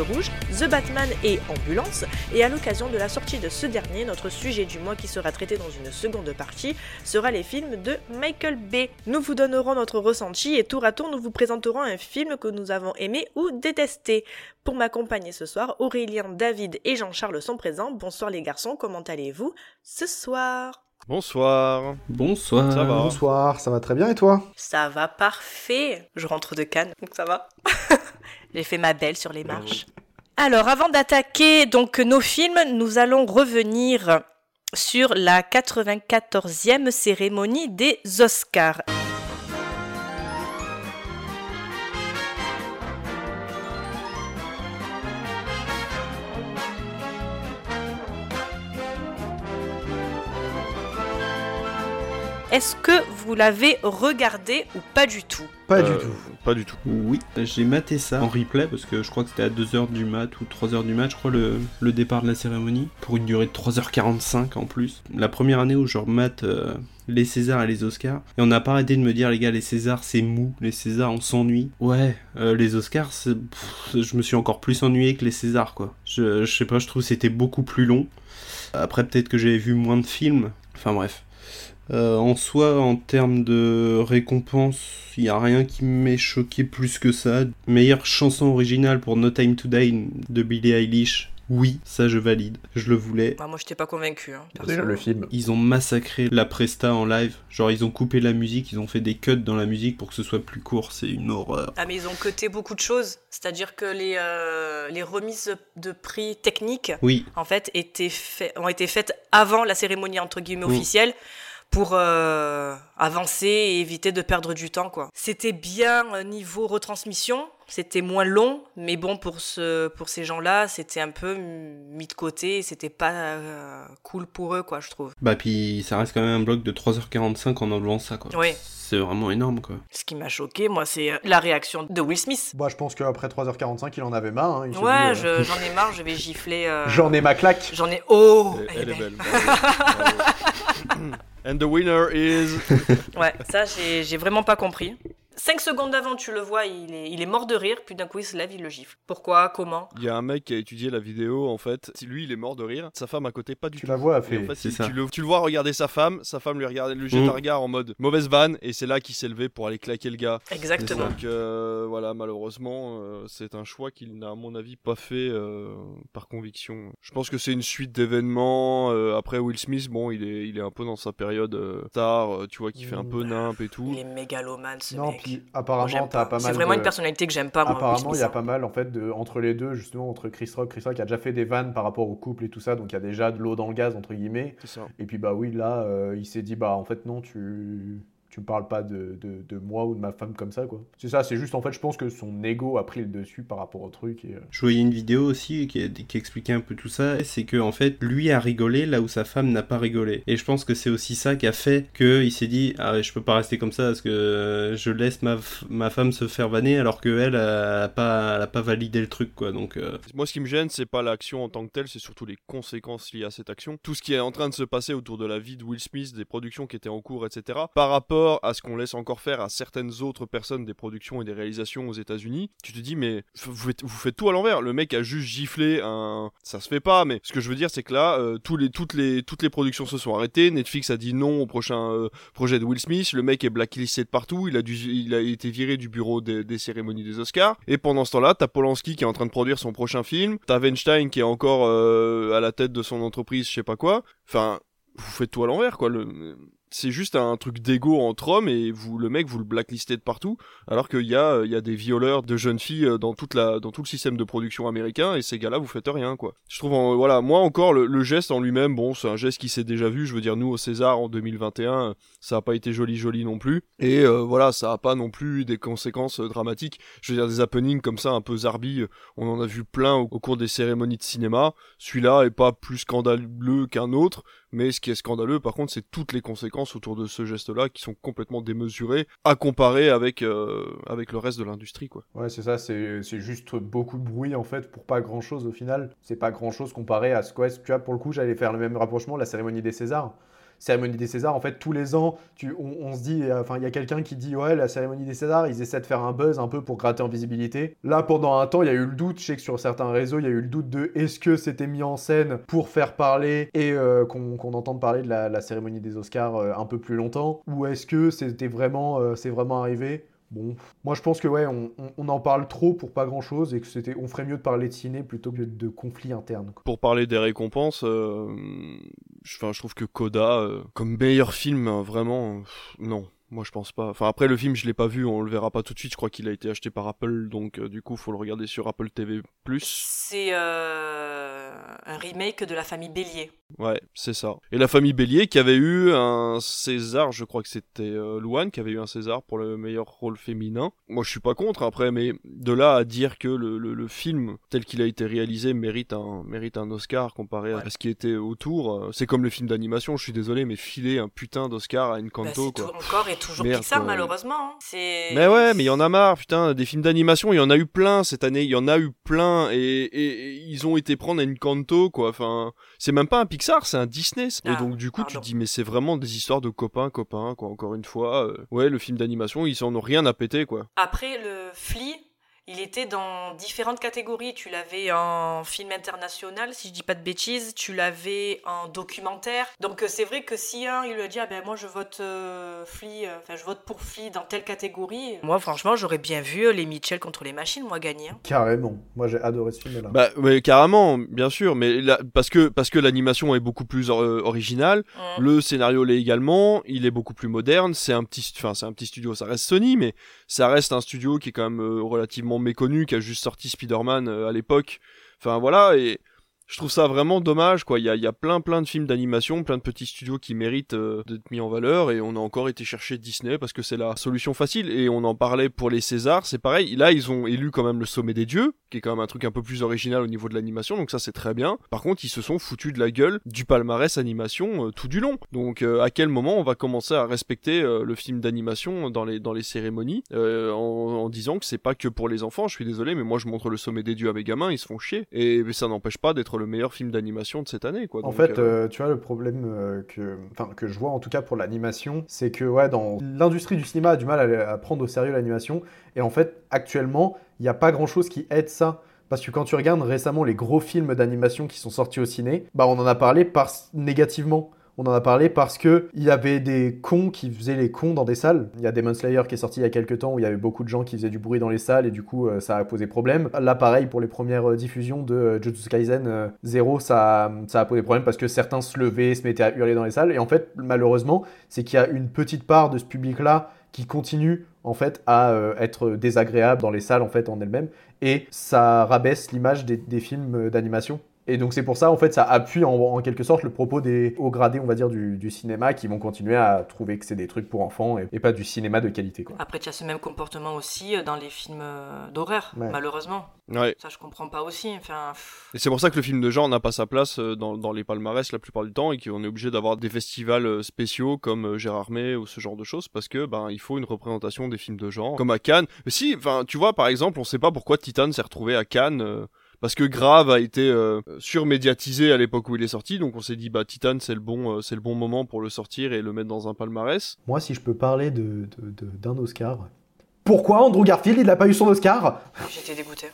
Rouge, The Batman et Ambulance. Et à l'occasion de la sortie de ce dernier, notre sujet du mois qui sera traité dans une seconde partie sera les films de Michael Bay. Nous vous donnerons notre ressenti et tour à tour nous vous présenterons un film que nous avons aimé ou détesté. Pour m'accompagner ce soir, Aurélien, David et Jean-Charles sont présents. Bonsoir les garçons, comment allez-vous ce soir? Bonsoir. Bonsoir. Ça va Bonsoir, ça va très bien et toi? Ça va parfait. Je rentre de Cannes, donc ça va. J'ai fait ma belle sur les marches. Alors, avant d'attaquer donc nos films, nous allons revenir sur la 94e cérémonie des Oscars. Est-ce que vous l'avez regardé ou pas du tout Pas Euh, du tout. Pas du tout. Oui, j'ai maté ça en replay parce que je crois que c'était à 2h du mat ou 3h du mat, je crois, le, le départ de la cérémonie, pour une durée de 3h45 en plus. La première année où je remate euh, les Césars et les Oscars, et on n'a pas arrêté de me dire, les gars, les Césars c'est mou, les Césars on s'ennuie. Ouais, euh, les Oscars, pff, je me suis encore plus ennuyé que les Césars, quoi. Je, je sais pas, je trouve que c'était beaucoup plus long. Après, peut-être que j'avais vu moins de films. Enfin bref. Euh, en soi, en termes de récompense, il n'y a rien qui m'ait choqué plus que ça. Meilleure chanson originale pour No Time to Die de Billie Eilish. Oui, ça je valide. Je le voulais. Bah, Moi, je t'ai pas convaincu. Hein. Déjà le film. Ils ont massacré la presta en live. Genre, ils ont coupé la musique, ils ont fait des cuts dans la musique pour que ce soit plus court. C'est une horreur. Ah mais ils ont coté beaucoup de choses, c'est-à-dire que les, euh, les remises de prix techniques Oui, en fait étaient fait- ont été faites avant la cérémonie entre guillemets Mm. officielle pour euh, avancer et éviter de perdre du temps quoi. C'était bien euh, niveau retransmission, c'était moins long, mais bon pour ce pour ces gens-là c'était un peu mis de côté, et c'était pas euh, cool pour eux quoi je trouve. bah puis ça reste quand même un bloc de 3h45 en enlevant ça quoi. Oui. C'est vraiment énorme quoi. Ce qui m'a choqué moi c'est euh, la réaction de Will Smith. Bah, je pense qu'après 3h45, il en avait marre. hein. Il Ouais, dit, euh, je- j'en ai marre, je vais gifler. euh, J'en ai ma claque. J'en ai. Oh Elle, elle est elle est belle. belle. And the winner is. Ouais, ça, j'ai j'ai vraiment pas compris. Cinq secondes avant, tu le vois, il est, il est mort de rire, puis d'un coup, il se lève, il le gifle. Pourquoi? Comment? Il y a un mec qui a étudié la vidéo en fait. Lui, il est mort de rire. Sa femme à côté, pas du Tu tout. la vois, fait. en fait, C'est tu, ça. tu le, tu le vois regarder sa femme, sa femme lui, regarde, lui jette Mm. un regard en mode mauvaise vanne, et c'est là qu'il s'est levé pour aller claquer le gars. Exactement. Donc euh, voilà, malheureusement, euh, c'est un choix qu'il n'a à mon avis pas fait euh, par conviction. Je pense que c'est une suite d'événements. euh, après Will Smith, bon, il est, il est un peu dans sa période euh, tard, euh, tu vois, qui fait un peu nimp et tout. Il est mégalomane, ce Non, mec. Puis apparemment, t'as pas mal. C'est vraiment de- une personnalité que j'aime pas, moi. Apparemment, il y a pas mal en fait de, entre les deux, justement entre Chris Rock, Chris Rock a déjà fait des vannes par rapport au couple et tout ça, donc il y a déjà de l'eau dans le gaz entre guillemets. Ça. Et puis bah oui, là, euh, il s'est dit bah en fait non, tu tu me parles pas de, de, de moi ou de ma femme comme ça quoi. C'est ça, c'est juste en fait, je pense que son ego a pris le dessus par rapport au truc et euh, Je voyais une vidéo aussi qui, qui expliquait un peu tout ça, c'est que en fait lui a rigolé là où sa femme n'a pas rigolé. Et je pense que c'est aussi ça qui a fait qu'il s'est dit ah je peux pas rester comme ça parce que euh, je laisse ma, ma femme se faire vanner alors que elle a, a pas elle a pas validé le truc quoi. Donc euh, Moi, ce qui me gêne, c'est pas l'action en tant que telle, c'est surtout les conséquences liées à cette action. Tout ce qui est en train de se passer autour de la vie de Will Smith, des productions qui étaient en cours, etc. Par rapport à ce qu'on laisse encore faire à certaines autres personnes des productions et des réalisations aux États-Unis, tu te dis, mais vous faites, tout à l'envers. Le mec a juste giflé un. Ça se fait pas, mais ce que je veux dire, c'est que là, euh, les, toutes, les, toutes les productions se sont arrêtées. Netflix a dit non au prochain euh, projet de Will Smith. Le mec est blacklisté de partout. Il a, été viré du bureau des, des cérémonies des Oscars. Et pendant ce temps-là, t'as Polanski qui est en train de produire son prochain film. T'as Weinstein qui est encore euh, à la tête de son entreprise, je sais pas quoi. Enfin, vous faites tout à l'envers, quoi. Le... C'est juste un truc d'ego entre hommes et vous, le mec, vous le blacklistez de partout, alors qu'il y a, il y a des violeurs de jeunes filles euh, dans tout le système de production américain et ces gars-là, vous faites rien, quoi. Je trouve, en- voilà, moi encore, le, geste en lui-même, bon, c'est un geste qui s'est déjà vu. Je veux dire, nous au César en 2021, euh, ça a pas été joli, joli non plus. Et euh, voilà, ça a pas non plus des conséquences euh, dramatiques. Je veux dire, des happenings comme ça, un peu zarbi, euh, on en a vu plein au, au cours des cérémonies de cinéma. Celui-là est pas plus scandaleux qu'un autre, mais ce qui est scandaleux, par contre, c'est toutes les conséquences autour de ce geste-là qui sont complètement démesurées à comparer avec, avec le reste de l'industrie. quoi. Ouais, c'est ça, c'est juste beaucoup de bruit en fait pour pas grand-chose au final. C'est pas grand-chose comparé à ce que, tu vois, pour le coup, j'allais faire le même rapprochement, la cérémonie des Césars cérémonie des Césars, en fait, tous les ans, tu, on, se dit, enfin, il y a quelqu'un qui dit, ouais, la cérémonie des Césars, ils essaient de faire un buzz un peu pour gratter en visibilité. Là, pendant un temps, il y a eu le doute, je sais que sur certains réseaux, il y a eu le doute de est-ce que c'était mis en scène pour faire parler et euh, qu'on entende parler de la, cérémonie des Oscars euh, un peu plus longtemps, ou est-ce que c'était vraiment, euh, c'est vraiment arrivé? Bon, moi je pense que ouais, on, en parle trop pour pas grand chose et que c'était, on ferait mieux de parler de ciné plutôt que de conflits internes. Pour parler des récompenses, euh, je, je trouve que Coda, euh, comme meilleur film, hein, vraiment, non. Moi je pense pas. Enfin après le film je l'ai pas vu, on le verra pas tout de suite. Je crois qu'il a été acheté par Apple, donc euh, du coup faut le regarder sur Apple TV+. C'est un remake de la famille Bélier. Ouais, c'est ça. Et la famille Bélier qui avait eu un César, je crois que c'était euh, Louane qui avait eu un César pour le meilleur rôle féminin. Moi je suis pas contre après, mais de là à dire que le, le, film tel qu'il a été réalisé mérite un, mérite un Oscar comparé à ce qui était autour, euh, c'est comme le film d'animation, je suis désolé, mais filer un putain d'Oscar à une bah, quoi. encore toujours Pixar malheureusement. Hein. Mais ouais, mais il y en a marre, putain, des films d'animation, il y en a eu plein cette année, il y en a eu plein et, et, ils ont été prendre à une canto quoi. Enfin, c'est même pas un Pixar, c'est un Disney. et ah, donc du coup, tu te dis mais c'est vraiment des histoires de copains, copains quoi. Encore une fois, euh, ouais, le film d'animation, ils en ont rien à péter quoi. Après le Flea, il était dans différentes catégories. Tu l'avais en film international, si je dis pas de bêtises. Tu l'avais en documentaire. Donc euh, c'est vrai que si un il lui dit ah ben moi je vote euh, euh, enfin je vote pour Flea dans telle catégorie. Moi franchement j'aurais bien vu les Mitchell contre les machines moi gagner. Hein. Carrément. Moi j'ai adoré ce film là. Bah ouais, carrément, bien sûr, mais parce que parce que l'animation est beaucoup plus originale, mm. le scénario l'est également, il est beaucoup plus moderne. C'est un petit, enfin c'est un petit studio, ça reste Sony, mais ça reste un studio qui est quand même relativement méconnu, qui a juste sorti Spider-Man euh, à l'époque. Enfin voilà, et je trouve ça vraiment dommage quoi. Il y a, y a, plein plein de films d'animation, plein de petits studios qui méritent euh, d'être mis en valeur et on a encore été chercher Disney parce que c'est la solution facile et on en parlait pour les Césars, c'est pareil. Là ils ont élu quand même le Sommet des Dieux, qui est quand même un truc un peu plus original au niveau de l'animation, donc ça c'est très bien. Par contre ils se sont foutus de la gueule du palmarès animation euh, tout du long. Donc euh, à quel moment on va commencer à respecter le film d'animation dans les dans les cérémonies en, en, disant que c'est pas que pour les enfants? Je suis désolé mais moi je montre le Sommet des Dieux à mes gamins, ils se font chier et ça n'empêche pas d'être le meilleur film d'animation de cette année. Quoi. En fait, euh, euh, tu vois, le problème euh, que, que je vois en tout cas pour l'animation, c'est que ouais, dans l'industrie du cinéma a du mal à, prendre au sérieux l'animation. Et en fait, actuellement, il n'y a pas grand-chose qui aide ça. Parce que quand tu regardes récemment les gros films d'animation qui sont sortis au ciné, bah on en a parlé par négativement on en a parlé parce que il y avait des cons qui faisaient les cons dans des salles. Il y a Demon Slayer qui est sorti il y a quelques temps où il y avait beaucoup de gens qui faisaient du bruit dans les salles et du coup euh, ça a posé problème. Là pareil pour les premières euh, diffusions de euh, Jujutsu Kaisen 0 ça, ça a posé problème parce que certains se levaient, se mettaient à hurler dans les salles et en fait malheureusement c'est qu'il y a une petite part de ce public là qui continue en fait à être désagréable dans les salles en fait en elles-mêmes et ça rabaisse l'image des films d'animation et donc c'est pour ça, en fait, ça appuie en, quelque sorte le propos des hauts gradés, on va dire, du, cinéma, qui vont continuer à trouver que c'est des trucs pour enfants et, pas du cinéma de qualité. Quoi. Après, tu as ce même comportement aussi euh, dans les films euh, d'horreur, malheureusement. Ouais. Ça, je comprends pas aussi. Enfin... Et c'est pour ça que le film de genre n'a pas sa place euh, dans, dans, les palmarès la plupart du temps et qu'on est obligé d'avoir des festivals spéciaux comme Gérard May ou ce genre de choses parce que ben il faut une représentation des films de genre. Comme à Cannes. Mais si, enfin, tu vois, par exemple, on sait pas pourquoi Titan s'est retrouvé à Cannes parce que Grave a été euh, surmédiatisé à l'époque où il est sorti, donc on s'est dit bah Titan c'est le bon euh, c'est le bon moment pour le sortir et le mettre dans un palmarès. Moi si je peux parler de, d'un Oscar, pourquoi Andrew Garfield il n'a pas eu son Oscar? J'étais dégoûté.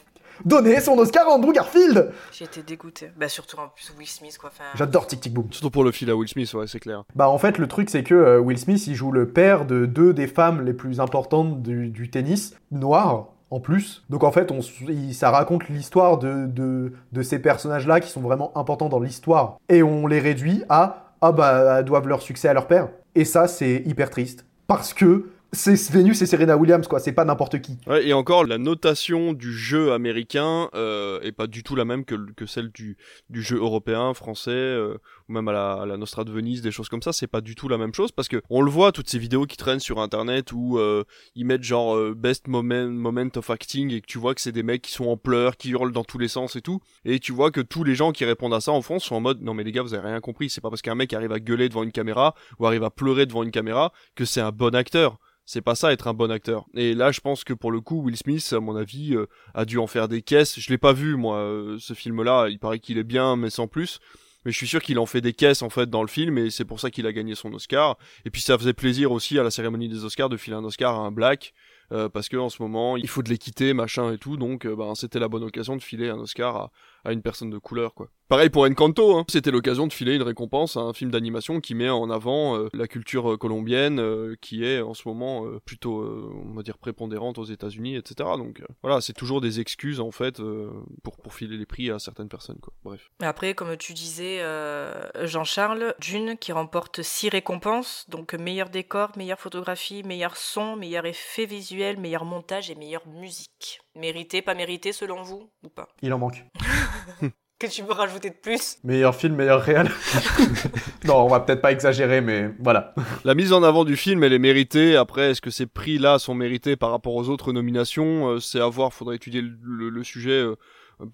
Donner son Oscar à Andrew Garfield J'étais dégoûté. Bah surtout en plus Will Smith quoi. J'adore Tic Tic Boom. Surtout pour le fil à Will Smith, ouais c'est clair. Bah en fait le truc c'est que euh, Will Smith il joue le père de deux des femmes les plus importantes du, du tennis noir en plus. Donc en fait, ça raconte l'histoire de, ces personnages-là qui sont vraiment importants dans l'histoire. Et on les réduit à ah bah doivent leur succès à leur père. Et ça, c'est hyper triste. Parce que c'est Venus et Serena Williams, quoi. C'est pas n'importe qui. Ouais, et encore, la notation du jeu américain euh, est pas du tout la même que, celle du, du jeu européen, français euh, même à la, Nostra de Venise, des choses comme ça, c'est pas du tout la même chose parce que on le voit toutes ces vidéos qui traînent sur internet où euh, ils mettent genre euh, best moment, moment of acting et que tu vois que c'est des mecs qui sont en pleurs, qui hurlent dans tous les sens et tout, et tu vois que tous les gens qui répondent à ça en France sont en mode non mais les gars vous avez rien compris, c'est pas parce qu'un mec arrive à gueuler devant une caméra ou arrive à pleurer devant une caméra que c'est un bon acteur. C'est pas ça être un bon acteur. Et là, je pense que pour le coup, Will Smith, à mon avis, euh, a dû en faire des caisses. Je l'ai pas vu moi, ce film-là. Il paraît qu'il est bien, mais sans plus mais je suis sûr qu'il en fait des caisses en fait dans le film et c'est pour ça qu'il a gagné son Oscar. Et puis ça faisait plaisir aussi à la cérémonie des Oscars de filer un Oscar à un black euh, parce que en ce moment il faut de l'équité machin et tout donc euh, ben c'était la bonne occasion de filer un Oscar à, à une personne de couleur quoi. Pareil pour Encanto, hein. c'était l'occasion de filer une récompense à un film d'animation qui met en avant euh, la culture euh, colombienne, euh, qui est en ce moment plutôt, on va dire, prépondérante aux États-Unis, etc. Donc voilà, c'est toujours des excuses en fait pour, pour filer les prix à certaines personnes. Quoi. Bref. Après, comme tu disais, Jean-Charles, Dune qui remporte six récompenses, donc meilleur décor, meilleure photographie, meilleur son, meilleur effet visuel, meilleur montage et meilleure musique. Mérité, pas mérité selon vous ou pas? Il en manque. que tu veux rajouter de plus? Meilleur film, meilleur réel. non, on va peut-être pas exagérer, mais voilà. La mise en avant du film, elle est méritée. Après, est-ce que ces prix-là sont mérités par rapport aux autres nominations? Euh, C'est à voir, faudrait étudier le, sujet.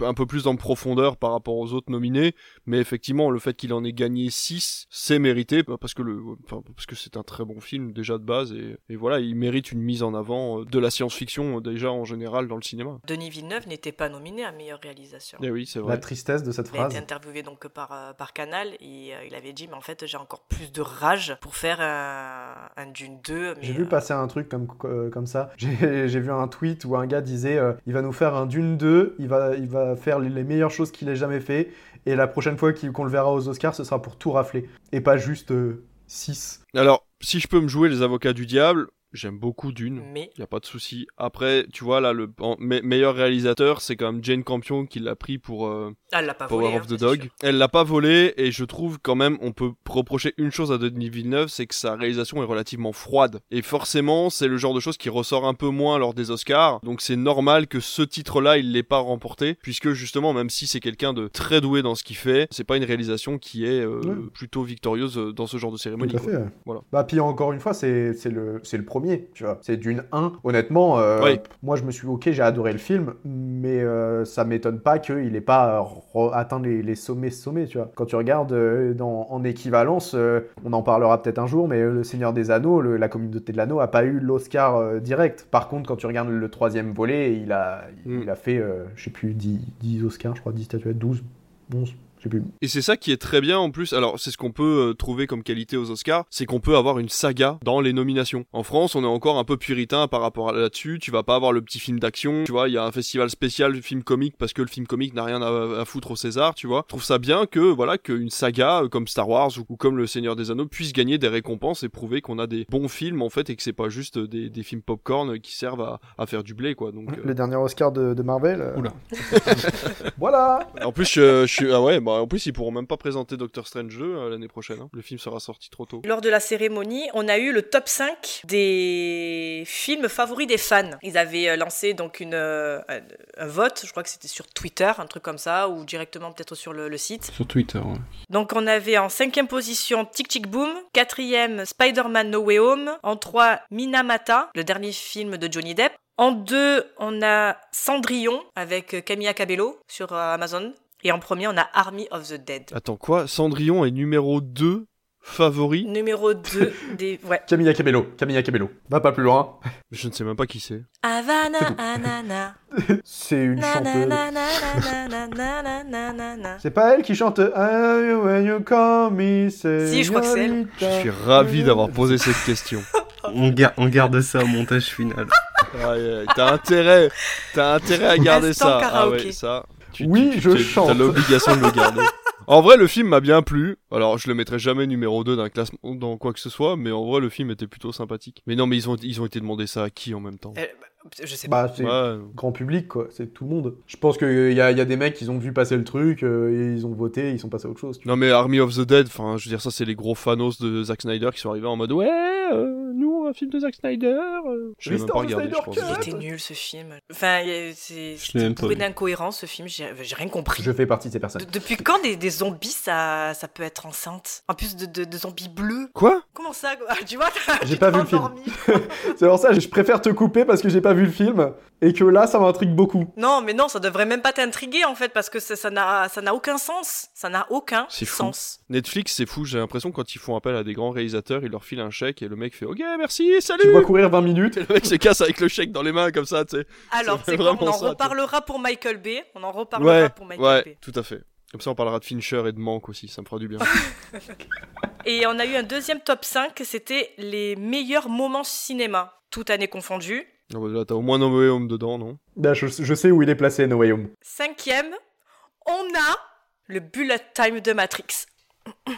Un peu plus en profondeur par rapport aux autres nominés, mais effectivement le fait qu'il en ait gagné 6, c'est mérité bah, parce que le, enfin, parce que c'est un très bon film déjà de base et, et, voilà, il mérite une mise en avant euh, de la science-fiction euh, déjà en général dans le cinéma. Denis Villeneuve n'était pas nominé à meilleur réalisateur. Eh oui, c'est vrai. La tristesse de cette phrase. Il a été interviewé donc par euh, par Canal et il avait dit mais en fait j'ai encore plus de rage pour faire un, un Dune 2. J'ai vu passer un truc comme comme ça. J'ai vu un tweet où un gars disait il va nous faire un Dune 2, il va il va faire les meilleures choses qu'il ait jamais fait. Et la prochaine fois qu'on le verra aux Oscars, ce sera pour tout rafler. Et pas juste 6. Euh, Alors, si je peux me jouer les avocats du diable, J'aime beaucoup Dune, il y a pas de souci. Après, tu vois là, le meilleur réalisateur, c'est quand même Jane Campion qui l'a pris pour euh, Power of hein, the Dog. Elle l'a pas volé et je trouve quand même on peut reprocher une chose à Denis Villeneuve, c'est que sa réalisation est relativement froide. Et forcément, c'est le genre de chose qui ressort un peu moins lors des Oscars. Donc c'est normal que ce titre-là, il l'ait pas remporté, puisque justement, même si c'est quelqu'un de très doué dans ce qu'il fait, c'est pas une réalisation qui est euh, plutôt victorieuse euh, dans ce genre de cérémonie. Tout à fait. Voilà. Bah puis encore une fois, c'est le c'est tu vois. C'est d'une 1. Honnêtement, euh, moi je me suis ok, j'ai adoré le film, mais euh, ça m'étonne pas qu'il ait pas atteint les, sommets sommets, tu vois. Quand tu regardes euh, dans, en équivalence, on en parlera peut-être un jour, mais Le Seigneur des Anneaux, la communauté de l'anneau a pas eu l'Oscar direct. Par contre, quand tu regardes le troisième volet, il a, il mm. a fait, je sais plus, 10, 10 Oscars, je crois, 10 statuettes, 12, 11. Et c'est ça qui est très bien en plus. Alors c'est ce qu'on peut euh, trouver comme qualité aux Oscars, c'est qu'on peut avoir une saga dans les nominations. En France, on est encore un peu puritain par rapport à là-dessus. Tu vas pas avoir le petit film d'action. Tu vois, il y a un festival spécial du film comique parce que le film comique n'a rien à, foutre au César. Tu vois, je trouve ça bien que voilà qu'une saga euh, comme Star Wars ou, comme Le Seigneur des Anneaux puisse gagner des récompenses et prouver qu'on a des bons films en fait et que c'est pas juste des, des films popcorn qui servent à, à, faire du blé quoi. Donc euh, le dernier Oscar de, de Marvel. Oula. voilà. En plus, je, je suis ah ouais, bah en plus ils pourront même pas présenter Doctor Strange 2 euh, l'année prochaine. Hein. Le film sera sorti trop tôt. Lors de la cérémonie, on a eu le top 5 des films favoris des fans. Ils avaient euh, lancé donc une, euh, un, vote, je crois que c'était sur Twitter, un truc comme ça, ou directement peut-être sur le, site. Sur Twitter, ouais. Donc on avait en cinquième position Tic Tic Boom, quatrième Spider-Man No Way Home, en trois Minamata, le dernier film de Johnny Depp. En deux, on a Cendrillon avec Camilla Cabello sur Amazon. Et en premier, on a Army of the Dead. Attends, quoi? Cendrillon est numéro 2 favori? Numéro 2 des... Ouais. Camilla Cabello, Camilla Cabello. Va pas plus loin. Je ne sais même pas qui c'est. Havana, anana. c'est une chanteuse. C'est pas elle qui chante When you call me, Si, je crois que c'est elle. Je suis ravi d'avoir posé cette question. on, garde ça au montage final. T'as intérêt, as intérêt à garder ça. Ah ouais, ça oui, je chante. T'as l'obligation de le garder. En vrai, le film m'a bien plu. Alors, je le mettrai jamais numéro 2 d'un classement, dans quoi que ce soit, mais en vrai, le film était plutôt sympathique. Mais non, mais ils ont, ils ont été demandé ça à qui en même temps? Eh, bah, Je sais pas. Bah, c'est grand public, quoi. C'est tout le monde. Je pense qu'il y a, y a des mecs qui ont vu passer le truc, euh, et ils ont voté, ils sont passés à autre chose. non, mais Army of the Dead, enfin, je veux dire, ça, c'est les gros fanos de Zack Snyder qui sont arrivés en mode, ouais, euh, nous, un film de Zack Snyder. euh. Je l'ai même pas regardé, je Snyder pense. Cut. Il était nul ce film. Enfin, y c'est bourré vu. d'incohérences ce film, j'ai rien compris. Je fais partie de ces De- personnes. depuis quand des, des zombies ça, ça peut être enceinte? En plus de, de- de zombies bleus Quoi? Comment ça quoi? Tu vois J'ai pas vu le film. C'est pour ça que je préfère te couper parce que j'ai pas vu le film et que là, ça m'intrigue beaucoup. Non, mais non, ça devrait même pas t'intriguer en fait parce que ça n'a ça n'a aucun sens. Ça n'a aucun sens. Netflix, c'est fou. J'ai l'impression quand ils font appel à des grands réalisateurs, ils leur filent un chèque et le mec fait OK, merci, salut. Tu vois courir 20 minutes. Et le mec se casse avec le chèque dans les mains comme ça, tu sais. Alors, C'est On en ça, reparlera pour Michael Bay. On en reparlera Ouais, pour Michael ouais, Bay. tout à fait. Comme ça, on parlera de Fincher et de Manque aussi. Ça me fera du bien. Et on a eu un deuxième top 5, c'était les meilleurs moments cinéma, toute année confondue. Ah bah là, t'as au moins No Way Home dedans, non? Bah, je, je sais où il est placé, No Way Home. Cinquième, on a le bullet time de Matrix.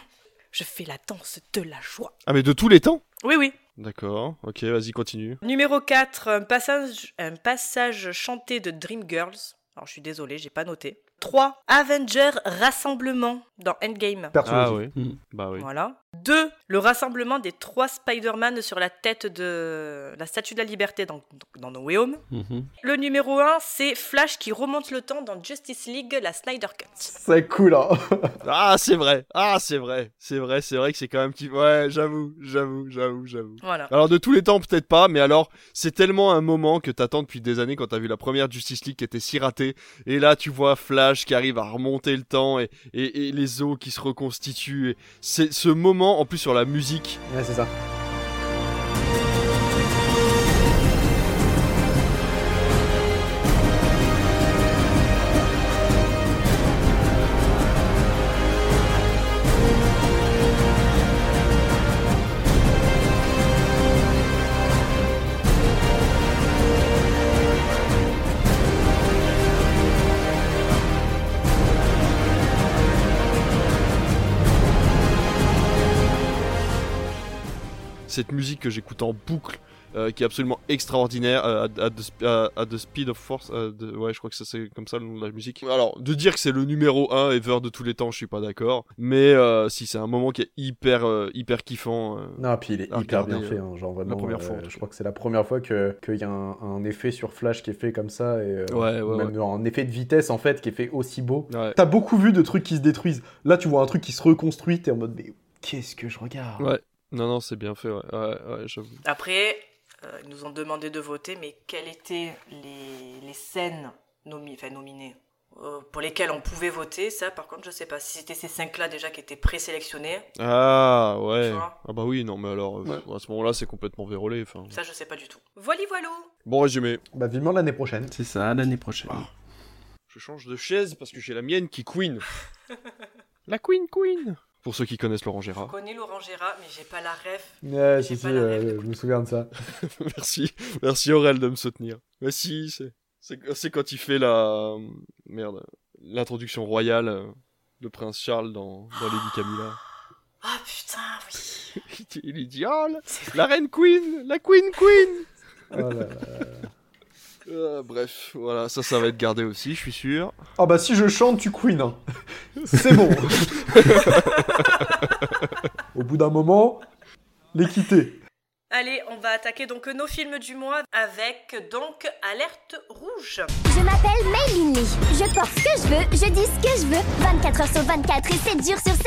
Je fais la danse de la joie. Ah, mais de tous les temps? Oui, oui. D'accord. Ok, vas-y, continue. Numéro 4, un passage, un passage chanté de Dreamgirls. Alors, je suis désolé, j'ai pas noté. 3. Avenger Rassemblement dans Endgame. Perso Ah oui. Mm. Bah oui. Voilà. 2. Le rassemblement des trois Spider-Man sur la tête de la Statue de la Liberté dans, dans No Way Home. Le numéro 1, c'est Flash qui remonte le temps dans Justice League, la Snyder Cut. C'est cool, hein. Ah, c'est vrai. Ah, c'est vrai. C'est vrai, c'est vrai que c'est quand même qui. Ouais, j'avoue, j'avoue, j'avoue, j'avoue. Voilà. Alors de tous les temps peut-être pas, mais alors c'est tellement un moment que t'attends depuis des années quand t'as vu la première Justice League qui était si ratée, et là tu vois Flash qui arrive à remonter le temps et, et, et les os qui se reconstituent. et C'est ce moment en plus sur la musique. Cette musique que j'écoute en boucle. euh, qui est absolument extraordinaire euh, at, at the, sp- at the speed of force euh, de- ouais je crois que ça c'est comme ça le nom de la musique alors de dire que c'est le numéro 1 ever de tous les temps je suis pas d'accord mais euh, si c'est un moment qui est hyper hyper kiffant Non, puis il est hyper regarder, bien fait. hein, Genre vraiment, première fois, je crois que c'est la première fois que- qu'il y a un, un effet sur Flash qui est fait comme ça. Et, Ouais, ouais, même un effet de vitesse en fait qui est fait aussi beau. ouais. T'as beaucoup vu de trucs qui se détruisent. Là, tu vois un truc qui se reconstruit, t'es en mode, mais qu'est-ce que je regarde? Ouais. Non, non, c'est bien fait, ouais, ouais, ouais j'avoue. Après, euh, ils nous ont demandé de voter, mais quelles étaient les, les scènes nomi- enfin, nominées? Euh, pour lesquelles on pouvait voter Ça, par contre, je sais pas si c'était ces cinq-là déjà qui étaient présélectionnés. Ah, ouais. Ah bah oui, non, mais alors, euh, Ouais. à ce moment-là, c'est complètement vérolé, enfin. Ça, je sais pas du tout. Voilà, voilà. Bon résumé. Bah, vivement l'année prochaine. C'est ça, l'année prochaine. Ah. Je change de chaise parce que j'ai la mienne qui queen. la queen queen. Pour ceux qui connaissent Laurent Je Gérard. connais Laurent Gérard, mais j'ai pas la ref. Ouais, J'ai si, si, pas la euh, je me souviens de ça. merci, merci Aurel de me soutenir. Mais si, c'est, quand il fait la, merde, l'introduction royale euh, de Prince Charles dans, dans Lady Camilla. Ah putain, oui. Il dit- il lui dit, oh, la, la reine queen, la queen queen. Oh là là. Euh, bref, voilà, ça, ça va être gardé aussi, je suis sûr. Ah bah si je chante, tu queen. hein. C'est bon. Au bout d'un moment, l'équité. Allez, on va attaquer donc nos films du mois avec donc Alerte Rouge. Je m'appelle Maylin Lee. Je porte ce que je veux, je dis ce que je veux. 24 heures sur 24 et 7 jours sur 7.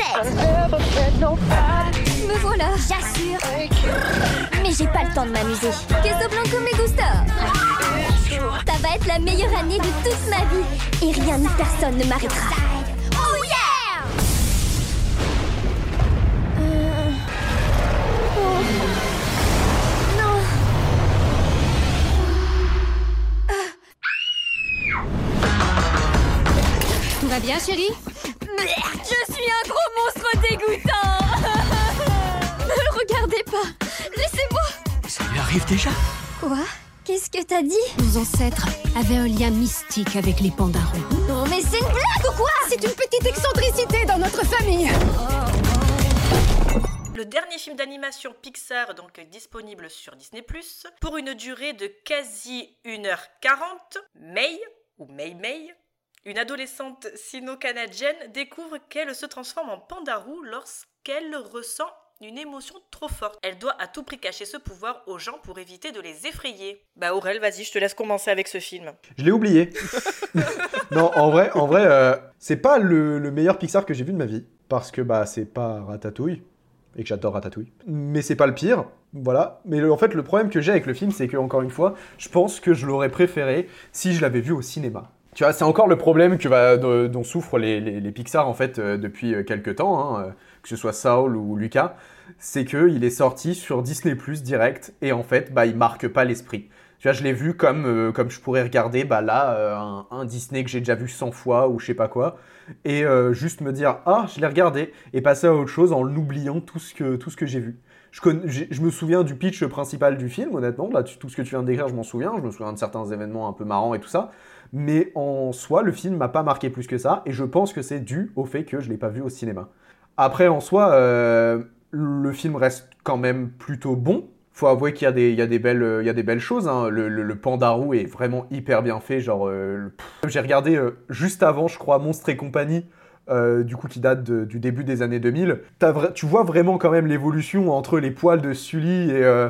Me voilà, j'assure. Mais j'ai pas le temps de m'amuser. Queso Blanco me gusta. Ça va être la meilleure année de toute ma vie. Et rien ni personne ne m'arrêtera. Va bien, chérie Merde, je suis un gros monstre dégoûtant. Ne le regardez pas. Laissez-moi. Ça lui arrive déjà Quoi? Qu'est-ce que t'as dit? Nos ancêtres avaient un lien mystique avec les pandarons. Non mais c'est une blague ou quoi? C'est une petite excentricité dans notre famille. Le dernier film d'animation Pixar, donc disponible sur Disney+, pour une durée de quasi 1h40, May, ou May May, une adolescente sino-canadienne découvre qu'elle se transforme en pandarou lorsqu'elle ressent une émotion trop forte. Elle doit à tout prix cacher ce pouvoir aux gens pour éviter de les effrayer. Bah Aurel, vas-y, je te laisse commencer avec ce film. Je l'ai oublié. non, en vrai, en vrai, euh, c'est pas le, le meilleur Pixar que j'ai vu de ma vie parce que bah c'est pas Ratatouille et que j'adore Ratatouille. Mais c'est pas le pire, voilà. Mais le- en fait, le problème que j'ai avec le film, c'est que encore une fois, je pense que je l'aurais préféré si je l'avais vu au cinéma. Tu vois, c'est encore le problème que va, dont souffrent les, les- Pixar en fait euh, depuis euh, quelques temps, hein, euh, que ce soit Saul ou Lucas, c'est que il est sorti sur Disney Plus direct et en fait, bah il marque pas l'esprit. Tu vois, je l'ai vu comme comme je pourrais regarder bah là un, Disney que j'ai déjà vu 100 fois ou je sais pas quoi et juste me dire ah je l'ai regardé et passer à autre chose en l'oubliant tout ce que tout ce que j'ai vu. Je, je me souviens du pitch principal du film, honnêtement. Là, tout ce que tu viens de décrire, je m'en souviens. Je me souviens de certains événements un peu marrants et tout ça. Mais en soi, le film m'a pas marqué plus que ça. Et je pense que c'est dû au fait que je l'ai pas vu au cinéma. Après, en soi, euh, le film reste quand même plutôt bon. Faut avouer qu'il y a des, belles, choses. hein. Le, le, Pandarou est vraiment hyper bien fait. Genre, euh, j'ai regardé euh, juste avant, je crois, Monstre et compagnie. Euh, du coup, qui date du début des années 2000. T'as vra- tu vois vraiment quand même l'évolution entre les poils de Sully et, euh,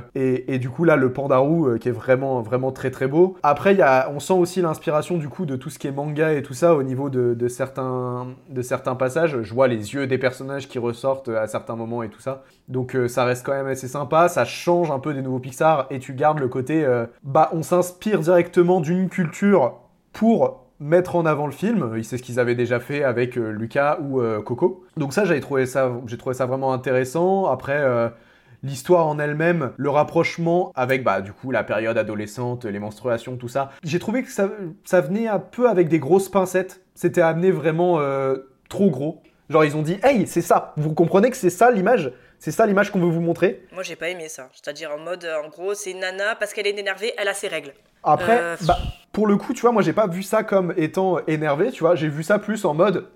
du coup là le Pandarou euh, qui est vraiment vraiment très très beau. Après, on sent aussi l'inspiration du coup de tout ce qui est manga et tout ça au niveau de, de certains de certains passages. Je vois les yeux des personnages qui ressortent à certains moments et tout ça. Donc ça reste quand même assez sympa, ça change un peu des nouveaux Pixar et tu gardes le côté bah on s'inspire directement d'une culture pour mettre en avant le film. C'est ce qu'ils avaient déjà fait avec euh, Lucas ou euh, Coco. Donc ça j'avais trouvé ça j'ai trouvé ça vraiment intéressant. Après euh, L'histoire en elle-même, le rapprochement avec bah du coup la période adolescente, les menstruations, tout ça. J'ai trouvé que ça, ça venait un peu avec des grosses pincettes. C'était amené vraiment trop gros. Genre ils ont dit hey c'est ça. Vous comprenez que c'est ça l'image? C'est ça l'image qu'on veut vous montrer Moi, j'ai pas aimé ça. C'est-à-dire en mode, euh, en gros, c'est nana parce qu'elle est énervée, elle a ses règles. Après, Euh, bah, pour le coup, tu vois, moi j'ai pas vu ça comme étant énervé, tu vois, j'ai vu ça plus en mode.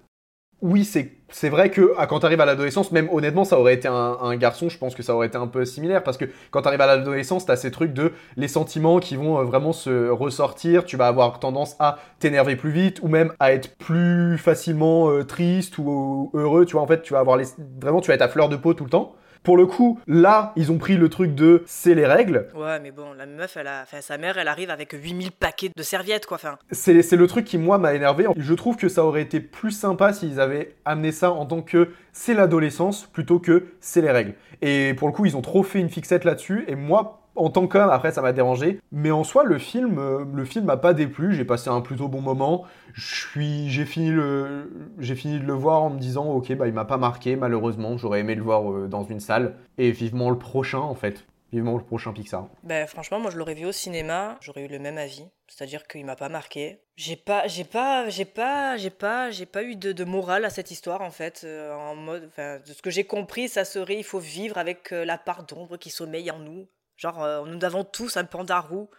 Oui, c'est c'est vrai que ah, quand t'arrives à l'adolescence, même honnêtement, ça aurait été un, un garçon, je pense que ça aurait été un peu similaire parce que quand t'arrives à l'adolescence, t'as ces trucs de les sentiments qui vont euh, vraiment se ressortir. Tu vas avoir tendance à t'énerver plus vite ou même à être plus facilement euh, triste ou heureux. Tu vois, en fait, tu vas avoir les... vraiment, tu vas être à fleur de peau tout le temps. Pour le coup, là, ils ont pris le truc de c'est les règles. Ouais, mais bon, la meuf, elle a, enfin, sa mère, elle arrive avec 8000 paquets de serviettes, quoi. Enfin, C'est c'est le truc qui, moi, m'a énervé. Je trouve que ça aurait été plus sympa s'ils avaient amené ça en tant que c'est l'adolescence plutôt que c'est les règles. Et pour le coup, ils ont trop fait une fixette là-dessus. Et moi, en tant qu'homme, après, ça m'a dérangé. Mais en soi, le film, euh, le film m'a pas déplu. J'ai passé un plutôt bon moment. J'ai fini fini de le voir en me disant, ok, bah, il m'a pas marqué. Malheureusement, j'aurais aimé le voir euh, dans une salle. Et vivement le prochain, en fait. Vivement le prochain Pixar. ben, franchement, moi, je l'aurais vu au cinéma, j'aurais eu le même avis. C'est-à-dire qu'il m'a pas marqué. J'ai pas, j'ai pas, j'ai pas, j'ai pas, j'ai pas eu de, morale à cette histoire, en fait. euh, en mode, de ce que j'ai compris, ça serait, il faut vivre avec la part d'ombre qui sommeille en nous. Genre, euh, nous avons tous un pandarou.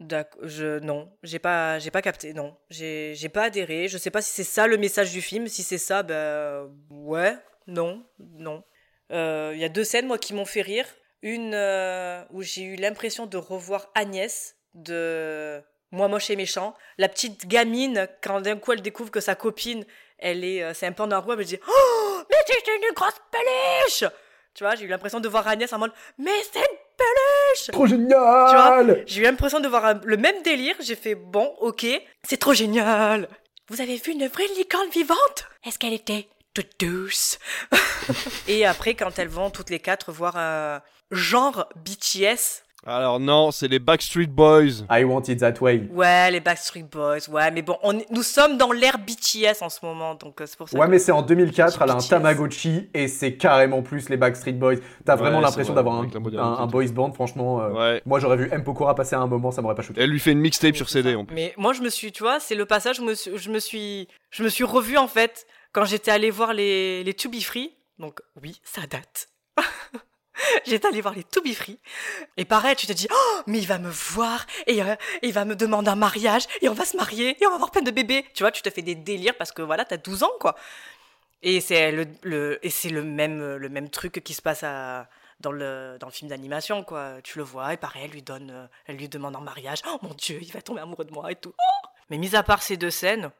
D'accord, je non, j'ai pas, j'ai pas capté, non, j'ai, pas adhéré. Je sais pas si c'est ça le message du film. Si c'est ça, ben ouais, non, non. Euh, Il y a deux scènes moi qui m'ont fait rire. Une euh, où j'ai eu l'impression de revoir Agnès de Moi moche et méchant. La petite gamine quand d'un coup elle découvre que sa copine, elle est, c'est un pandarou, elle me dit oh mais c'est une grosse peluche. Tu vois, j'ai eu l'impression de voir Agnès en mode mais c'est une peluche. Trop génial! J'ai eu l'impression de voir le même délire. J'ai fait bon, ok, c'est trop génial. Vous avez vu une vraie licorne vivante? Est-ce qu'elle était toute douce? Et après, quand elles vont toutes les quatre voir un genre BTS, Alors non, c'est les Backstreet Boys. I want it that way. ouais, les Backstreet Boys, ouais, mais bon, on est- nous sommes dans l'ère BTS en ce moment, donc euh, c'est pour ça. Ouais, que- mais c'est en 2004, elle a un. Tamagotchi et c'est carrément plus les Backstreet Boys. T'as vraiment l'impression d'avoir un, boys band, franchement. euh, Ouais. Moi, j'aurais vu M. Pokora passer à un moment, ça m'aurait pas shooté. Elle lui fait une mixtape Oui, sur CD en plus. Mais moi, je me suis, tu vois, c'est le passage où je me suis, je me suis, je me suis revu en fait quand j'étais allé voir les, les To Be Free. Donc oui, ça date. J'étais allé voir les To Be Free. Et pareil, tu te dis, oh, mais il va me voir et euh, il va me demander un mariage et on va se marier et on va avoir plein de bébés. Tu vois, tu te fais des délires parce que voilà, t'as 12 ans quoi. Et c'est le, et c'est le même le même truc qui se passe dans le dans le film d'animation quoi. Tu le vois et pareil, elle lui donne euh, elle lui demande en mariage. Oh mon dieu, il va tomber amoureux de moi et tout. Oh Mais mis à part ces deux scènes,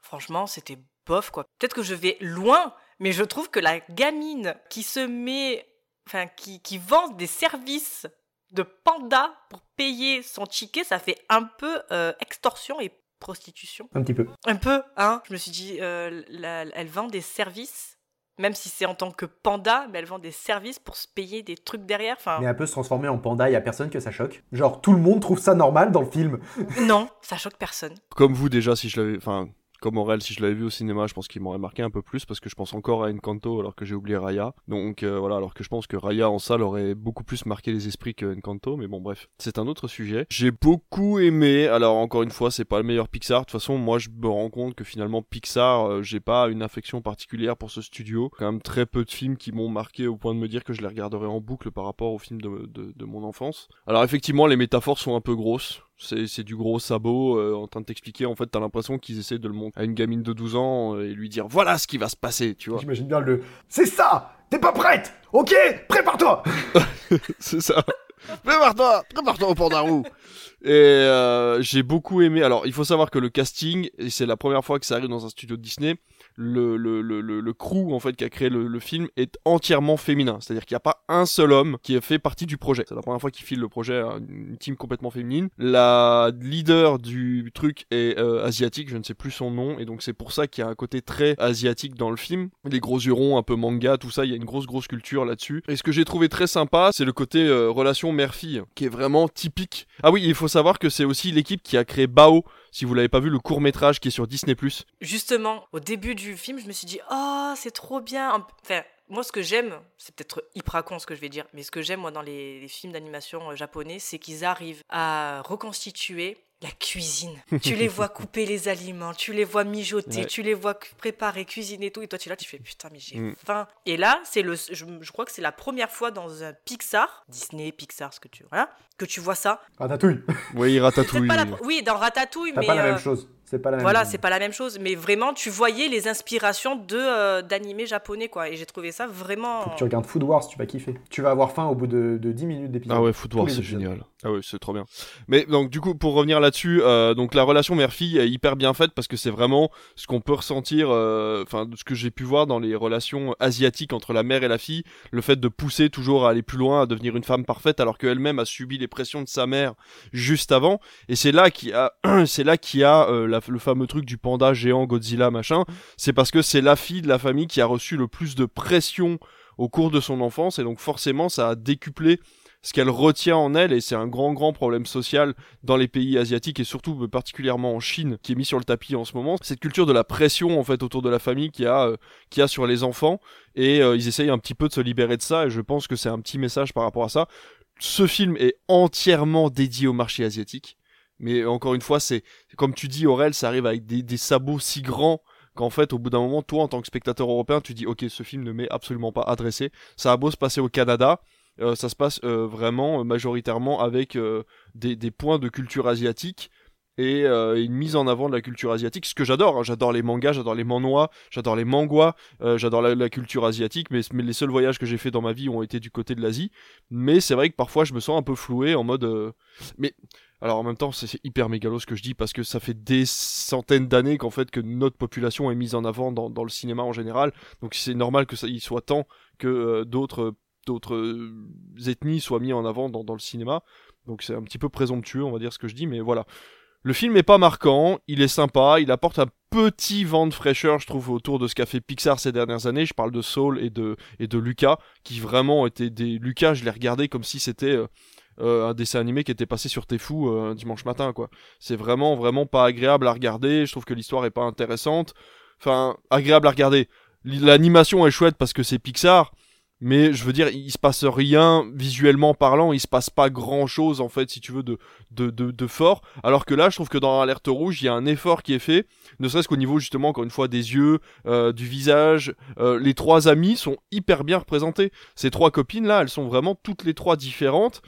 franchement, c'était bof quoi. Peut-être que je vais loin, mais je trouve que la gamine qui se met, enfin, qui, qui vend des services de panda pour payer son ticket, ça fait un peu euh, extorsion et prostitution. Un petit peu. Un peu, hein. Je me suis dit, euh, la- elle vend des services, même si c'est en tant que panda, mais elle vend des services pour se payer des trucs derrière. Enfin, Mais elle peut se transformer en panda, il y a personne que ça choque. Genre, tout le monde trouve ça normal dans le film. non, ça choque personne. Comme vous déjà, si je l'avais, enfin, comme Aurel, si je l'avais vu au cinéma, je pense qu'il m'aurait marqué un peu plus parce que je pense encore à Encanto alors que j'ai oublié Raya. Donc euh, voilà, alors que je pense que Raya en salle aurait beaucoup plus marqué les esprits que Encanto, mais bon bref, c'est un autre sujet. J'ai beaucoup aimé. Alors encore une fois, c'est pas le meilleur Pixar. De toute façon, moi je me rends compte que finalement Pixar, euh, j'ai pas une affection particulière pour ce studio. Quand même très peu de films qui m'ont marqué au point de me dire que je les regarderai en boucle par rapport aux films de, de, de mon enfance. Alors effectivement, les métaphores sont un peu grosses. C'est, c'est du gros sabot euh, en train de t'expliquer. En fait, t'as l'impression qu'ils essaient de le montrer à une gamine de 12 ans euh, et lui dire voilà ce qui va se passer, tu vois. J'imagine bien le. C'est ça T'es pas prête Ok? Prépare-toi c'est ça. Prépare-toi, prépare-toi au pandarou. Et euh, j'ai beaucoup aimé. Alors, il faut savoir que le casting, et c'est la première fois que ça arrive dans un studio de Disney, le, le, le, le, crew en fait qui a créé le, le film est entièrement féminin. C'est-à-dire qu'il n'y a pas un seul homme qui a fait partie du projet. C'est la première fois qu'ils filent le projet à une team complètement féminine. La leader du truc est euh, asiatique, je ne sais plus son nom, et donc c'est pour ça qu'il y a un côté très asiatique dans le film. Les gros yeux ronds, un peu manga, tout ça, il y a une grosse grosse culture là-dessus. Et ce que j'ai trouvé très sympa, c'est le côté euh, relation mère-fille, qui est vraiment typique. Ah oui, il faut savoir que c'est aussi l'équipe qui a créé Bao, si vous l'avez pas vu, le court métrage qui est sur Disney+. Justement, au début du film, je me suis dit, oh, c'est trop bien. Enfin, moi, ce que j'aime, c'est peut-être hyper con ce que je vais dire, mais ce que j'aime, moi, dans les, films d'animation euh, japonais, c'est qu'ils arrivent à reconstituer la cuisine. tu les vois couper les aliments, tu les vois mijoter, Ouais. tu les vois préparer, cuisiner et tout, et toi, tu es là, tu fais putain, mais j'ai Mm. faim. Et là, c'est le, je, je crois que c'est la première fois dans un Pixar, Disney, Pixar, ce que tu, voilà, que tu vois ça. Ratatouille Oui, Ratatouille. pas la- oui, dans Ratatouille, mais pas la euh, même chose. C'est pas la même voilà, c'est pas la même chose, mais vraiment, tu voyais les inspirations de euh, d'animés japonais, quoi. Et j'ai trouvé ça vraiment. Faut que tu regardes Food Wars, tu vas kiffer. Tu vas avoir faim au bout de, de 10 minutes d'épisode. Ah ouais, Foot Wars, c'est génial. Ah ouais, c'est trop bien. Mais donc du coup, pour revenir là-dessus, euh, donc la relation mère-fille est hyper bien faite parce que c'est vraiment ce qu'on peut ressentir, euh, enfin ce que j'ai pu voir dans les relations asiatiques entre la mère et la fille, le fait de pousser toujours à aller plus loin, à devenir une femme parfaite, alors qu'elle-même a subi les pressions de sa mère juste avant. Et c'est là qu'il y a, c'est là qu'il y a euh, le fameux truc du panda géant Godzilla machin. C'est parce que c'est la fille de la famille qui a reçu le plus de pression au cours de son enfance et donc forcément ça a décuplé ce qu'elle retient en elle, et c'est un grand grand problème social dans les pays asiatiques et surtout euh, particulièrement en Chine, qui est mis sur le tapis en ce moment, cette culture de la pression en fait autour de la famille qui a, euh, qui a sur les enfants, et euh, ils essayent un petit peu de se libérer de ça, et je pense que c'est un petit message par rapport à ça. Ce film est entièrement dédié au marché asiatique, mais encore une fois, c'est comme tu dis Aurel, ça arrive avec des, sabots si grands qu'en fait, au bout d'un moment, toi, en tant que spectateur européen, tu dis, ok, ce film ne m'est absolument pas adressé. Ça a beau se passer au Canada, euh, ça se passe euh, vraiment euh, majoritairement avec euh, des, points de culture asiatique et euh, une mise en avant de la culture asiatique, ce que j'adore. hein. J'adore les mangas, j'adore les manhwa, j'adore les manguas, euh, j'adore la, culture asiatique, mais, mais les seuls voyages que j'ai fait dans ma vie ont été du côté de l'Asie. Mais c'est vrai que parfois je me sens un peu floué en mode... euh, Mais alors en même temps, c'est hyper mégalo ce que je dis parce que ça fait des centaines d'années qu'en fait que notre population est mise en avant dans, le cinéma en général. Donc c'est normal que ça y soit tant que euh, d'autres d'autres euh, ethnies soient mis en avant dans, le cinéma. Donc c'est un petit peu présomptueux, on va dire ce que je dis, mais voilà. Le film est pas marquant, il est sympa, il apporte un petit vent de fraîcheur, je trouve, autour de ce qu'a fait Pixar ces dernières années. Je parle de Soul et de, et de Lucas, qui vraiment étaient des... Lucas, je l'ai regardé comme si c'était euh, un dessin animé qui était passé sur T'es fou euh, dimanche matin, quoi. C'est vraiment, vraiment pas agréable à regarder, je trouve que l'histoire est pas intéressante. Enfin, agréable à regarder. L'animation est chouette parce que c'est Pixar, mais je veux dire, il se passe rien visuellement parlant, il se passe pas grand chose en fait, si tu veux, de, de, de, de fort. Alors que là, je trouve que dans Alerte Rouge, il y a un effort qui est fait, ne serait-ce qu'au niveau justement, encore une fois, des yeux, euh, du visage. Euh, les trois amis sont hyper bien représentés. Ces trois copines là, elles sont vraiment toutes les trois différentes.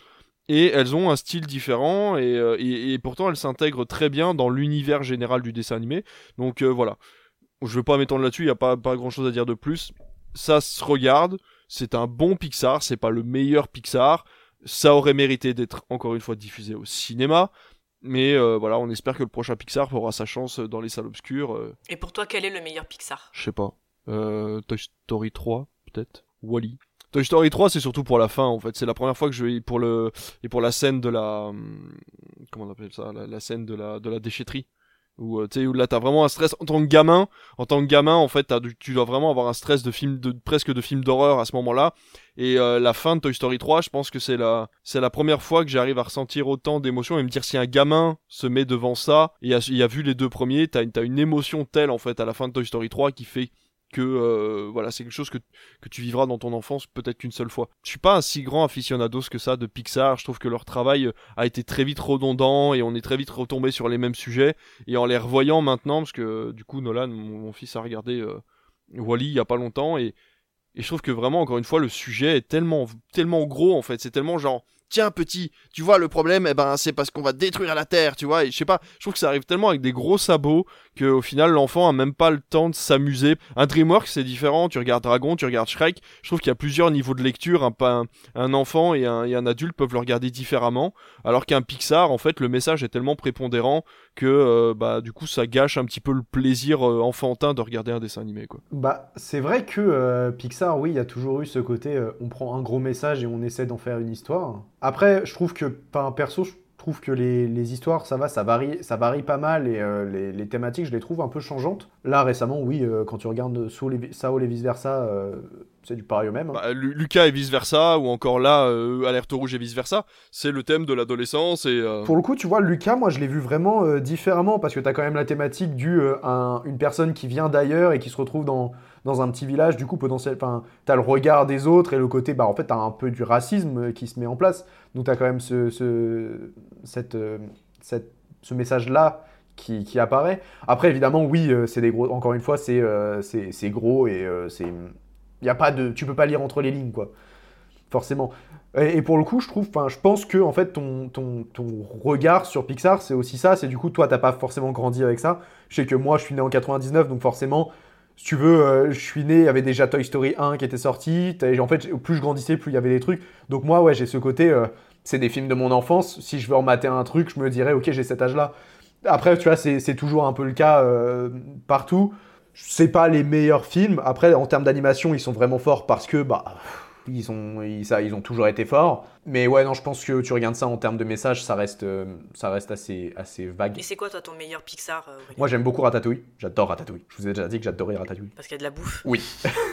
Et elles ont un style différent et, euh, et, et pourtant elles s'intègrent très bien dans l'univers général du dessin animé. Donc euh, voilà, je veux pas m'étendre là-dessus, il y a pas, pas grand chose à dire de plus. Ça se regarde, c'est un bon Pixar, c'est pas le meilleur Pixar. Ça aurait mérité d'être encore une fois diffusé au cinéma. Mais euh, voilà, on espère que le prochain Pixar aura sa chance dans les salles obscures. Et pour toi, quel est le meilleur Pixar? Je sais pas. Toy Story 3, peut-être. Wally. Toy Story 3, c'est surtout pour la fin, en fait. C'est la première fois que je vais pour le et pour la scène de la hum, comment on appelle ça, la, scène de la de la déchetterie. Où, euh, tu où là t'as vraiment un stress en tant que gamin. En tant que gamin, en fait, tu dois vraiment avoir un stress de film, de presque de film d'horreur à ce moment-là. Et euh, la fin de Toy Story 3, je pense que c'est la c'est la première fois que j'arrive à ressentir autant d'émotions et me dire si un gamin se met devant ça et a, il a vu les deux premiers, t'as t'as une émotion telle en fait à la fin de Toy Story 3 qui fait que euh, voilà c'est quelque chose que que tu vivras dans ton enfance peut-être qu'une seule fois. Je suis pas un si grand aficionados que ça de Pixar. Je trouve que leur travail euh, a été très vite redondant et on est très vite retombé sur les mêmes sujets. Et en les revoyant maintenant, parce que du coup Nolan, mon, mon fils a regardé euh, Wally il y a pas longtemps et et je trouve que vraiment encore une fois le sujet est tellement tellement gros en fait. C'est tellement genre tiens petit, tu vois le problème, eh ben c'est parce qu'on va détruire la terre, tu vois. Et je sais pas, je trouve que ça arrive tellement avec des gros sabots que au final l'enfant a même pas le temps de s'amuser. Un DreamWorks c'est différent. Tu regardes Dragon, tu regardes Shrek. Je trouve qu'il y a plusieurs niveaux de lecture. Un, enfant et un adulte peuvent le regarder différemment. Alors qu'un Pixar, en fait, le message est tellement prépondérant que euh, bah du coup ça gâche un petit peu le plaisir euh, enfantin de regarder un dessin animé quoi. Bah, c'est vrai que euh, Pixar, oui, il y a toujours eu ce côté, on prend un gros message et on essaie d'en faire une histoire. Après, je trouve que, par un perso, je trouve que les, les histoires, ça va, ça varie, ça varie pas mal et euh, les, les thématiques, je les trouve un peu changeantes. Là, récemment, oui, euh, quand tu regardes Saul et, Saul et vice-versa, euh, c'est du pareil au même. hein. Bah, Lu- Lucas et vice versa ou encore là Alerte rouge et vice versa, c'est le thème de l'adolescence et Pour le coup, tu vois, Lucas, moi, je l'ai vu vraiment différemment parce que t'as quand même la thématique du un- une personne qui vient d'ailleurs et qui se retrouve dans, dans un petit village. Du coup, potentiel, enfin, t'as le regard des autres et le côté, bah, en fait, t'as un peu du racisme qui se met en place. Donc, t'as quand même ce, ce, cette, euh, cette- ce message-là qui, qui apparaît. Après, évidemment, oui, euh, c'est des gros. Encore une fois, c'est euh, c'est gros et euh, c'est. Y a pas de, tu peux pas lire entre les lignes, quoi. Forcément. Et, pour le coup, je trouve, je pense que en fait, ton, ton, ton regard sur Pixar, c'est aussi ça. C'est du coup, toi, t'as pas forcément grandi avec ça. Je sais que moi, je suis né en 99, donc forcément, si tu veux, euh, je suis né, il y avait déjà Toy Story 1 qui était sorti. En fait, plus je grandissais, plus il y avait des trucs. Donc moi, ouais, j'ai ce côté, euh, c'est des films de mon enfance. Si je veux en mater un truc, je me dirais, ok, j'ai cet âge-là. Après, tu vois, c'est c'est toujours un peu le cas euh, partout. C'est pas les meilleurs films. Après, en termes d'animation, ils sont vraiment forts parce que, bah, ils ont, ils, ça, ils ont toujours été forts. Mais ouais, non, je pense que tu regardes ça en termes de message, ça reste, euh, ça reste assez, assez vague. Et c'est quoi, toi, ton meilleur Pixar euh, Moi, j'aime beaucoup Ratatouille. J'adore Ratatouille. Je vous ai déjà dit que j'adorais Ratatouille. Parce qu'il y a de la bouffe? Oui.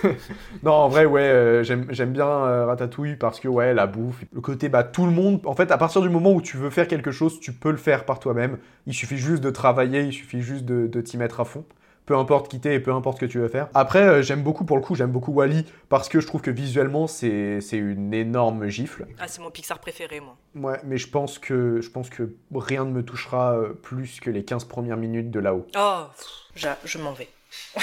non, en vrai, ouais, euh, j'aime j'aime bien euh, Ratatouille parce que, ouais, la bouffe, le côté, bah, tout le monde, en fait, à partir du moment où tu veux faire quelque chose, tu peux le faire par toi-même. Il suffit juste de travailler, il suffit juste de, de t'y mettre à fond. Peu importe qui t'es et peu importe ce que tu veux faire. Après, euh, j'aime beaucoup, pour le coup, j'aime beaucoup Wally parce que je trouve que visuellement, c'est une énorme gifle. Ah, c'est mon Pixar préféré, moi. Ouais, mais je pense que, je pense que rien ne me touchera euh, plus que les 15 premières minutes de là-haut. Oh, pff, je m'en vais.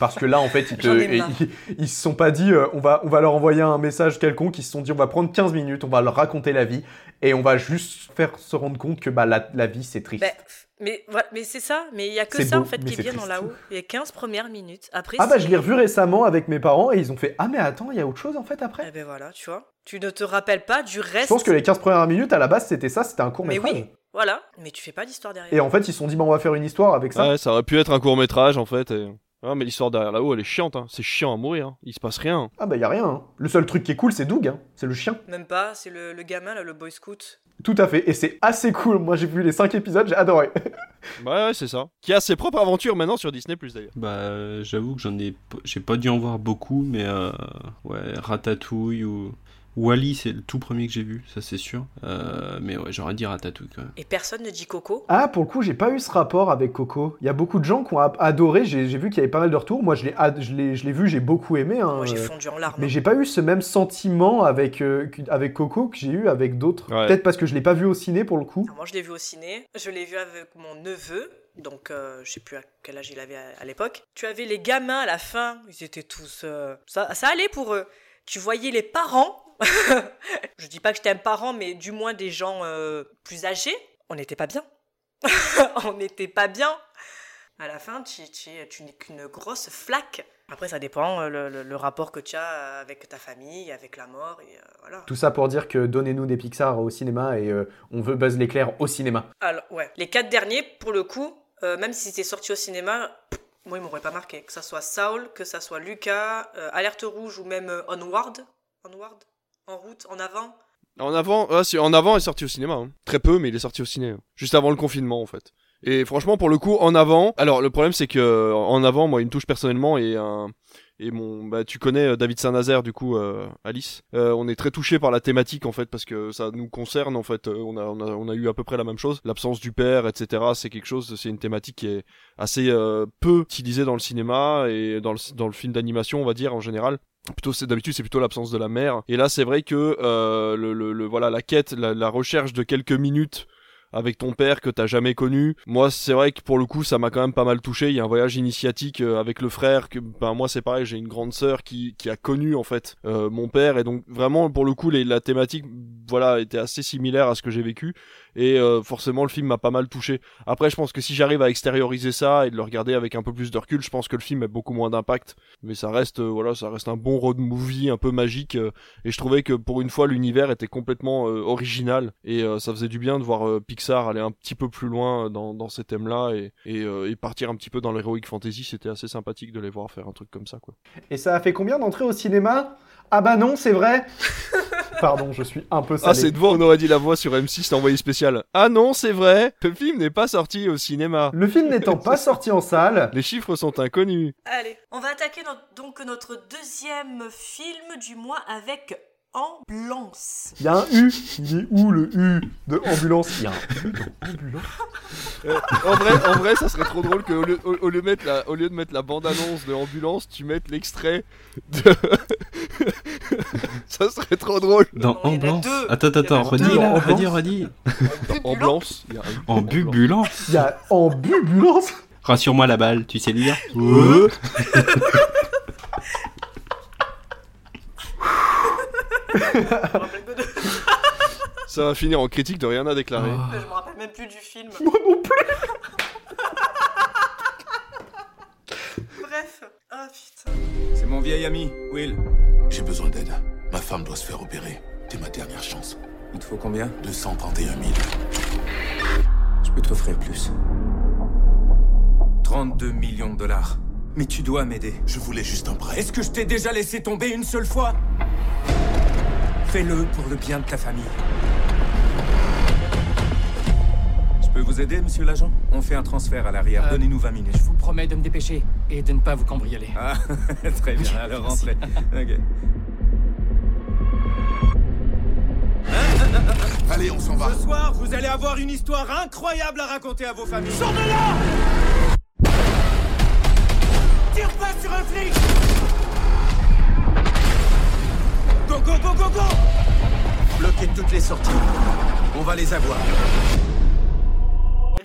Parce que là, en fait, ils, te- se sont pas dit, euh, on, va, on va leur envoyer un message quelconque, ils se sont dit, on va prendre 15 minutes, on va leur raconter la vie, et on va juste faire se rendre compte que bah, la, la vie, c'est triste. Ben, mais mais c'est ça, mais il y a que ça beau, en fait mais qui est bien dans là-haut. Il y a 15 premières minutes. Après, ah bah, je l'ai revu récemment avec mes parents, et ils ont fait, ah mais attends, il y a autre chose en fait après? Eh ben voilà, tu vois. Tu ne te rappelles pas du reste. Je pense que les 15 premières minutes, à la base, c'était ça, c'était un court Mais métrage. oui, voilà. Mais tu fais pas d'histoire derrière. Et en fait, ils se sont dit, bah, on va faire une histoire avec ça. ouais, ça aurait pu être un court métrage en fait. Et... Ah, mais l'histoire derrière là-haut elle est chiante, hein. c'est chiant à mourir, hein. il se passe rien. Ah bah, y a rien. hein. Le seul truc qui est cool, c'est Doug, hein. c'est le chien. Même pas, c'est le, le gamin, là, le boy scout. Tout à fait, et c'est assez cool. Moi, j'ai vu les 5 épisodes, j'ai adoré. Ouais, ouais, c'est ça. Qui a ses propres aventures maintenant sur Disney Plus d'ailleurs. Bah, euh, j'avoue que j'en ai, j'ai pas dû en voir beaucoup, mais euh, ouais, Ratatouille ou Wally, c'est le tout premier que j'ai vu, ça c'est sûr. Euh, mais ouais, j'aurais dit Ratatouille quand même. Et personne ne dit Coco? Ah, pour le coup, j'ai pas eu ce rapport avec Coco. Il y a beaucoup de gens qui ont a- adoré. J'ai vu qu'il y avait pas mal de retours. Moi, je l'ai ad- je l'ai je l'ai vu, j'ai beaucoup aimé. hein, Moi, j'ai euh, fondu en larmes. Mais j'ai pas eu ce même sentiment avec, euh, avec Coco que j'ai eu avec d'autres. Ouais. Peut-être parce que je l'ai pas vu au ciné pour le coup. Moi, je l'ai vu au ciné. Je l'ai vu avec mon neveu. Donc, euh, je sais plus à quel âge il avait à, à l'époque. Tu avais les gamins à la fin. Ils étaient tous. euh, Ça, ça allait pour eux. Tu voyais les parents. je dis pas que j'étais un parent, mais du moins des gens euh, plus âgés. On n'était pas bien. On n'était pas bien. À la fin, tu, tu, tu n'es qu'une grosse flaque. Après, ça dépend euh, le, le- le rapport que tu as avec ta famille, avec la mort, et euh, voilà. Tout ça pour dire que donnez-nous des Pixar au cinéma et euh, on veut Buzz l'éclair au cinéma. Alors, ouais. Les quatre derniers, pour le coup, euh, même si c'était sorti au cinéma, pff, Moi, il m'aurait pas marqué. Que ça soit Saul, que ça soit Lucas, euh, Alerte Rouge ou même euh, Onward. Onward? En route, en avant? En avant, ah, en avant est sorti au cinéma. Hein. Très peu, mais il est sorti au cinéma. Juste avant le confinement, en fait. Et franchement, pour le coup, en avant. Alors, le problème, c'est que en avant, moi, il me touche personnellement et et mon bah tu connais euh, David Saint-Nazaire du coup euh, Alice euh, on est très touché par la thématique en fait parce que ça nous concerne en fait on a, on a on a eu à peu près la même chose l'absence du père etc c'est quelque chose c'est une thématique qui est assez peu utilisée dans le cinéma et dans le dans le film d'animation on va dire en général plutôt c'est d'habitude c'est plutôt l'absence de la mère et là c'est vrai que le, le, voilà la quête la, la recherche de quelques minutes avec ton père que t'as jamais connu. Moi, c'est vrai que pour le coup, ça m'a quand même pas mal touché. Il y a un voyage initiatique euh, avec le frère que, ben moi, c'est pareil. J'ai une grande sœur qui, qui a connu en fait euh, mon père et donc vraiment pour le coup, les, la thématique, voilà, était assez similaire à ce que j'ai vécu et euh, forcément le film m'a pas mal touché. Après, je pense que si j'arrive à extérioriser ça et de le regarder avec un peu plus de recul, je pense que le film a beaucoup moins d'impact. Mais ça reste, voilà, ça reste un bon road movie un peu magique et je trouvais que pour une fois l'univers était complètement original et ça faisait du bien de voir Pixar aller un petit peu plus loin dans, dans ces thèmes-là et, euh, et, partir un petit peu dans l'heroic fantasy, c'était assez sympathique de les voir faire un truc comme ça. Quoi. Et ça a fait combien d'entrées au cinéma? Ah bah non, c'est vrai Pardon, je suis un peu salé. Ah, cette voix, on aurait dit la voix sur M6 envoyé spécial. Ah non, c'est vrai, le film n'est pas sorti au cinéma. Le film n'étant pas sorti en salle. Les chiffres sont inconnus. Allez, on va attaquer donc notre deuxième film du mois avec ambulance. Il y a un U. Il est où le U de ambulance? Il y a un U dans ambulance. Euh, en, vrai, en vrai, ça serait trop drôle qu'au lieu, au, lieu, mettre la, au lieu de mettre la bande-annonce de ambulance, tu mettes l'extrait de. ça serait trop drôle. Dans ambulance. Attends, attends, redis là, redis, redis. Ambulance. En bubulance. Il y a ambulance. Rassure-moi la balle, tu sais lire. Ça va finir en critique de rien à déclarer. Oh. Je me rappelle même plus du film. Moi non plus. Bref. Ah putain. C'est mon vieil ami, Will. J'ai besoin d'aide. Ma femme doit se faire opérer. T'es ma dernière chance. Il te faut combien? 231 000. Je peux t'offrir plus. 32 millions de dollars. Mais tu dois m'aider. Je voulais juste un prêt. Est-ce que je t'ai déjà laissé tomber une seule fois? Fais-le pour le bien de ta famille. Je peux vous aider, monsieur l'agent? On fait un transfert à l'arrière. Euh, Donnez-nous 20 minutes. Je vous promets de me dépêcher et de ne pas vous cambrioler. Ah, très bien. Alors rentrez. ok. Allez, on s'en va. Ce soir, vous allez avoir une histoire incroyable à raconter à vos familles. Sortez là Tire pas sur un flic Go, toutes les sorties. On va les avoir.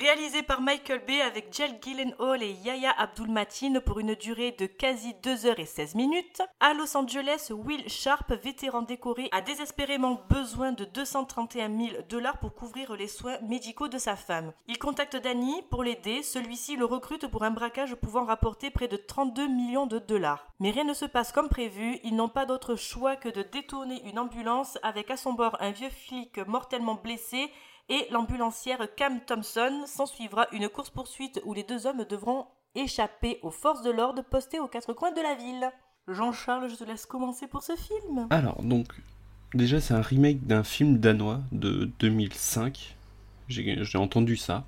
Réalisé par Michael Bay avec Jill Gyllenhaal et Yaya Abdul-Mateen pour une durée de quasi 2 h 16 minutes. À Los Angeles, Will Sharp, vétéran décoré, a désespérément besoin de 231 000 dollars pour couvrir les soins médicaux de sa femme. Il contacte Danny pour l'aider, celui-ci le recrute pour un braquage pouvant rapporter près de 32 millions de dollars. Mais rien ne se passe comme prévu, ils n'ont pas d'autre choix que de détourner une ambulance avec à son bord un vieux flic mortellement blessé et l'ambulancière Cam Thompson. S'ensuivra une course-poursuite où les deux hommes devront échapper aux forces de l'ordre postées aux quatre coins de la ville. Jean-Charles, je te laisse commencer pour ce film. Alors, donc, déjà, c'est un remake d'un film danois de 2005. J'ai entendu ça.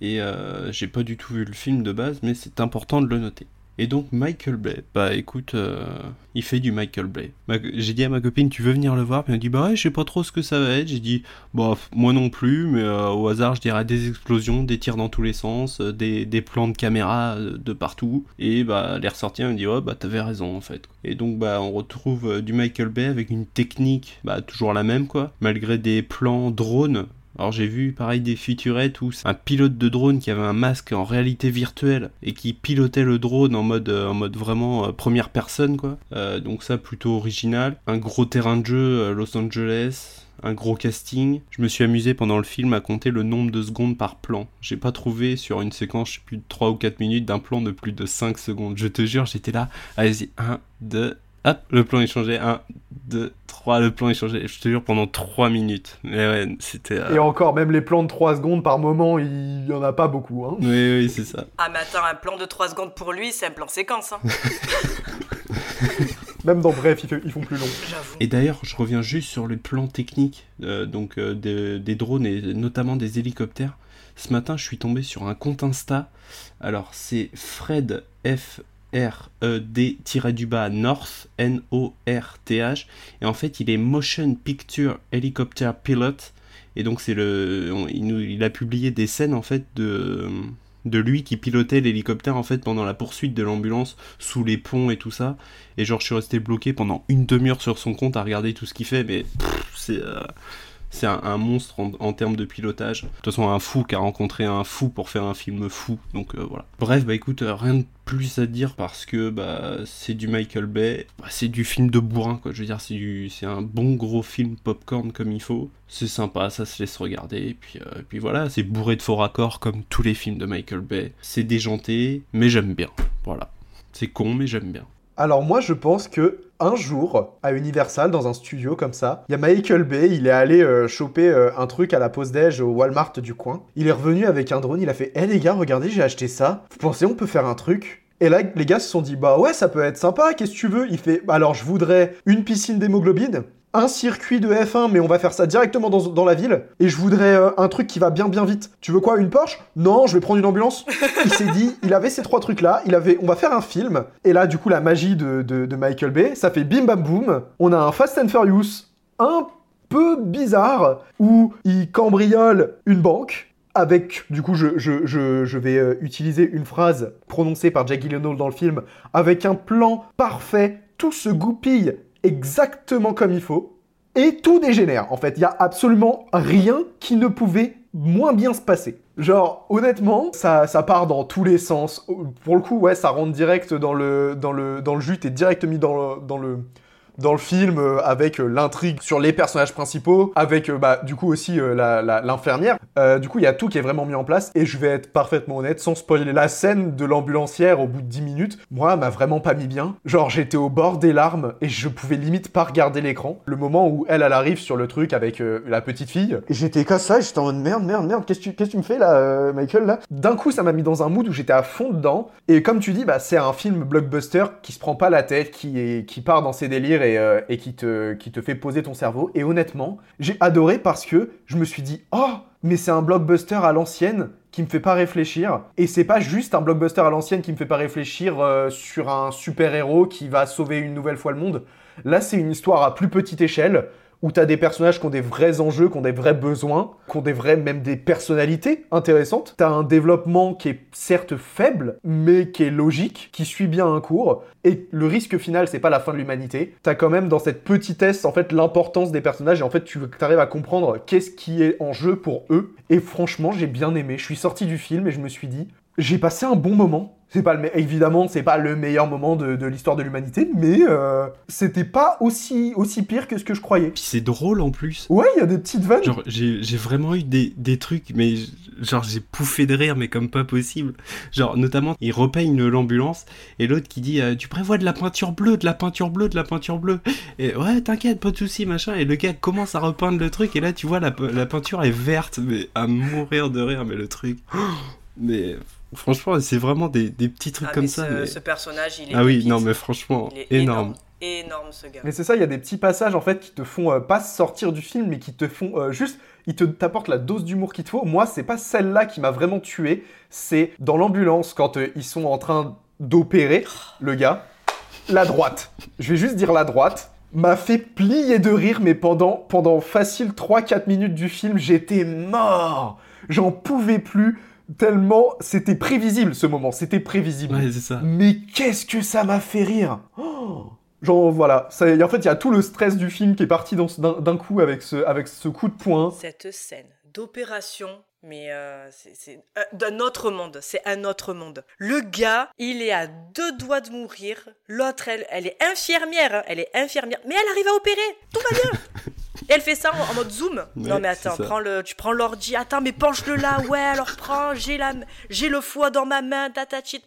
Et euh, j'ai pas du tout vu le film de base, mais c'est important de le noter. Et donc Michael Bay, bah écoute, euh, il fait du Michael Bay. J'ai dit à ma copine, tu veux venir le voir? Puis elle m'a dit, bah ouais, je sais pas trop ce que ça va être. J'ai dit, bah moi non plus, mais euh, au hasard, je dirais des explosions, des tirs dans tous les sens, euh, des, plans de caméra de partout. Et bah les ressorties, elle me dit, ouais, bah t'avais raison en fait. Et donc bah on retrouve du Michael Bay avec une technique, bah toujours la même quoi, malgré des plans drones alors j'ai vu pareil des featurettes où un pilote de drone qui avait un masque en réalité virtuelle et qui pilotait le drone en mode, euh, en mode vraiment euh, première personne quoi. Euh, donc ça plutôt original. Un gros terrain de jeu Los Angeles, un gros casting. Je me suis amusé pendant le film à compter le nombre de secondes par plan. J'ai pas trouvé sur une séquence, je sais plus de 3 ou 4 minutes, d'un plan de plus de 5 secondes. Je te jure, j'étais là, allez-y, 1, 2, hop, le plan est changé, 1, 2, 3, le plan est changé. Je te jure, pendant 3 minutes. Mais ouais, c'était. euh, Et encore, même les plans de 3 secondes par moment, il y en a pas beaucoup. Hein. Oui, oui, c'est ça. Ah, mais attends, un plan de 3 secondes pour lui, c'est un plan séquence. Hein. Même dans Bref, ils, fait- ils font plus long. Et d'ailleurs, je reviens juste sur les plans techniques, euh, donc euh, des, des drones et notamment des hélicoptères. Ce matin, je suis tombé sur un compte Insta. Alors, c'est Fred F R E D du bas North N O R T H et en fait, il est Motion Picture Helicopter Pilot. Et donc c'est le il, a publié des scènes en fait de de lui qui pilotait l'hélicoptère en fait pendant la poursuite de l'ambulance sous les ponts et tout ça. Et genre je suis resté bloqué pendant une demi-heure sur son compte à regarder tout ce qu'il fait mais c'est euh, c'est un, monstre en, en termes de pilotage. De toute façon, un fou qui a rencontré un fou pour faire un film fou. Donc euh, voilà. Bref, bah écoute, euh, rien de plus à dire parce que bah c'est du Michael Bay, Bah, c'est du film de bourrin quoi. Je veux dire, c'est du, c'est un bon gros film popcorn comme il faut. C'est sympa, ça se laisse regarder. Et puis, euh, et puis voilà, c'est bourré de faux raccords comme tous les films de Michael Bay. C'est déjanté, mais j'aime bien. Voilà. C'est con, mais j'aime bien. Alors moi je pense que un jour à Universal dans un studio comme ça, il y a Michael Bay, il est allé euh, choper euh, un truc à la pause déj au Walmart du coin. Il est revenu avec un drone, il a fait "Eh les gars, regardez, j'ai acheté ça. Vous pensez on peut faire un truc? Et là, les gars se sont dit, bah ouais, ça peut être sympa, qu'est-ce que tu veux? Il fait, alors je voudrais une piscine d'hémoglobine, un circuit de F1, mais on va faire ça directement dans, dans la ville, et je voudrais euh, un truc qui va bien bien vite. Tu veux quoi, une Porsche? Non, je vais prendre une ambulance. il s'est dit, il avait ces trois trucs-là, il avait, on va faire un film, et là, du coup, la magie de, de, de Michael Bay, ça fait bim bam boum, on a un Fast and Furious, un peu bizarre, où il cambriole une banque, avec, du coup, je, je, je, je vais euh, utiliser une phrase prononcée par Jack Gyllenhaal dans le film, avec un plan parfait, tout se goupille exactement comme il faut, et tout dégénère. En fait, il y a absolument rien qui ne pouvait moins bien se passer. Genre, honnêtement, ça, part dans tous les sens. Pour le coup, ouais, ça rentre direct dans le, jus, t'es direct mis dans dans le, dans le film euh, avec euh, l'intrigue sur les personnages principaux, avec euh, bah, du coup aussi l'infirmière. Du coup, il y a tout qui est vraiment mis en place. Et je vais être parfaitement honnête, sans spoiler la scène de l'ambulancière au bout de 10 minutes, moi, m'a vraiment pas mis bien. Genre, j'étais au bord des larmes et je pouvais limite pas regarder l'écran. Le moment où elle, elle arrive sur le truc avec la petite fille. Et j'étais comme ça, j'étais en mode merde, merde, merde, qu'est-ce que tu, me fais là, Michael, là? D'un coup, ça m'a mis dans un mood où j'étais à fond dedans. Et comme tu dis, bah, c'est un film blockbuster qui se prend pas la tête, qui, est, qui part dans ses délires et, euh, et qui, te, qui te fait poser ton cerveau. Et honnêtement, j'ai adoré parce que je me suis dit, oh, mais c'est un blockbuster à l'ancienne qui me fait pas réfléchir. Et c'est pas juste un blockbuster à l'ancienne qui me fait pas réfléchir euh, sur un super-héros qui va sauver une nouvelle fois le monde. Là, c'est une histoire à plus petite échelle où t'as des personnages qui ont des vrais enjeux, qui ont des vrais besoins, qui ont des vrais, même des personnalités intéressantes. T'as un développement qui est certes faible, mais qui est logique, qui suit bien un cours. Et le risque final, c'est pas la fin de l'humanité. T'as quand même dans cette petitesse, en fait, l'importance des personnages. Et en fait, tu arrives à comprendre qu'est-ce qui est en jeu pour eux. Et franchement, j'ai bien aimé. Je suis sorti du film et je me suis dit, j'ai passé un bon moment. C'est pas le me- évidemment, c'est pas le meilleur moment de, de l'histoire de l'humanité, mais euh, c'était pas aussi aussi pire que ce que je croyais. Puis c'est drôle en plus. Ouais, il y a des petites vannes. Genre, j'ai vraiment eu des, des trucs, mais genre, j'ai pouffé de rire, mais comme pas possible. Genre, notamment, il repeigne l'ambulance, et l'autre qui dit euh, Tu prévois de la peinture bleue, de la peinture bleue, de la peinture bleue. Et ouais, t'inquiète, pas de soucis, machin. Et le gars commence à repeindre le truc, et là, tu vois, la, la peinture est verte, mais à mourir de rire, mais le truc. Mais franchement, c'est vraiment des, des petits trucs Ah, comme mais ça. ce, mais- ce personnage, il est Ah oui, pépite. non, mais franchement, Il est énorme. Énorme, ce gars. Mais c'est ça, il y a des petits passages en fait qui te font euh, pas sortir du film, mais qui te font euh, juste, ils te t'apportent la dose d'humour qu'il te faut. Moi, c'est pas celle-là qui m'a vraiment tué. C'est dans l'ambulance quand euh, ils sont en train d'opérer le gars. La droite. Je vais juste dire la droite. M'a fait plier de rire, mais pendant, pendant facile 3-4 minutes du film, j'étais mort. J'en pouvais plus. Tellement c'était prévisible ce moment, c'était prévisible. Ouais, c'est ça. Mais qu'est-ce que ça m'a fait rire Oh Genre voilà, ça, et en fait il y a tout le stress du film qui est parti dans ce- d'un d'un coup avec ce, avec ce coup de poing. Cette scène d'opération, mais euh, c'est- euh, d'un autre monde. C'est un autre monde. Le gars, il est à deux doigts de mourir. L'autre, elle, elle est infirmière. hein, Elle est infirmière. Mais elle arrive à opérer. Tout va bien. Et elle fait ça en, en mode zoom. non mais attends, prends le, tu prends l'ordi. Attends, mais penche-le là. Ouais, alors prends. J'ai la, j'ai le foie dans ma main. Tatachit.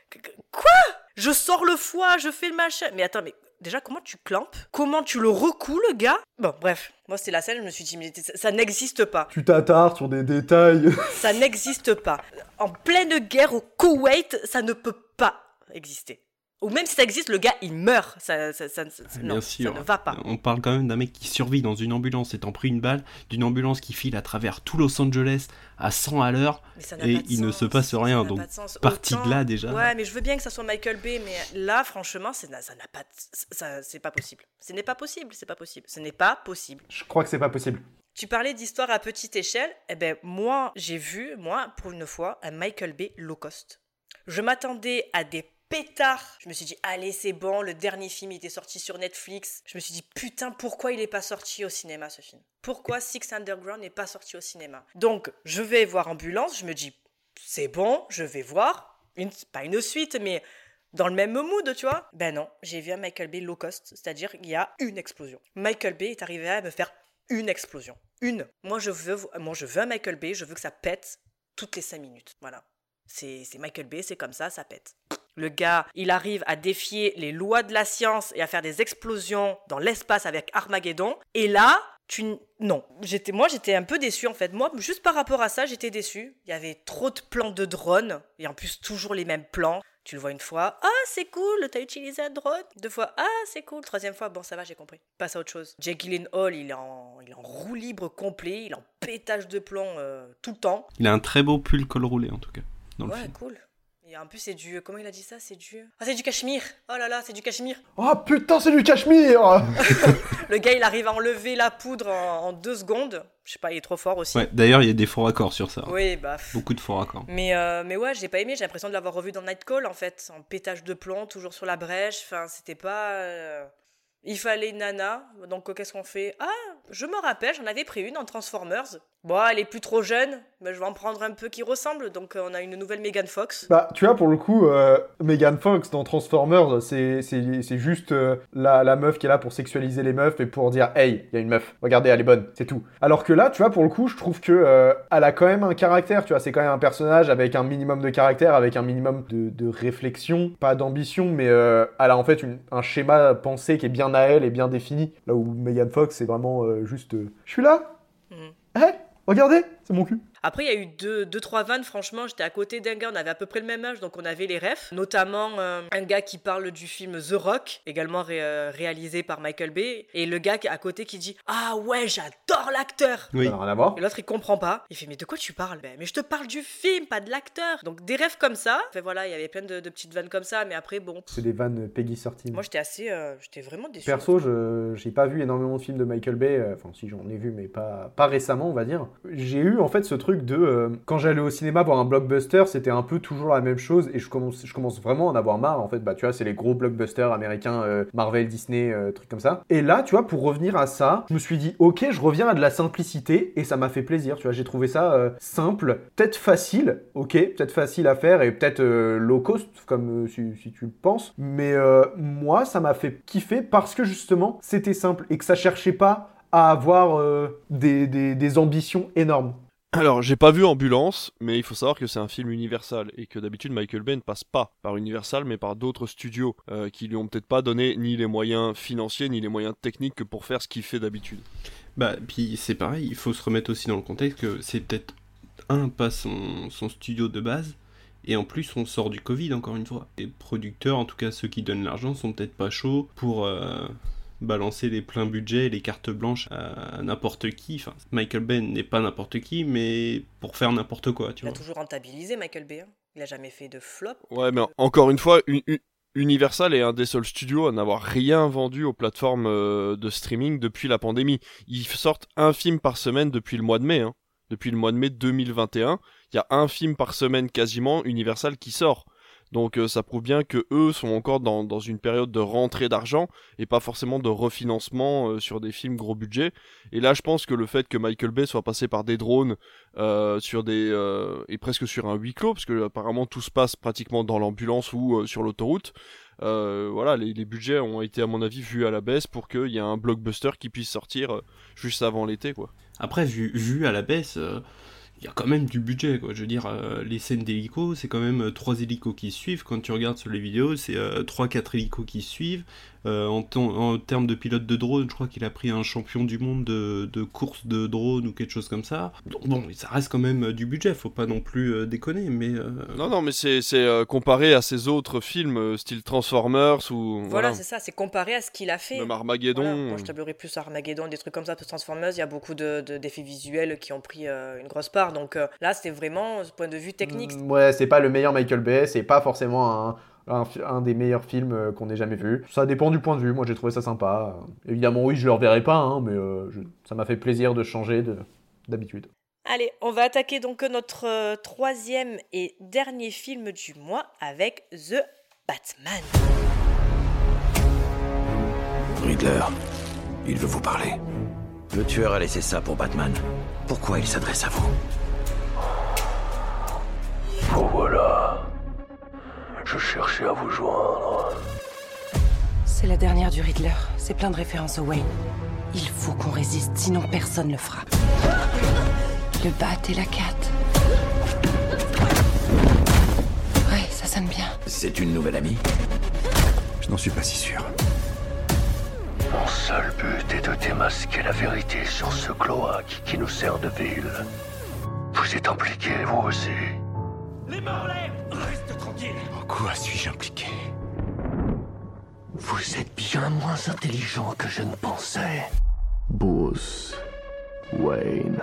Quoi? Je sors le foie. Je fais le machin. Mais attends, mais Déjà, comment tu clampes? Comment tu le recoules, le gars? Bon, bref. Moi, c'était la scène, je me suis dit, mais ça, ça n'existe pas. Tu t'attardes sur des détails. Ça n'existe pas. En pleine guerre au Koweït, ça ne peut pas exister. Ou même si ça existe, le gars, il meurt. Ça, ça, ça- ça- non, Bien ça sûr. ne va pas. On parle quand même d'un mec qui survit dans une ambulance étant pris une balle, d'une ambulance qui file à travers tout Los Angeles à 100 à l'heure, et il ne se passe rien. Donc, pas de parti de là déjà. Ouais, mais je veux bien que ça soit Michael Bay, mais là, franchement, ça n'a pas, de- ça, c'est pas possible. Ce n'est pas possible, c'est pas possible. Ce n'est pas possible. Je crois que c'est pas possible. Tu parlais d'histoire à petite échelle. Eh ben, moi, j'ai vu, moi, pour une fois, un Michael Bay low cost. Je m'attendais à des pétards. Je me suis dit, allez, c'est bon, le dernier film il était sorti sur Netflix. Je me suis dit, putain, pourquoi il n'est pas sorti au cinéma ce film? Pourquoi Six Underground n'est pas sorti au cinéma? Donc, je vais voir Ambulance, je me dis, c'est bon, je vais voir. Une, pas une suite, mais dans le même mood, tu vois Ben non, j'ai vu un Michael Bay low cost, c'est-à-dire qu'il y a une explosion. Michael Bay est arrivé à me faire une explosion. Une. Moi, je veux, moi, je veux un Michael Bay, je veux que ça pète toutes les 5 minutes. Voilà. C'est Michael Bay, c'est comme ça, ça pète. Le gars, il arrive à défier les lois de la science et à faire des explosions dans l'espace avec Armageddon. Et là, tu... Non. J'étais, moi, j'étais un peu déçu, en fait. Moi, juste par rapport à ça, j'étais déçu. Il y avait trop de plans de drones. Et en plus, toujours les mêmes plans. Tu le vois une fois, ah c'est cool, t'as utilisé un drone. Deux fois, ah c'est cool. Troisième fois, bon ça va, j'ai compris. Passe à autre chose. Jake Gyllenhaal, il est en, il est en roue libre complet, il est en pétage de plomb euh, tout le temps. Il a un très beau pull col roulé en tout cas. Dans le ouais, film. cool. Et en plus c'est du, comment il a dit ça, c'est du, ah c'est du cachemire. Oh là là, c'est du cachemire. Oh putain, c'est du cachemire Le gars, il arrive à enlever la poudre en, en deux secondes. Je sais pas, il est trop fort aussi. Ouais, d'ailleurs, il y a des faux raccords sur ça. Oui, bah. Beaucoup de faux raccords. Mais, euh, mais ouais, j'ai pas aimé, j'ai l'impression de l'avoir revu dans Night Call en fait, en pétage de plomb, toujours sur la brèche, enfin c'était pas... euh, Il fallait une nana, donc qu'est-ce qu'on fait? Ah, je me rappelle, j'en avais pris une en Transformers. Bon, elle est plus trop jeune, mais je vais en prendre un peu qui ressemble, donc euh, on a une nouvelle Megan Fox. Bah, tu vois, pour le coup, euh, Megan Fox dans Transformers, c'est juste euh, la, la meuf qui est là pour sexualiser les meufs et pour dire Hey, il y a une meuf, regardez, elle est bonne, c'est tout. Alors que là, tu vois, pour le coup, je trouve que elle a quand même un caractère, tu vois, c'est quand même un personnage avec un minimum de caractère, avec un minimum de, de réflexion, pas d'ambition, mais elle a en fait une- un schéma pensé qui est bien à elle et bien défini. Là où Megan Fox, c'est vraiment juste euh, Je suis là Mhm. Hé, regardez, c'est mon cul. Après, il y a eu deux, deux trois vannes, franchement, j'étais à côté d'un gars, on avait à peu près le même âge, donc on avait les refs. Notamment euh, un gars qui parle du film The Rock, également ré- euh, réalisé par Michael Bay, et le gars qui est à côté qui dit Ah ouais, j'adore l'acteur Oui. Ça n'a rien à voir. Et l'autre il comprend pas. Il fait mais de quoi tu parles Ben, Mais je te parle du film, pas de l'acteur. Donc des rêves comme ça. Fait voilà, il y avait plein de, de petites vannes comme ça, mais après bon. C'est des vannes Peggy 13. Moi j'étais assez, euh, j'étais vraiment déçu. Perso, je j'ai pas vu énormément de films de Michael Bay. euh, Enfin, si j'en ai vu, mais pas, pas récemment, on va dire. J'ai eu en fait ce truc de euh, quand j'allais au cinéma voir un blockbuster, c'était un peu toujours la même chose et je commence, vraiment à en avoir marre. En fait, bah tu vois, c'est les gros blockbusters américains, euh, Marvel, Disney, euh, trucs comme ça. Et là, tu vois, pour revenir à ça, je me suis dit, ok, je reviens à de la simplicité et ça m'a fait plaisir. Tu vois, j'ai trouvé ça euh, simple, peut-être facile, ok, peut-être facile à faire et peut-être low cost, comme si, tu le penses. Mais moi, ça m'a fait kiffer parce que justement, c'était simple et que ça cherchait pas à avoir des ambitions énormes. Alors, j'ai pas vu Ambulance, mais il faut savoir que c'est un film Universal et que d'habitude Michael Bay ne passe pas par Universal mais par d'autres studios euh, qui lui ont peut-être pas donné ni les moyens financiers ni les moyens techniques que pour faire ce qu'il fait d'habitude. Bah, puis c'est pareil, il faut se remettre aussi dans le contexte que c'est peut-être un, pas son, studio de base, et en plus on sort du Covid encore une fois. Les producteurs, en tout cas ceux qui donnent l'argent, sont peut-être pas chauds pour euh, balancer les pleins budgets, les cartes blanches à n'importe qui. Enfin, Michael Bay n'est pas n'importe qui, mais pour faire n'importe quoi, tu Il a toujours rentabilisé Michael Bay. hein. Il a jamais fait de flop. Ouais, mais encore une fois, Universal est un des seuls studios à n'avoir rien vendu aux plateformes euh, de streaming depuis la pandémie. Ils sortent un film par semaine depuis le mois de mai. hein. Depuis le mois de mai 2021, il y a un film par semaine quasiment Universal qui sort. Donc euh, ça prouve bien que eux sont encore dans, dans une période de rentrée d'argent et pas forcément de refinancement euh, sur des films gros budget. Et là, je pense que le fait que Michael Bay soit passé par des drones euh, sur des et presque sur un huis clos, parce que apparemment tout se passe pratiquement dans l'ambulance ou sur l'autoroute. Voilà, les, les budgets ont été à mon avis vus à la baisse pour qu'il y ait un blockbuster qui puisse sortir juste avant l'été, quoi. Après, vu, vu à la baisse, il y a quand même du budget, quoi. Je veux dire, euh, les scènes d'hélicos, c'est quand même euh, trois hélicos qui suivent. Quand tu regardes sur les vidéos, c'est euh, trois, quatre hélicos qui suivent. Euh, en, en, termes de pilote de drone, je crois qu'il a pris un champion du monde de, de, course de drone ou quelque chose comme ça. Donc bon, ça reste quand même euh, du budget, faut pas non plus euh, déconner, mais... Non, non, mais c'est comparé à ses autres films, style Transformers ou... Voilà, c'est ça, c'est comparé à ce qu'il a fait. Même Armageddon. Moi, je tablerais plus Armageddon, des trucs comme ça, Transformers, il y a beaucoup d'effets de, visuels qui ont pris une grosse part, donc là, c'était vraiment, ce point de vue technique. Mm, ouais, c'est pas le meilleur Michael Bay, c'est pas forcément un un, des meilleurs films euh, qu'on ait jamais vu. Ça dépend du point de vue, moi j'ai trouvé ça sympa. Évidemment, oui, je le reverrai pas, hein, mais euh, ça m'a fait plaisir de changer d'habitude. Allez, on va attaquer donc notre euh, troisième et dernier film du mois avec The Batman. Riddler, il veut vous parler. Le tueur a laissé ça pour Batman. Pourquoi il s'adresse à vous? Oh voilà. Je cherchais à vous joindre. C'est la dernière du Riddler. C'est plein de références au Wayne. Il faut qu'on résiste, sinon personne ne le fera. Le bat et la cat. Ouais, ça sonne bien. C'est une nouvelle amie Je n'en suis pas si sûr. Mon seul but est de démasquer la vérité sur ce cloaque qui nous sert de ville. Vous êtes impliqué, vous aussi. Les morts Reste tranquille En quoi suis-je impliqué Vous êtes bien moins intelligent que je ne pensais. Bruce Wayne.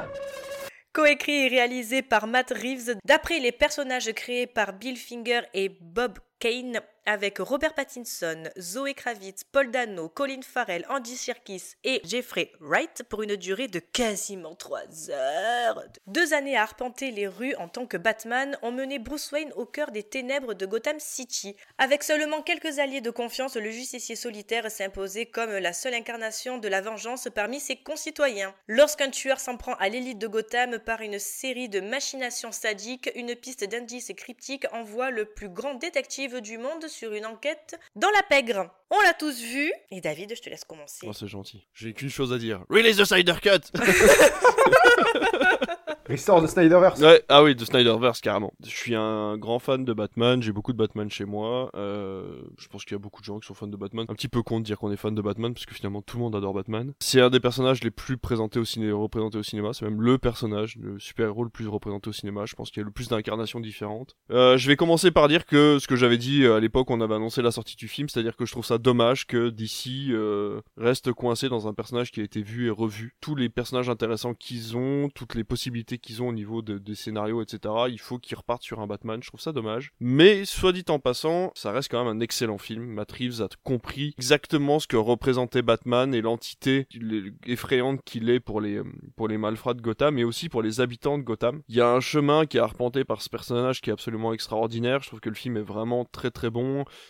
Coécrit et réalisé par Matt Reeves, d'après les personnages créés par Bill Finger et Bob Kane, avec Robert Pattinson, Zoe Kravitz, Paul Dano, Colin Farrell, Andy Serkis et Jeffrey Wright pour une durée de quasiment 3 heures. Deux années à arpenter les rues en tant que Batman ont mené Bruce Wayne au cœur des ténèbres de Gotham City. Avec seulement quelques alliés de confiance, le justicier solitaire s'est comme la seule incarnation de la vengeance parmi ses concitoyens. Lorsqu'un tueur s'en prend à l'élite de Gotham par une série de machinations sadiques, une piste d'indices cryptiques envoie le plus grand détective du monde sur une enquête dans la pègre. On l'a tous vu. Et David, je te laisse commencer. Oh, c'est gentil. J'ai qu'une chose à dire. Release the Snyder Cut Restore the Snyderverse. Ouais, ah oui, The Snyderverse, carrément. Je suis un grand fan de Batman, j'ai beaucoup de Batman chez moi. Euh, je pense qu'il y a beaucoup de gens qui sont fans de Batman. Un petit peu con de dire qu'on est fan de Batman, parce que finalement tout le monde adore Batman. C'est un des personnages les plus présentés au cinéma, représentés au cinéma. C'est même le personnage, le super-héros le plus représenté au cinéma. Je pense qu'il y a le plus d'incarnations différentes. Euh, je vais commencer par dire que ce que j'avais dit euh, à l'époque, on avait annoncé la sortie du film, c'est-à-dire que je trouve ça dommage que DC euh, reste coincé dans un personnage qui a été vu et revu. Tous les personnages intéressants qu'ils ont, toutes les possibilités qu'ils ont au niveau de, des scénarios, etc. Il faut qu'ils repartent sur un Batman. Je trouve ça dommage. Mais soit dit en passant, ça reste quand même un excellent film. Matt Reeves a compris exactement ce que représentait Batman et l'entité effrayante qu'il est pour les pour les malfrats de Gotham, mais aussi pour les habitants de Gotham. Il y a un chemin qui est arpenté par ce personnage qui est absolument extraordinaire. Je trouve que le film est vraiment très très bon.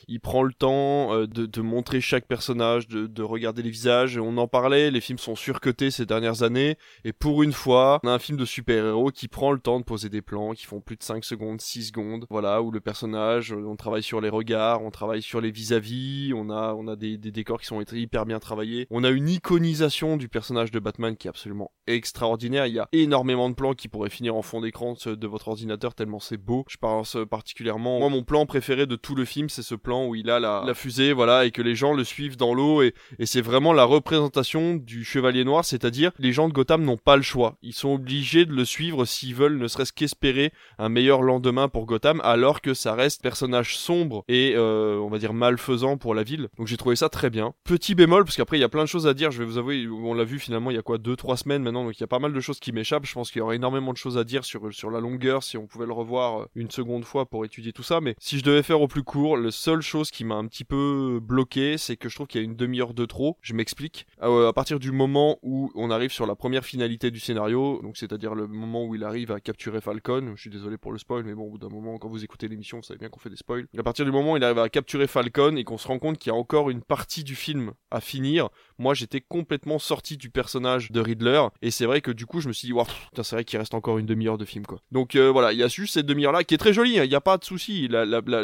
Il prend le temps euh, de, montrer chaque personnage, de, de regarder les visages. On en parlait, les films sont surcotés ces dernières années. Et pour une fois, on a un film de super-héros qui prend le temps de poser des plans qui font plus de 5 secondes, 6 secondes, voilà, où le personnage, on travaille sur les regards, on travaille sur les vis-à-vis, on a, des, décors qui sont hyper bien travaillés, on a une iconisation du personnage de Batman qui est absolument extraordinaire, il y a énormément de plans qui pourraient finir en fond d'écran de votre ordinateur tellement c'est beau, je pense particulièrement, moi mon plan préféré de tout le film c'est ce plan où il a la, fusée, voilà, et que les gens le suivent dans l'eau, et, c'est vraiment la représentation du Chevalier Noir, c'est-à-dire les gens de Gotham n'ont pas le choix, ils sont obligés de le suivre s'ils veulent ne serait-ce qu'espérer un meilleur lendemain pour Gotham, alors que ça reste personnage sombre et euh, on va dire malfaisant pour la ville. Donc j'ai trouvé ça très bien. Petit bémol, parce qu'après il y a plein de choses à dire, je vais vous avouer, on l'a vu finalement il y a quoi, deux, trois semaines maintenant, donc il y a pas mal de choses qui m'échappent. Je pense qu'il y aurait énormément de choses à dire sur, sur la longueur, si on pouvait le revoir euh, une seconde fois pour étudier tout ça, mais si je devais faire au plus court, la seule chose qui m'a un petit peu bloqué, c'est que je trouve qu'il y a une demi-heure de trop. Je m'explique. Euh, à partir du moment où on arrive sur la première finalité du scénario, donc c'est-à-dire le moment où il arrive à capturer Falcon. Je suis désolé pour le spoil, mais bon, au bout d'un moment, quand vous écoutez l'émission, vous savez bien qu'on fait des spoils. À partir du moment où il arrive à capturer Falcon et qu'on se rend compte qu'il y a encore une partie du film à finir, moi j'étais complètement sorti du personnage de Riddler. Et c'est vrai que du coup, je me suis dit, waouh, c'est vrai qu'il reste encore une demi-heure de film, quoi. Donc euh, voilà, il y a juste cette demi-heure-là qui est très jolie, hein, il n'y a pas de souci.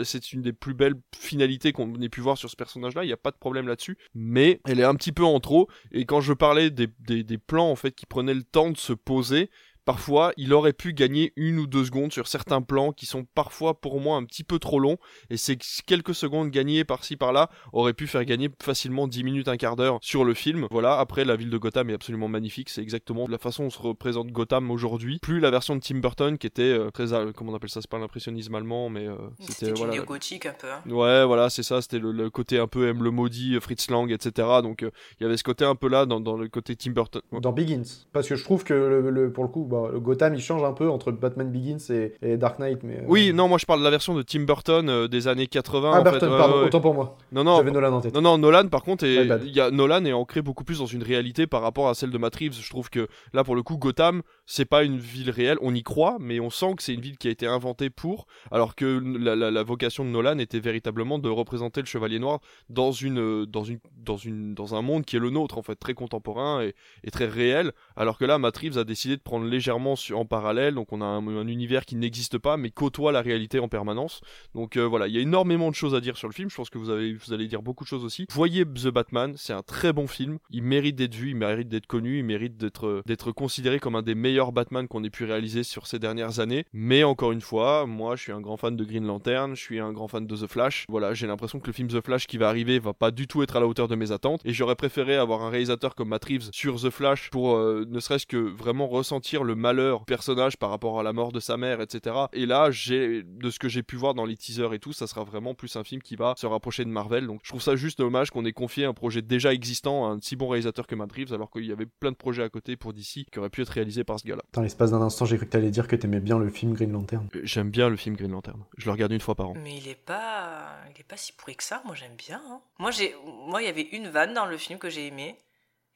c'est une des plus belles finalités qu'on ait pu voir sur ce personnage-là, il n'y a pas de problème là-dessus. Mais elle est un petit peu en trop. Et quand je parlais des plans, en fait, qui prenaient le temps de se poser, parfois il aurait pu gagner une ou deux secondes sur certains plans qui sont parfois pour moi un petit peu trop longs et ces quelques secondes gagnées par-ci par-là auraient pu faire gagner facilement 10 minutes, un quart d'heure sur le film. Voilà, après la ville de Gotham est absolument magnifique, c'est exactement la façon dont se représente Gotham aujourd'hui, plus la version de Tim Burton qui était euh, très euh, comment on appelle ça, c'est pas l'impressionnisme allemand mais euh, c'était voilà, néo-gothique un peu. Hein. Ouais, voilà, c'est ça, c'était le, côté un peu M le maudit, Fritz Lang, etc. Donc il y avait ce côté un peu là dans, dans le côté Tim Burton. Dans Begins, parce que je trouve que le, pour le coup, bah, le Gotham il change un peu entre Batman Begins et, Dark Knight. Mais, Oui, non, moi je parle de la version de Tim Burton des années 80. Ah, Burton, pardon, autant pour moi. Non, non. J'avais Nolan en tête. Non, non, Nolan par contre, et, y a, Nolan est ancré beaucoup plus dans une réalité par rapport à celle de Matt Reeves. Je trouve que là, pour le coup, Gotham, c'est pas une ville réelle. On y croit, mais on sent que c'est une ville qui a été inventée pour. Alors que la, vocation de Nolan était véritablement de représenter le Chevalier Noir dans une, dans une, dans une, dans un monde qui est le nôtre en fait, très contemporain et, très réel. Alors que là, Matt Reeves a décidé de prendre en parallèle. Donc on a un, univers qui n'existe pas, mais côtoie la réalité en permanence. Donc euh, voilà, il y a énormément de choses à dire sur le film. Je pense que vous avez, vous allez dire beaucoup de choses aussi. Voyez The Batman, c'est un très bon film. Il mérite d'être vu, il mérite d'être connu, il mérite d'être, d'être considéré comme un des meilleurs Batman qu'on ait pu réaliser sur ces dernières années. Mais encore une fois, moi je suis un grand fan de Green Lantern, je suis un grand fan de The Flash. Voilà, j'ai l'impression que le film The Flash qui va arriver va pas du tout être à la hauteur de mes attentes. Et j'aurais préféré avoir un réalisateur comme Matt Reeves sur The Flash pour euh, ne serait-ce que vraiment ressentir le malheur du personnage par rapport à la mort de sa mère, etc. Et là, j'ai, de ce que j'ai pu voir dans les teasers et tout, ça sera vraiment plus un film qui va se rapprocher de Marvel. Donc je trouve ça juste dommage qu'on ait confié un projet déjà existant à un si bon réalisateur que Matt Reeves alors qu'il y avait plein de projets à côté pour DC qui auraient pu être réalisés par ce gars-là. Dans l'espace d'un instant, j'ai cru que tu allais dire que t'aimais bien le film Green Lantern. Euh, j'aime bien le film Green Lantern. Je le regarde une fois par an. Mais il est pas, il est pas si pourri que ça. Moi, j'aime bien. Hein. Moi, j'ai, moi, il y avait une vanne dans le film que j'ai aimé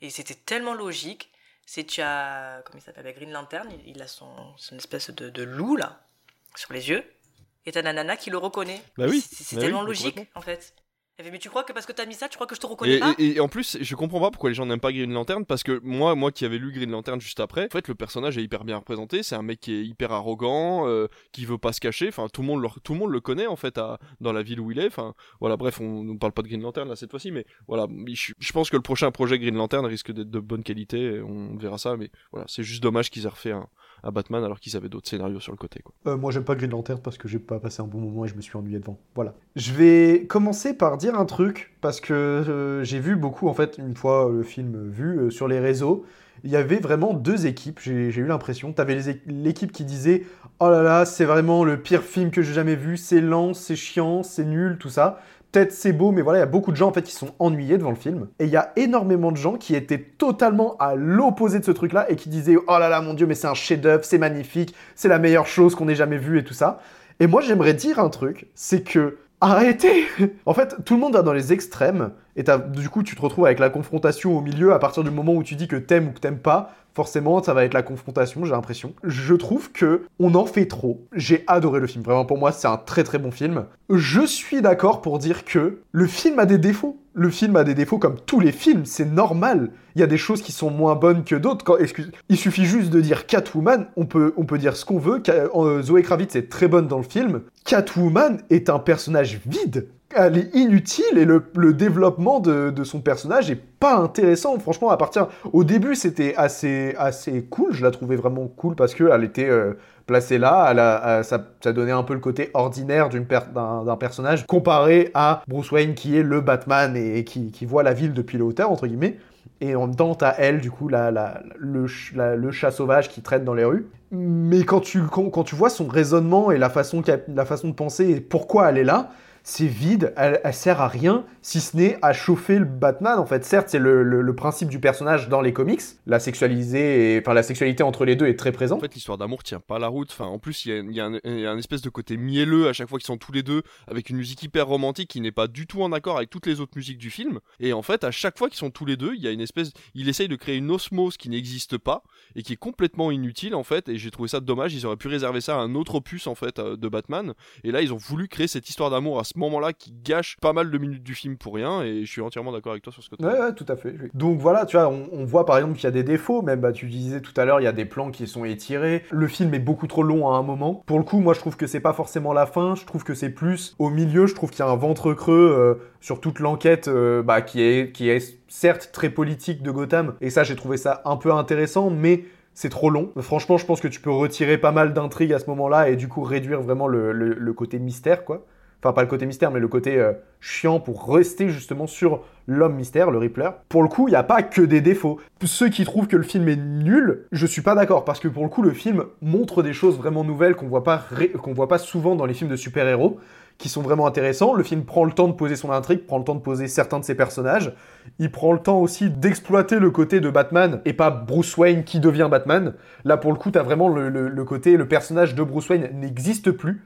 et c'était tellement logique. C'est tu as, comment il s'appelle, Green Lantern. Il, a son, son espèce de, de loup là sur les yeux. Et t'as la nana qui le reconnaît. Bah oui. C'est bah tellement logique en fait mais tu crois que parce que t'as mis ça, tu crois que je te reconnais et, pas et, en plus, je comprends pas pourquoi les gens n'aiment pas Green Lantern parce que moi, moi qui avais lu Green Lantern juste après, en fait, le personnage est hyper bien représenté. C'est un mec qui est hyper arrogant, euh, qui veut pas se cacher. Enfin, tout le monde, le, tout le monde le connaît en fait à, dans la ville où il est. Enfin, voilà. Bref, on ne parle pas de Green Lantern là cette fois-ci, mais voilà. Je, pense que le prochain projet Green Lantern risque d'être de bonne qualité. On verra ça, mais voilà, c'est juste dommage qu'ils aient refait un, à Batman alors qu'ils avaient d'autres scénarios sur le côté. Quoi. Euh, moi j'aime pas Green Lantern parce que j'ai pas passé un bon moment et je me suis ennuyé devant. Voilà. Je vais commencer par dire un truc parce que euh, j'ai vu beaucoup en fait une fois le film vu euh, sur les réseaux. Il y avait vraiment deux équipes, j'ai eu l'impression. Tu avais l'équipe qui disait Oh là là, c'est vraiment le pire film que j'ai jamais vu, c'est lent, c'est chiant, c'est nul, tout ça peut-être c'est beau, mais voilà, il y a beaucoup de gens en fait qui sont ennuyés devant le film. Et il y a énormément de gens qui étaient totalement à l'opposé de ce truc-là et qui disaient Oh là là, mon dieu, mais c'est un chef-d'œuvre, c'est magnifique, c'est la meilleure chose qu'on ait jamais vue et tout ça. Et moi, j'aimerais dire un truc, c'est que arrêtez En fait, tout le monde va dans les extrêmes, et du coup, tu te retrouves avec la confrontation au milieu à partir du moment où tu dis que t'aimes ou que t'aimes pas forcément, ça va être la confrontation, j'ai l'impression. Je trouve que on en fait trop. J'ai adoré le film. Vraiment, pour moi, c'est un très très bon film. Je suis d'accord pour dire que le film a des défauts. Le film a des défauts comme tous les films, c'est normal. Il y a des choses qui sont moins bonnes que d'autres. il suffit juste de dire Catwoman, on peut, on peut dire ce qu'on veut. Euh, Zoé Kravitz est très bonne dans le film. Catwoman est un personnage vide elle est inutile et le, développement de, son personnage est pas intéressant. Franchement, à partir au début, c'était assez assez cool. Je la trouvais vraiment cool parce que elle était euh, placée là. Elle ça, donnait un peu le côté ordinaire d'un personnage comparé à Bruce Wayne qui est le Batman et, qui, voit la ville depuis les hauteurs entre guillemets. Et en même temps, t'as elle, du coup, la, le, chat sauvage qui traîne dans les rues. Mais quand tu, quand, tu vois son raisonnement et la façon, la façon de penser et pourquoi elle est là, c'est vide, elle, sert à rien, si ce n'est à chauffer le Batman en fait. Certes, c'est le, principe du personnage dans les comics, la sexualisée, et, enfin la sexualité entre les deux est très présente. En fait, l'histoire d'amour tient pas la route. Enfin, en plus, il y, a, un, espèce de côté mielleux à chaque fois qu'ils sont tous les deux, avec une musique hyper romantique qui n'est pas du tout en accord avec toutes les autres musiques du film. Et en fait, à chaque fois qu'ils sont tous les deux, il y a une espèce, il essaye de créer une osmose qui n'existe pas et qui est complètement inutile en fait. Et j'ai trouvé ça dommage. Ils auraient pu réserver ça à un autre opus en fait euh, de Batman. Et là, ils ont voulu créer cette histoire d'amour à ce moment-là qui gâche pas mal de minutes du film pour rien et je suis entièrement d'accord avec toi sur ce que tu ouais, tout à fait. Donc voilà, tu vois, on, voit par exemple qu'il y a des défauts, même bah, tu disais tout à l'heure, il y a des plans qui sont étirés, le film est beaucoup trop long à un moment. Pour le coup, moi je trouve que c'est pas forcément la fin, je trouve que c'est plus au milieu, je trouve qu'il y a un ventre creux euh, sur toute l'enquête euh, bah, qui, est, qui est certes très politique de Gotham, et ça j'ai trouvé ça un peu intéressant, mais c'est trop long. Franchement, je pense que tu peux retirer pas mal d'intrigues à ce moment-là et du coup réduire vraiment le côté mystère, quoi. Enfin, pas le côté mystère, mais le côté euh, chiant pour rester justement sur l'homme mystère, le Rippler. Pour le coup, il n'y a pas que des défauts. Ceux qui trouvent que le film est nul, je suis pas d'accord, parce que pour le coup, le film montre des choses vraiment nouvelles qu'on voit pas, voit pas souvent dans les films de super-héros, qui sont vraiment intéressants. Le film prend le temps de poser son intrigue, prend le temps de poser certains de ses personnages. Il prend le temps aussi d'exploiter le côté de Batman et pas Bruce Wayne qui devient Batman. Là, pour le coup, t'as vraiment le, côté, le personnage de Bruce Wayne n'existe plus.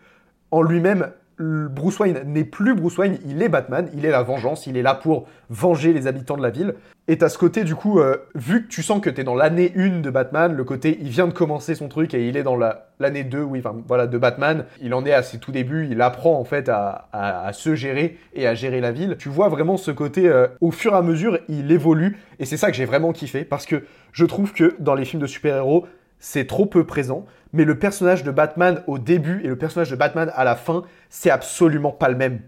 En lui-même, Bruce Wayne n'est plus Bruce Wayne, il est Batman, il est la vengeance, il est là pour venger les habitants de la ville. Et t'as ce côté, du coup, euh, vu que tu sens que t'es dans l'année 1 de Batman, le côté, il vient de commencer son truc et il est dans la- l'année 2, oui, enfin, voilà, de Batman. Il en est à ses tout débuts, il apprend, en fait, à, à- à se gérer et à gérer la ville. Tu vois vraiment ce côté, euh, au fur et à mesure, il évolue. Et c'est ça que j'ai vraiment kiffé, parce que je trouve que dans les films de super-héros, c'est trop peu présent. Mais le personnage de Batman au début et le personnage de Batman à la fin, c'est absolument pas le même.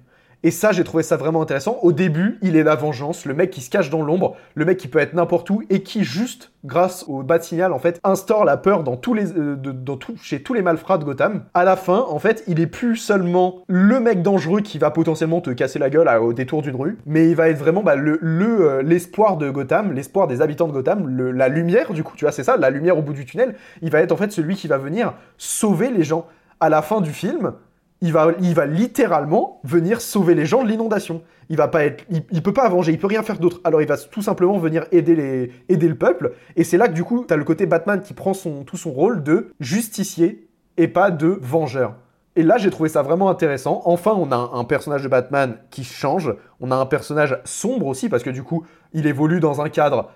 Et ça, j'ai trouvé ça vraiment intéressant. Au début, il est la vengeance, le mec qui se cache dans l'ombre, le mec qui peut être n'importe où et qui, juste grâce au bat signal, en fait, instaure la peur dans tous les, euh, dans chez tous les malfrats de Gotham. À la fin, en fait, il est plus seulement le mec dangereux qui va potentiellement te casser la gueule au détour d'une rue, mais il va être vraiment bah, le euh, l'espoir de Gotham, l'espoir des habitants de Gotham, la lumière, du coup, tu vois, c'est ça, la lumière au bout du tunnel. Il va être en fait celui qui va venir sauver les gens. À la fin du film, il va, littéralement venir sauver les gens de l'inondation. Il va peut pas venger, il peut rien faire d'autre. Alors il va tout simplement venir aider aider le peuple. Et c'est là que du coup, t'as le côté Batman qui prend tout son rôle de justicier et pas de vengeur. Et là, j'ai trouvé ça vraiment intéressant. Enfin, on a un, personnage de Batman qui change. On a un personnage sombre aussi parce que du coup, il évolue dans un cadre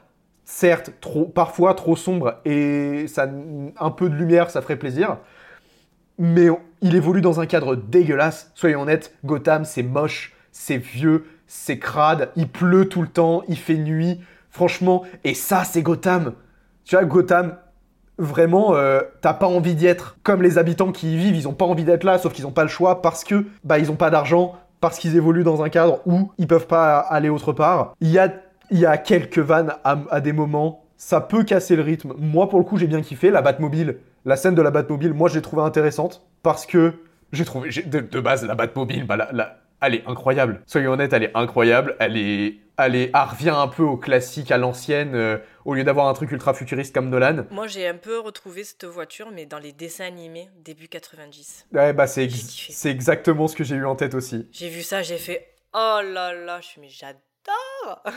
certes trop, parfois trop sombre et un peu de lumière, ça ferait plaisir mais il évolue dans un cadre dégueulasse. Soyons honnêtes, Gotham, c'est moche, c'est vieux, c'est crade, il pleut tout le temps, il fait nuit. Franchement, et ça, c'est Gotham. Tu vois, Gotham, vraiment, euh, t'as pas envie d'y être. Comme les habitants qui y vivent, ils ont pas envie d'être là, sauf qu'ils ont pas le choix parce que, bah, ils ont pas d'argent, parce qu'ils évoluent dans un cadre où ils peuvent pas aller autre part. Il y a, il y a quelques vannes à, à des moments, ça peut casser le rythme. Moi, pour le coup, j'ai bien kiffé. La Batmobile, la scène de la Batmobile, moi, je l'ai trouvée intéressante parce que j'ai trouvé, j'ai- de, de base, la Batmobile, bah, la- la- elle est incroyable. Soyons honnêtes, elle est incroyable. Elle est, elle est, elle revient un peu au classique, à l'ancienne, euh, au lieu d'avoir un truc ultra futuriste comme Nolan. Moi, j'ai un peu retrouvé cette voiture, mais dans les dessins animés début 90. Ouais, bah, c'est, ex- c'est exactement ce que j'ai eu en tête aussi. J'ai vu ça, j'ai fait oh là là, je suis mais j'adore.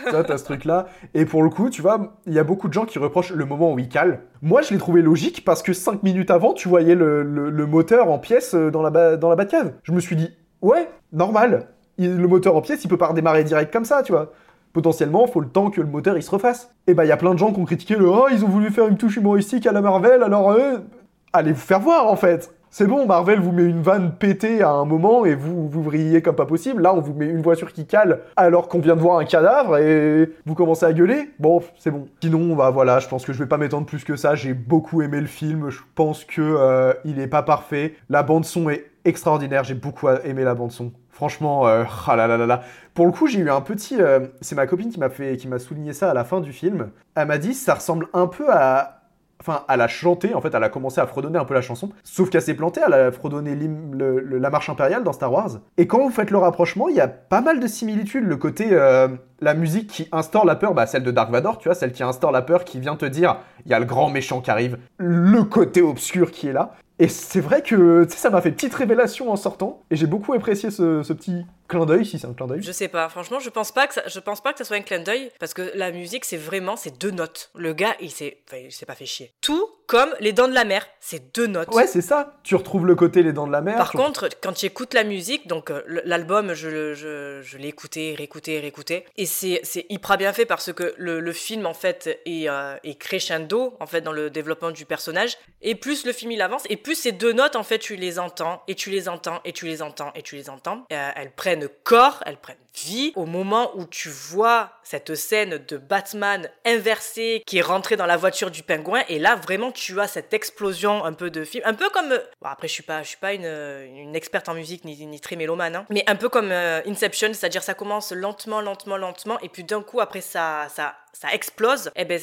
Toi, t'as ce truc-là. Et pour le coup, tu vois, il y a beaucoup de gens qui reprochent le moment où il cale. Moi, je l'ai trouvé logique parce que 5 minutes avant, tu voyais le, moteur en pièces euh, dans la, dans la Batcave. Je me suis dit, ouais, normal. Le moteur en pièces, il peut pas redémarrer direct comme ça, tu vois. Potentiellement, faut le temps que le moteur il se refasse. Et bah, il y a plein de gens qui ont critiqué le Oh, ils ont voulu faire une touche humoristique à la Marvel, alors euh, allez vous faire voir en fait. C'est bon, Marvel vous met une vanne pétée à un moment et vous vous brillez comme pas possible. Là, on vous met une voiture qui cale alors qu'on vient de voir un cadavre et vous commencez à gueuler. Bon, c'est bon. Sinon, bah voilà, je pense que je vais pas m'étendre plus que ça. J'ai beaucoup aimé le film. Je pense que euh, il est pas parfait. La bande son est extraordinaire. J'ai beaucoup aimé la bande son. Franchement, euh, ah là là là là. Pour le coup, j'ai eu un petit. euh, c'est ma copine qui m'a fait, qui m'a souligné ça à la fin du film. Elle m'a dit, ça ressemble un peu à Enfin, elle a chanté, en fait, elle a commencé à fredonner un peu la chanson. Sauf qu'elle s'est plantée, elle a fredonné la marche impériale dans Star Wars. Et quand vous faites le rapprochement, il y a pas mal de similitudes. Le côté, euh, la musique qui instaure la peur, bah, celle de Dark Vador, tu vois, celle qui instaure la peur, qui vient te dire, il y a le grand méchant qui arrive, le côté obscur qui est là. Et c'est vrai que, ça m'a fait petite révélation en sortant. Et j'ai beaucoup apprécié ce petit clin d'œil, si c'est un clin d'œil. Je sais pas, franchement, je pense pas que ça, je pense pas que ça soit un clin d'œil parce que la musique c'est vraiment c'est deux notes. Le gars, il s'est enfin, il s'est pas fait chier. Tout comme les dents de la mer, c'est deux notes. Ouais, c'est ça. Tu retrouves le côté Les Dents de la Mer. Par contre, quand tu écoutes la musique, donc euh, l'album, je, je, je l'ai écouté, réécouté, réécouté, et c'est, c'est hyper bien fait parce que le, le film en fait est, euh, est crescendo en fait dans le développement du personnage, et plus le film il avance, et plus ces deux notes en fait tu les entends et tu les entends et tu les entends et tu les entends, Euh, elles prennent corps, elles prennent vie au moment où tu vois cette scène de Batman inversé qui est rentré dans la voiture du pingouin, et là vraiment tu as cette explosion un peu de film, un peu comme. Bon, après, je suis pas, je suis pas une, experte en musique ni, très mélomane, hein, mais un peu comme euh, Inception, c'est-à-dire ça commence lentement, lentement, lentement, et puis d'un coup, après, ça, ça, ça explose. Et eh ben,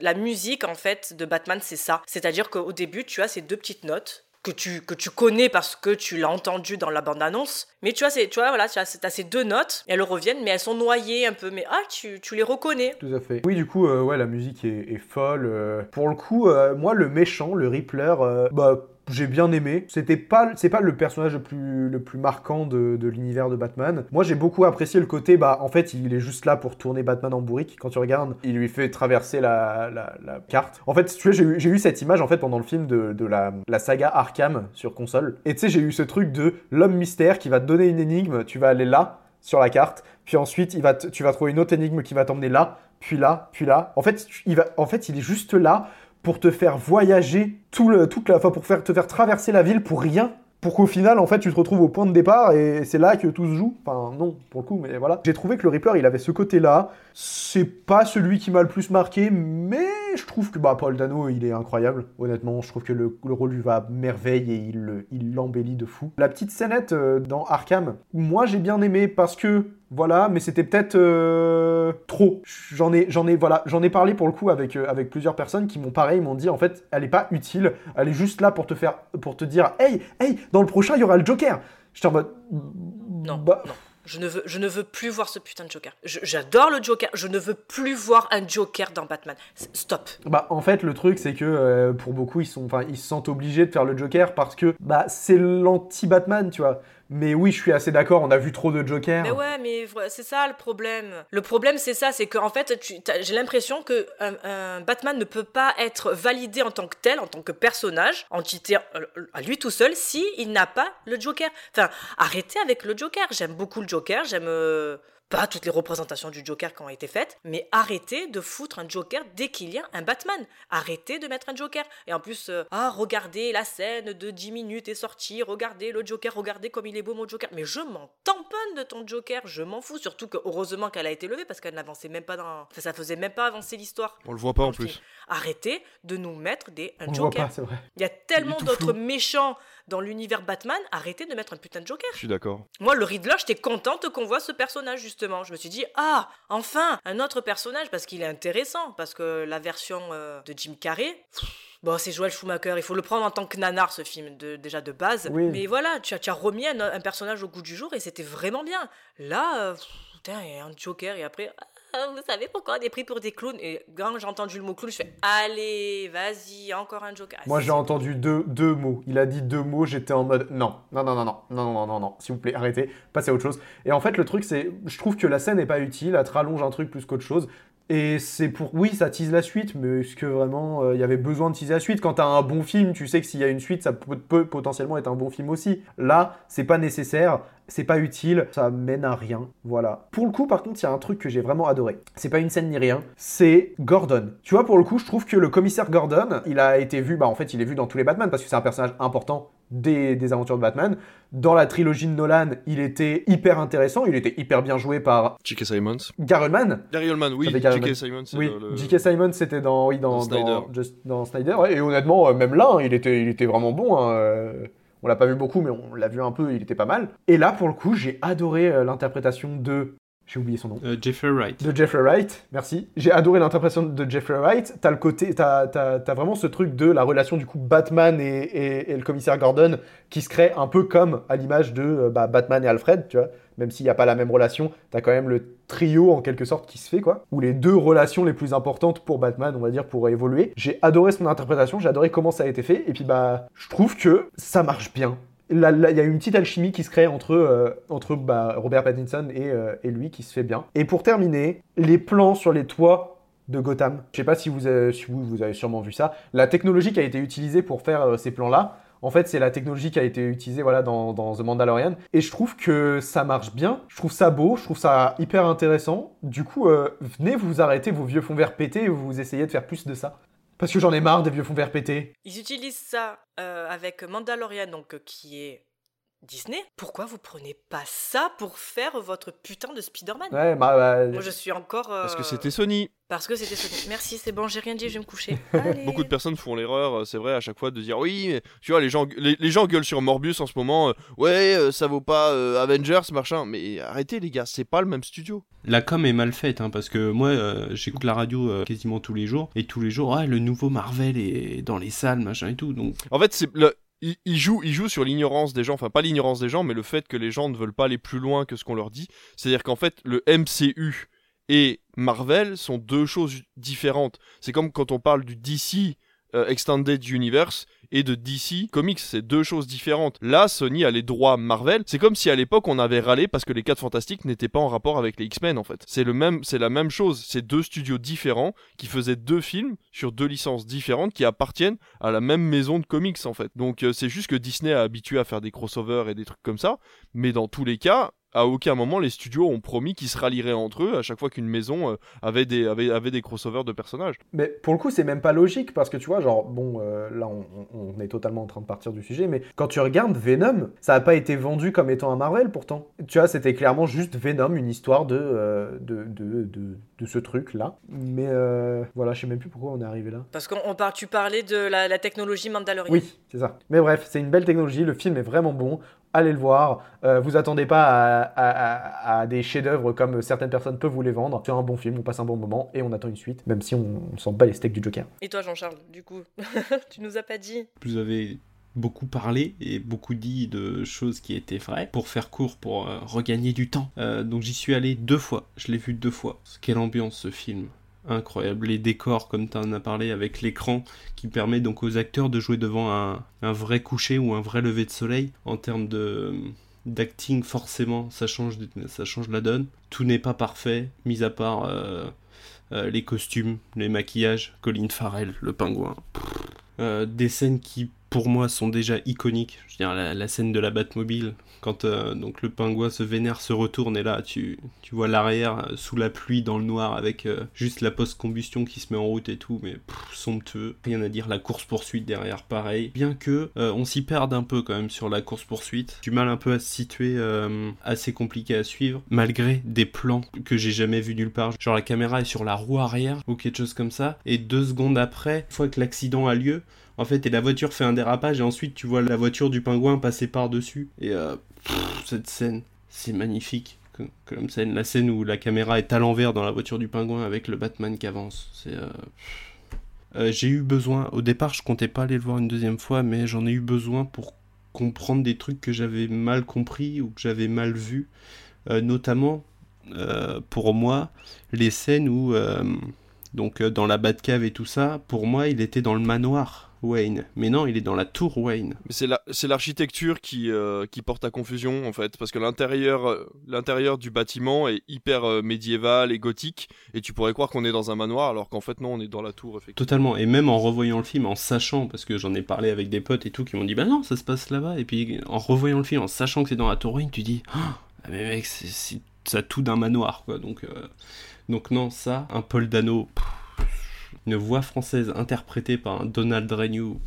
la musique, en fait, de Batman, c'est ça. C'est-à-dire qu'au début, tu as ces deux petites notes que tu, que tu connais parce que tu l'as entendu dans la bande-annonce. Mais tu vois, tu vois, voilà, tu as, ces deux notes, elles reviennent, mais elles sont noyées un peu. Mais ah, tu, tu les reconnais. Tout à fait. Oui, du coup, euh, ouais, la musique est, est folle. Euh. pour le coup, euh, moi, le méchant, le Rippler, bah j'ai bien aimé. C'était pas, c'est pas le personnage le plus, le plus marquant de, de l'univers de Batman. Moi, j'ai beaucoup apprécié le côté, bah, en fait, il est juste là pour tourner Batman en bourrique. Quand tu regardes, il lui fait traverser la, la, carte. En fait, tu vois, j'ai eu, cette image, en fait, pendant le film de, de la, la saga Arkham sur console. Et tu sais, j'ai eu ce truc de l'homme mystère qui va te donner une énigme, tu vas aller là, sur la carte, puis ensuite, il va tu vas trouver une autre énigme qui va t'emmener là, puis là, puis là. En fait, il va, en fait, il est juste là pour te faire voyager tout le, toute la, enfin pour faire, te faire traverser la ville pour rien pour qu'au final, en fait, tu te retrouves au point de départ et c'est là que tout se joue. Enfin, non, pour le coup, mais voilà. J'ai trouvé que le Rippler, il avait ce côté-là. C'est pas celui qui m'a le plus marqué, mais je trouve que bah, Paul Dano, il est incroyable. Honnêtement, je trouve que le, rôle lui va merveille et il, il l'embellit de fou. La petite scénette euh, dans Arkham, moi j'ai bien aimé parce que voilà, mais c'était peut-être euh, trop. J'en ai, j'en ai, voilà, j'en ai parlé pour le coup avec, euh, avec plusieurs personnes qui m'ont pareil, m'ont dit en fait, elle est pas utile, elle est juste là pour te faire, pour te dire, hey, hey, dans le prochain il y aura le Joker. J'étais en mode, non, bah, non. Je ne, veux, je ne veux plus voir ce putain de Joker. J'adore le Joker. Je ne veux plus voir un Joker dans Batman. Stop. Bah en fait le truc c'est que euh, pour beaucoup ils sont, ils se sentent obligés de faire le Joker parce que bah c'est l'anti Batman tu vois. Mais oui, je suis assez d'accord, on a vu trop de Joker. Mais ouais, mais c'est ça le problème. Le problème, c'est ça, c'est qu'en fait, j'ai l'impression que un, Batman ne peut pas être validé en tant que tel, en tant que personnage, entité euh, à lui tout seul, si il n'a pas le Joker. Enfin, arrêtez avec le Joker. J'aime beaucoup le Joker, j'aime. Pas toutes les représentations du Joker qui ont été faites, mais arrêtez de foutre un Joker dès qu'il y a un Batman. Arrêtez de mettre un Joker. Et en plus, euh, ah, regardez la scène de 10 minutes est sortie, regardez le Joker, regardez comme il est beau mon Joker. Mais je m'en tamponne de ton Joker, je m'en fous. Surtout que heureusement qu'elle a été levée parce qu'elle n'avançait même pas dans. Enfin, ça faisait même pas avancer l'histoire. On le voit pas en plus. Arrêtez de nous mettre des un Joker. Il y a tellement d'autres méchants dans l'univers Batman, arrêtez de mettre un putain de Joker. Je suis d'accord. Moi, le Riddler, j'étais contente qu'on voit ce personnage, justement. Je me suis dit, ah, enfin, un autre personnage, parce qu'il est intéressant, parce que la version euh, de Jim Carrey... Bon, c'est Joel Schumacher, il faut le prendre en tant que nanar, ce film, de, déjà de base. Mais voilà, tu as, tu as remis un, personnage au goût du jour et c'était vraiment bien. Là, euh, putain, il y a un Joker et après, ah, vous savez pourquoi on est pris pour des clowns Et quand j'ai entendu le mot clown, je fais allez, vas-y, encore un Joker. Moi j'ai entendu deux, deux mots. Il a dit deux mots, j'étais en mode non, non, non, non, non, non, non, non, non, s'il vous plaît, arrêtez, passez à autre chose. Et en fait, le truc, c'est, je trouve que la scène n'est pas utile, elle te rallonge un truc plus qu'autre chose. Et c'est pour. Oui, ça tease la suite, mais est-ce que vraiment euh, il y avait besoin de teaser la suite? Quand t'as un bon film, tu sais que s'il y a une suite, ça peut, potentiellement être un bon film aussi. Là, c'est pas nécessaire, c'est pas utile, ça mène à rien. Voilà. Pour le coup, par contre, il y a un truc que j'ai vraiment adoré. C'est pas une scène ni rien, c'est Gordon. Tu vois, pour le coup, je trouve que le commissaire Gordon, il a été vu, bah en fait, il est vu dans tous les Batman parce que c'est un personnage important des, aventures de Batman. Dans la trilogie de Nolan, il était hyper intéressant, il était hyper bien joué par J.K. Simons. Gary Oldman. Gary Oldman, oui. J.K. Simons. Oui, J.K. Simons, c'était dans, oui, dans, Snyder. Dans, Snyder et honnêtement, euh, même là, hein, il, était, il était vraiment bon. Hein, euh, on l'a pas vu beaucoup, mais on l'a vu un peu, il était pas mal. Et là, pour le coup, j'ai adoré euh, l'interprétation de j'ai oublié son nom. Euh, Jeffrey Wright. De Jeffrey Wright, merci. J'ai adoré l'interprétation de Jeffrey Wright. T'as le côté, t'as, as, vraiment ce truc de la relation du coup Batman et, et, le commissaire Gordon qui se crée un peu comme à l'image de euh, bah, Batman et Alfred, tu vois. Même s'il n'y a pas la même relation, t'as quand même le trio en quelque sorte qui se fait quoi. Ou les deux relations les plus importantes pour Batman, on va dire, pour évoluer. J'ai adoré son interprétation, j'ai adoré comment ça a été fait. Et puis bah, je trouve que ça marche bien il y a une petite alchimie qui se crée entre, euh, entre bah, Robert Pattinson euh, et, lui qui se fait bien. Et pour terminer, les plans sur les toits de Gotham. Je sais pas si vous avez, vous, avez sûrement vu ça. La technologie qui a été utilisée pour faire euh, ces plans-là, en fait, c'est la technologie qui a été utilisée voilà, dans, dans, The Mandalorian. Et je trouve que ça marche bien. Je trouve ça beau. Je trouve ça hyper intéressant. Du coup, venez vous arrêter vos vieux fonds verts pétés et vous essayez de faire plus de ça. Parce que j'en ai marre des vieux fonds verts pétés. Ils utilisent ça euh, avec Mandalorian, donc euh, qui est Disney, pourquoi vous prenez pas ça pour faire votre putain de Spider-Man? Ouais, bah, bah, Moi, je suis encore. Parce que euh, c'était Sony. Parce que c'était Sony. Merci, c'est bon, j'ai rien dit, je vais me coucher. Beaucoup de personnes font l'erreur, euh, c'est vrai, à chaque fois de dire oui, mais tu vois, les gens, les, les gens gueulent sur Morbius en ce moment. euh, ouais, euh, ça vaut pas euh, Avengers, machin. Mais arrêtez, les gars, c'est pas le même studio. La com est mal faite, hein, parce que moi, euh, j'écoute la radio euh, quasiment tous les jours, et tous les jours, ah, le nouveau Marvel est dans les salles, machin et tout. Donc, En fait, c'est le. Il, joue, il joue sur l'ignorance des gens, enfin pas l'ignorance des gens, mais le fait que les gens ne veulent pas aller plus loin que ce qu'on leur dit. C'est-à-dire qu'en fait, le MCU et Marvel sont deux choses différentes. C'est comme quand on parle du DC euh, Extended Universe et de DC Comics, c'est deux choses différentes. Là, Sony a les droits Marvel. C'est comme si à l'époque on avait râlé parce que les 4 Fantastiques n'étaient pas en rapport avec les X-Men en fait. C'est la même chose. C'est deux studios différents qui faisaient deux films sur deux licences différentes qui appartiennent à la même maison de comics en fait. Donc euh, c'est juste que Disney a habitué à faire des crossovers et des trucs comme ça, mais dans tous les cas, à aucun moment les studios ont promis qu'ils se rallieraient entre eux à chaque fois qu'une maison euh, avait des avait, avait des crossovers de personnages. Mais pour le coup, c'est même pas logique parce que tu vois, genre, bon, euh, là, on, est totalement en train de partir du sujet, mais quand tu regardes Venom, ça a pas été vendu comme étant un Marvel pourtant. Tu vois, c'était clairement juste Venom, une histoire de, euh, de, de, de, de ce truc-là. Mais euh, voilà, je sais même plus pourquoi on est arrivé là. Parce qu'on on par- tu parlais de la, la technologie Mandalorian. Oui, c'est ça. Mais bref, c'est une belle technologie, le film est vraiment bon. Allez le voir. Euh, vous attendez pas à, à- à- à des chefs-d'œuvre comme certaines personnes peuvent vous les vendre. C'est un bon film, on passe un bon moment et on attend une suite, même si on, on s'en bat les steaks du Joker. Et toi, Jean-Charles, du coup, tu nous as pas dit. vous avez beaucoup parlé et beaucoup dit de choses qui étaient vraies pour faire court, pour euh, regagner du temps. Euh, donc j'y suis allé deux fois, je l'ai vu deux fois. Quelle ambiance ce film? Incroyable, les décors comme tu en as parlé avec l'écran qui permet donc aux acteurs de jouer devant un, vrai coucher ou un vrai lever de soleil. En termes de d'acting forcément ça change ça change la donne. Tout n'est pas parfait mis à part euh, euh, les costumes les maquillages. Colin Farrell le pingouin. Euh, des scènes qui pour moi sont déjà iconiques. Je veux dire la, scène de la Batmobile quand euh, donc le pingouin se vénère, se retourne et là tu, tu vois l'arrière euh, sous la pluie dans le noir avec euh, juste la post-combustion qui se met en route et tout, mais somptueux. Rien à dire, la course poursuite derrière pareil. Bien que on s'y perde un peu quand même sur la course poursuite, du mal un peu à se situer, assez compliqué à suivre, malgré des plans que j'ai jamais vu nulle part. Genre la caméra est sur la roue arrière ou quelque chose comme ça, et deux secondes après, une fois que l'accident a lieu, en fait, et la voiture fait un dérapage, et ensuite tu vois la voiture du pingouin passer par-dessus. Et euh, cette scène, c'est magnifique. Comme, scène, la scène où la caméra est à l'envers dans la voiture du pingouin avec le Batman qui avance. Euh, euh, j'ai eu besoin, au départ je comptais pas aller le voir une deuxième fois, mais j'en ai eu besoin pour comprendre des trucs que j'avais mal compris ou que j'avais mal. Euh, notamment, pour moi, les scènes où, donc dans la Batcave et tout ça, pour moi il était dans le manoir Wayne. Mais non, il est dans la tour Wayne. Mais c'est la- l'architecture qui, euh, qui porte à confusion en fait, parce que l'intérieur euh, du bâtiment est hyper euh, médiéval et gothique, et tu pourrais croire qu'on est dans un manoir, alors qu'en fait non, on est dans la tour effectivement. Totalement, et même en revoyant le film, en sachant, parce que j'en ai parlé avec des potes et tout, qui m'ont dit bah non, ça se passe là-bas, et puis en revoyant le film, en sachant que c'est dans la tour Wayne, tu dis ah mais mec, c'est- ça tout d'un manoir quoi, donc, euh, donc non, ça, un Paul Dano, pff, une voix française interprétée par un Donald Renew.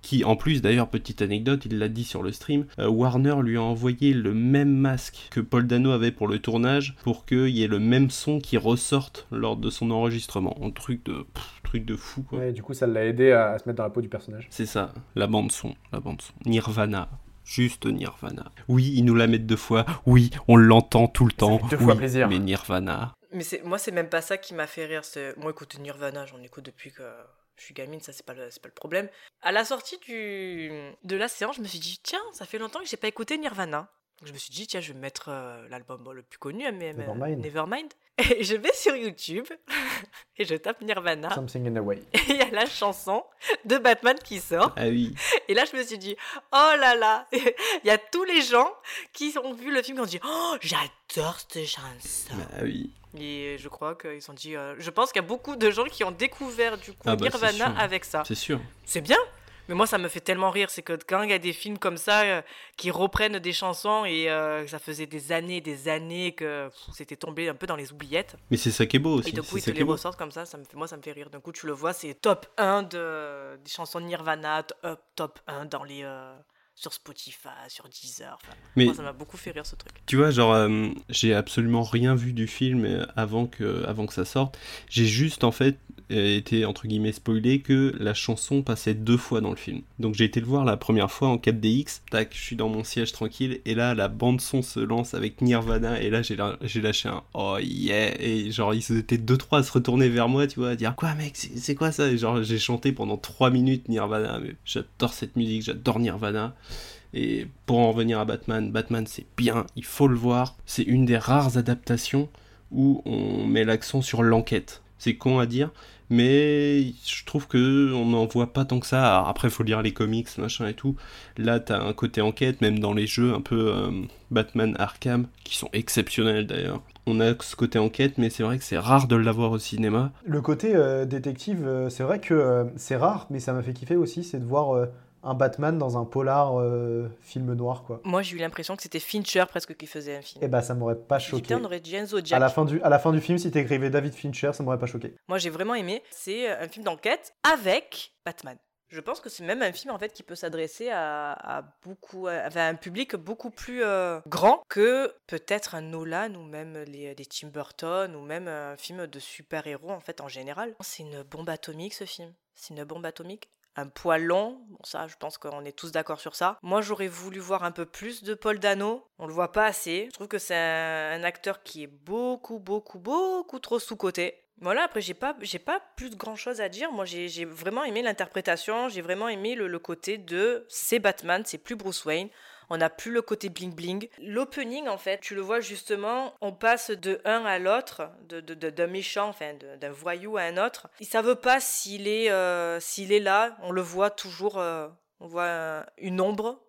Qui, en plus, d'ailleurs, petite anecdote, il l'a dit sur le stream, euh, Warner lui a envoyé le même masque que Paul Dano avait pour le tournage pour qu'il y ait le même son qui ressorte lors de son enregistrement. Un truc de, pff, truc de fou, quoi. Ouais, du coup, ça l'a aidé à, à se mettre dans la peau du personnage. C'est ça, la bande son, la bande son. Nirvana. Juste Nirvana. Oui, ils nous la mettent deux fois. Oui, on l'entend tout le temps. fait deux fois Oui, plaisir. Mais Nirvana. Mais c'est moi, c'est même pas ça qui m'a fait rire. c'est- Moi, écoute, Nirvana, j'en écoute depuis que je suis gamine, ça c'est pas le, c'est pas le problème. À la sortie du de la séance, je me suis dit tiens, ça fait longtemps que j'ai pas écouté Nirvana. Donc, je me suis dit tiens, je vais mettre euh, l'album bon, le plus connu, mais Nevermind. Nevermind. Et je vais sur YouTube et je tape Nirvana. Something in a way. Et il y a la chanson de Batman qui sort. Ah oui. Et là, je me suis dit, oh là là, il y a tous les gens qui ont vu le film qui ont dit, oh, j'adore cette chanson. Ah oui. Et je crois qu'ils ont dit, euh, je pense qu'il y a beaucoup de gens qui ont découvert du coup Ah bah, Nirvana avec ça. C'est sûr. C'est bien. Mais moi, ça me fait tellement rire, c'est que quand il y a des films comme ça euh, qui reprennent des chansons et euh, ça faisait des années, des années que c'était tombé un peu dans les oubliettes. Mais c'est ça qui est beau aussi. Et du coup, ils te les ressortent comme ça, ça me fait, moi ça me fait rire. D'un coup, tu le vois, c'est top 1 de, des chansons de Nirvana, top, top 1 dans les, euh, sur Spotify, sur Deezer. Mais- moi, ça m'a beaucoup fait rire ce truc. Tu vois, genre, euh, j'ai absolument rien vu du film euh, avant que, avant que ça sorte. J'ai juste, en fait, été, entre guillemets, spoilé que la chanson passait deux fois dans le film. Donc j'ai été le voir la première fois en 4DX. Tac, je suis dans mon siège tranquille. Et là, la bande-son se lance avec Nirvana. Et là, j'ai lâché un oh yeah. Et genre, ils étaient deux, trois à se retourner vers moi, tu vois, à dire quoi, mec, c'est quoi ça? Et genre, j'ai chanté pendant trois minutes Nirvana. J'adore cette musique, j'adore Nirvana. Et pour en revenir à Batman, Batman c'est bien, il faut le voir. C'est une des rares adaptations où on met l'accent sur l'enquête. C'est con à dire, mais je trouve que on n'en voit pas tant que ça. Alors après, faut lire les comics, machin et tout. Là, t'as un côté enquête, même dans les jeux un peu euh, Batman Arkham, qui sont exceptionnels d'ailleurs. On a ce côté enquête, mais c'est vrai que c'est rare de l'avoir au cinéma. Le côté euh, détective, euh, c'est vrai que c'est rare, mais ça m'a fait kiffer aussi, c'est de voir un Batman dans un polar euh, film noir, quoi. Moi, j'ai eu l'impression que c'était Fincher presque qui faisait un film. Et bah ça m'aurait pas choqué. Putain, on aurait dit Enzo À Jack. la, fin du, à la fin du film, si t'écrivais David Fincher, ça m'aurait pas choqué. Moi, j'ai vraiment aimé. C'est un film d'enquête avec Batman. Je pense que c'est même un film en fait qui peut s'adresser à, à beaucoup, à, à un public beaucoup plus euh, grand que peut-être un Nolan ou même les, les Tim Burton ou même un film de super-héros en fait en général. C'est une bombe atomique ce film. C'est une bombe atomique. Un poil long, bon ça je pense qu'on est tous d'accord sur ça. Moi j'aurais voulu voir un peu plus de Paul Dano, on le voit pas assez. Je trouve que c'est un, acteur qui est beaucoup beaucoup beaucoup trop sous-coté. Voilà, après, j'ai pas, j'ai pas plus de grand chose à dire. Moi, j'ai j'ai vraiment aimé l'interprétation, j'ai vraiment aimé le, le côté de c'est Batman, c'est plus Bruce Wayne. On n'a plus le côté bling bling. L'opening, en fait, tu le vois justement, on passe de un à l'autre, de, de- de- d'un méchant, enfin, de- d'un voyou à un autre. Ils savent pas s'il est, euh, s'il est là. On le voit toujours, euh, on voit une ombre,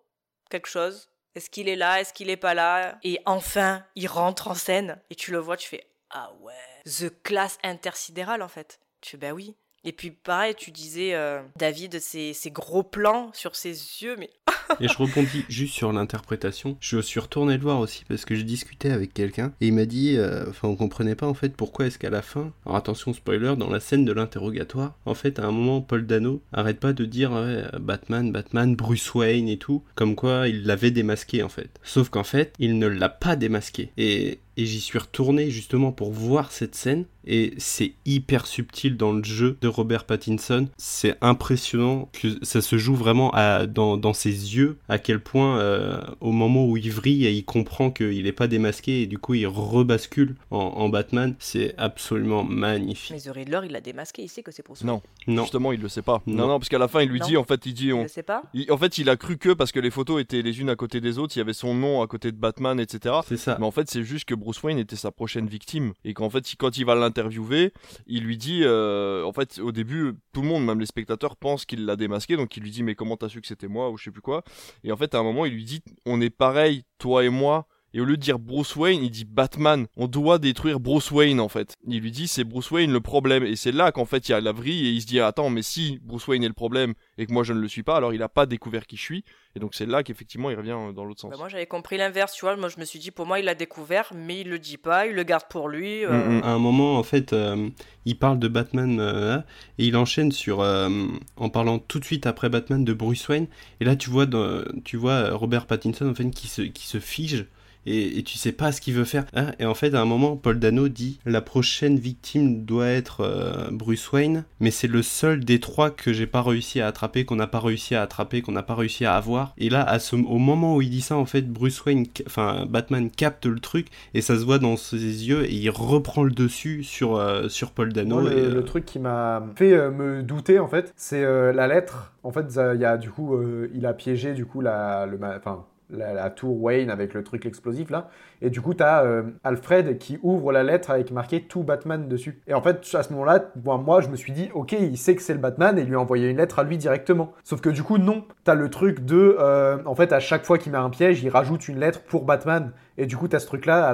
quelque chose. Est-ce qu'il est là? Est-ce qu'il est pas là? Et enfin, il rentre en scène et tu le vois, tu fais ah ouais, the class intersidérale en fait. Tu fais bah oui. Et puis pareil, tu disais euh, David, ces gros plans sur ses yeux, mais Et je rebondis juste sur l'interprétation. Je suis retourné le voir aussi parce que j'ai discuté avec quelqu'un et il m'a dit, euh, enfin on comprenait pas en fait pourquoi est-ce qu'à la fin, alors attention spoiler, dans la scène de l'interrogatoire, en fait à un moment Paul Dano arrête pas de dire Batman, Batman, Bruce Wayne et tout, comme quoi il l'avait démasqué en fait. Sauf qu'en fait il ne l'a pas démasqué. Et et j'y suis retourné justement pour voir cette scène et c'est hyper subtil dans le jeu de Robert Pattinson. C'est impressionnant que ça se joue vraiment à, dans, dans ses yeux, à quel point euh, au moment où il vrille et il comprend qu'il n'est pas démasqué et du coup il rebascule en, en Batman, c'est absolument magnifique. mais The Riddler, il l'a démasqué, il sait que c'est pour ça. Non. Non. Justement, il le sait pas. Non, Non. non, parce qu'à la fin, il lui Non. dit, en fait, il dit, Il on... le sait pas il- en fait, il a cru que parce que les photos étaient les unes à côté des autres, il y avait son nom à côté de Batman, etc. C'est ça. Mais en fait, c'est juste que Bruce était sa prochaine victime et qu'en fait, quand il va l'interviewer, il lui dit, euh, en fait, au début, tout le monde, même les spectateurs, pensent qu'il l'a démasqué, donc il lui dit, mais comment t'as su que c'était moi ou je sais plus quoi? Et en fait, à un moment, il lui dit, on est pareil, toi et moi. Et au lieu de dire Bruce Wayne, il dit Batman. On doit détruire Bruce Wayne en fait. Il lui dit c'est Bruce Wayne le problème. Et c'est là qu'en fait il y a la vrille et il se dit attends mais si Bruce Wayne est le problème et que moi je ne le suis pas alors il a pas découvert qui je suis. Et donc c'est là qu'effectivement il revient dans l'autre sens. Bah, moi j'avais compris l'inverse, tu vois. Moi je me suis dit pour moi il l'a découvert, mais il le dit pas, il le garde pour lui. euh, Mm, mm. À un moment, en fait, euh, il parle de Batman euh, et il enchaîne sur euh, en parlant tout de suite après Batman de Bruce Wayne. Et là, tu vois, dans- tu vois Robert Pattinson en fait qui se qui se fige. Et, et tu sais pas ce qu'il veut faire. hein. et en fait, à un moment, Paul Dano dit la prochaine victime doit être euh, Bruce Wayne, mais c'est le seul des trois que j'ai pas réussi à attraper, qu'on n'a pas réussi à attraper, qu'on n'a pas réussi à avoir. Et là, à ce, au moment où il dit ça, en fait, Bruce Wayne, enfin Batman capte le truc et ça se voit dans ses yeux et il reprend le dessus sur euh, sur Paul Dano. Moi, et, le, euh, le truc qui m'a fait me douter, en fait, c'est la lettre. En fait, il y a du coup, il a piégé du coup la, le, enfin, la, tour Wayne avec le truc explosif là. Et du coup, t'as euh, Alfred qui ouvre la lettre avec marqué tout Batman dessus. Et en fait, à ce moment-là, moi, moi, je me suis dit, ok, il sait que c'est le Batman et il lui a envoyé une lettre à lui directement. Sauf que du coup, non. T'as le truc de, euh, en fait, à chaque fois qu'il met un piège, il rajoute une lettre pour Batman. Et du coup, t'as ce truc-là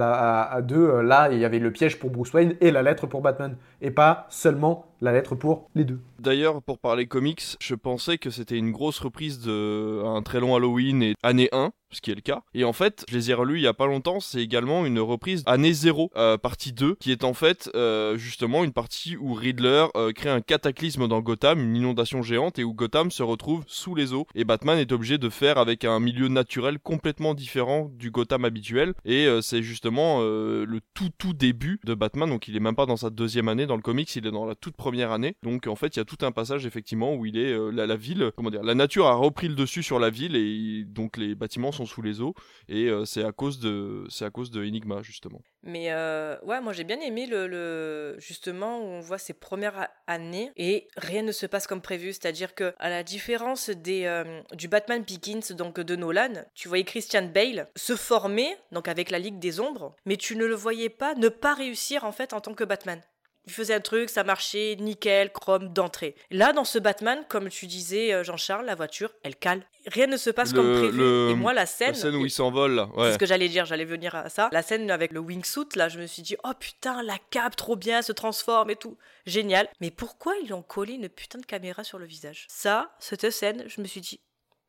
à deux. euh, là, il y avait le piège pour Bruce Wayne et la lettre pour Batman. Et pas seulement la lettre pour les deux. D'ailleurs, pour parler comics, je pensais que c'était une grosse reprise de un très long Halloween et année 1, ce qui est le cas. Et en fait, je les ai relus il y a pas longtemps, c'est également une reprise année 0, euh, partie 2, qui est en fait euh, justement une partie où Riddler euh, crée un cataclysme dans Gotham, une inondation géante, et où Gotham se retrouve sous les eaux. Et Batman est obligé de faire avec un milieu naturel complètement différent du Gotham habituel. Et c'est justement le tout tout début de Batman, donc il est même pas dans sa deuxième année dans le comics, il est dans la toute première année. Donc en fait, il y a tout un passage effectivement où il est la, la ville, comment dire, la nature a repris le dessus sur la ville et donc les bâtiments sont sous les eaux et euh, c'est à cause de c'est à cause de Enigma justement. Mais euh, ouais, moi j'ai bien aimé le, justement où on voit ses premières années et rien ne se passe comme prévu, c'est-à-dire que à la différence des euh, du Batman Begins donc de Nolan, tu voyais Christian Bale se former donc avec la Ligue des Ombres, mais tu ne le voyais pas ne pas réussir en fait en tant que Batman. Il faisait un truc, ça marchait, nickel, chrome, d'entrée. Là, dans ce Batman, comme tu disais, euh, Jean-Charles, la voiture, elle cale. Rien ne se passe comme prévu. Et moi, la scène. La scène où il s'envole, là. C'est ce que j'allais dire, j'allais venir à ça. La scène avec le wingsuit, là, je me suis dit, oh putain, la cape, trop bien, se transforme et tout. Génial. Mais pourquoi ils ont collé une putain de caméra sur le visage? Ça, cette scène, je me suis dit,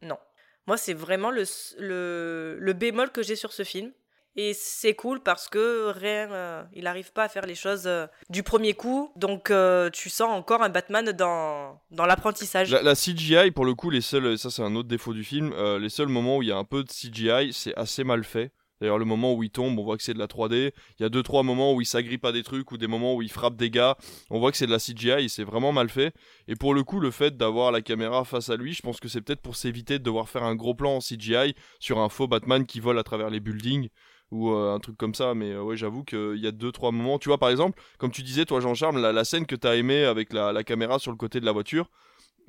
non. Moi, c'est vraiment le, le, le bémol que j'ai sur ce film. Et c'est cool parce que rien, euh, il n'arrive pas à faire les choses euh, du premier coup. Donc euh, tu sens encore un Batman dans, dans l'apprentissage. La, CGI, pour le coup, les seuls, ça c'est un autre défaut du film, les seuls moments où il y a un peu de CGI, c'est assez mal fait. D'ailleurs, le moment où il tombe, on voit que c'est de la 3D. Il y a deux trois moments où il s'agrippe à des trucs ou des moments où il frappe des gars. On voit que c'est de la CGI, c'est vraiment mal fait. Et pour le coup, le fait d'avoir la caméra face à lui, je pense que c'est peut-être pour s'éviter de devoir faire un gros plan en CGI sur un faux Batman qui vole à travers les buildings ou euh, un truc comme ça. Mais euh, ouais, j'avoue qu'il y a deux trois moments. Tu vois, par exemple, comme tu disais, toi, Jean-Charles, la, scène que t'as aimé avec la, caméra sur le côté de la voiture.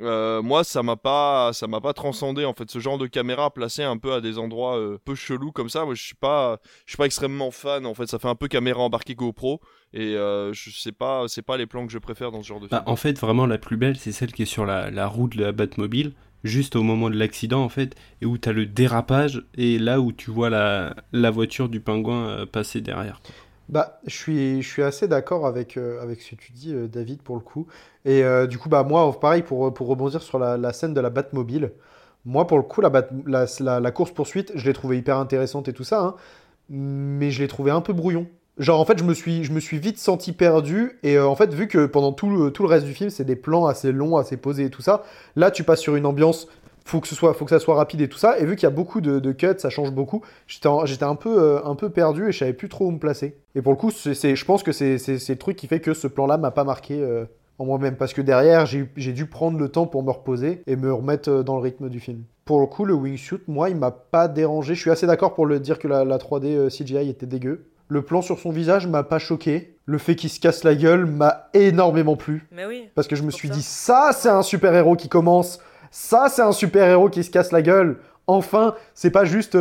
Euh, moi, ça m'a pas, ça m'a pas transcendé en fait. Ce genre de caméra placée un peu à des endroits peu chelous comme ça, moi, je suis pas, je suis pas extrêmement fan. En fait, ça fait un peu caméra embarquée GoPro et je sais pas, c'est pas les plans que je préfère dans ce genre de bah, film. en fait, vraiment la plus belle, c'est celle qui est sur la, la route de la Batmobile juste au moment de l'accident en fait, et où tu as le dérapage, et là où tu vois la, la voiture du pingouin euh, passer derrière. Bah, je suis, je suis assez d'accord avec, euh, avec ce que tu dis, euh, David, pour le coup. Et du coup, bah, moi, pareil, pour, pour rebondir sur la, la scène de la Batmobile, moi, pour le coup, la, la, la course-poursuite, je l'ai trouvée hyper intéressante et tout ça, hein, mais je l'ai trouvée un peu brouillon. Genre en fait je me suis, je me suis vite senti perdu et euh, en fait vu que pendant tout le, tout le reste du film c'est des plans assez longs, assez posés et tout ça, là tu passes sur une ambiance, faut que ce soit, faut que ça soit rapide et tout ça et vu qu'il y a beaucoup de, cuts, ça change beaucoup, j'étais un peu, euh, un peu perdu et je savais plus trop où me placer. Et pour le coup c'est, je pense que c'est, le truc qui fait que ce plan là m'a pas marqué euh, en moi-même parce que derrière j'ai, dû prendre le temps pour me reposer et me remettre dans le rythme du film. Pour le coup le wingsuit moi il m'a pas dérangé, je suis assez d'accord pour le dire que la, la 3D CGI était dégueu. Le plan sur son visage m'a pas choqué. Le fait qu'il se casse la gueule m'a énormément plu. Mais oui. Parce que je me suis dit, ça, c'est un super-héros qui commence. Ça, c'est un super-héros qui se casse la gueule. Enfin, c'est pas juste,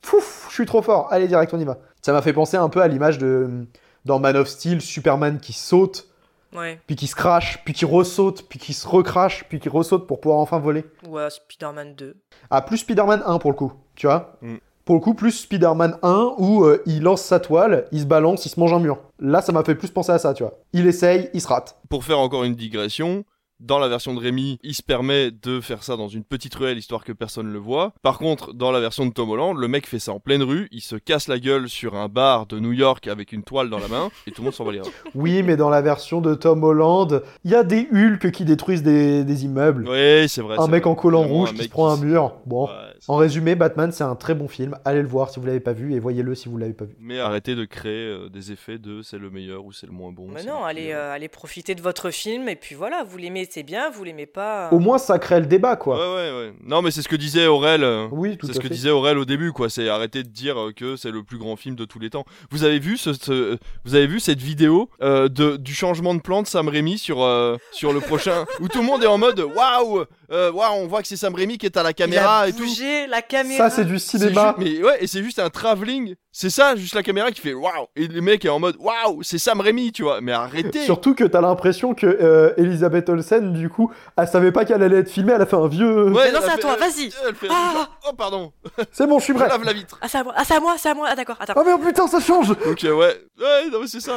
pouf, je suis trop fort. Allez, direct, on y va. Ça m'a fait penser un peu à l'image de dans Man of Steel, Superman qui saute, puis qui se crache, puis qui ressaute, puis qui se recrache, puis qui ressaute pour pouvoir enfin voler. Ouais, Spider-Man 2. Ah, plus Spider-Man 1 pour le coup, tu vois mm. Pour le coup, plus Spider-Man 1 où euh, il lance sa toile, il se balance, il se mange un mur. Là, ça m'a fait plus penser à ça, tu vois. Il essaye, il se rate. Pour faire encore une digression, dans la version de Rémi, il se permet de faire ça dans une petite ruelle histoire que personne le voit. Par contre, dans la version de Tom Holland, le mec fait ça en pleine rue, il se casse la gueule sur un bar de New York avec une toile dans la main et tout le monde s'en va lire. Oui, mais dans la version de Tom Holland, il y a des Hulk qui détruisent des, immeubles. Oui, c'est vrai. Un mec en collant rouge qui se prend un mur. Bon. En résumé, Batman, c'est un très bon film. Allez le voir si vous l'avez pas vu et voyez-le si vous l'avez pas vu. Mais arrêtez de créer euh, des effets de c'est le meilleur ou c'est le moins bon. Mais non, allez, euh, allez profiter de votre film et puis voilà, vous l'aimez, c'est bien, vous l'aimez au moins, ça crée le débat, quoi. Ouais, ouais, ouais. Non, mais c'est ce que disait Aurel. Euh, oui, tout C'est ce que disait Aurel au début, quoi. C'est arrêter de dire euh, que c'est le plus grand film de tous les temps. Vous avez vu ce, vous avez vu cette vidéo euh, de du changement de plan de Sam Raimi sur sur le prochain où tout le monde est en mode waouh, waouh, on voit que c'est Sam Raimi qui est à la caméra et tout. la caméra. Ça, c'est du cinéma. Mais ouais, et c'est juste un travelling. C'est ça, juste la caméra qui fait waouh. Et le mec est en mode waouh, c'est Sam Raimi, tu vois. Mais arrêtez. Surtout que t'as l'impression que Elisabeth Olsen, du coup, elle savait pas qu'elle allait être filmée, elle a fait un vieux. Ouais, non, c'est à toi, vas-y. Ah. Oh, pardon. C'est bon, je suis prêt. lave la vitre. Ah, c'est à moi, ah, c'est à moi, c'est à moi. Ah, d'accord, attends. Oh, mais oh, putain, ça change. Ok, ouais. Ouais, non, mais c'est ça.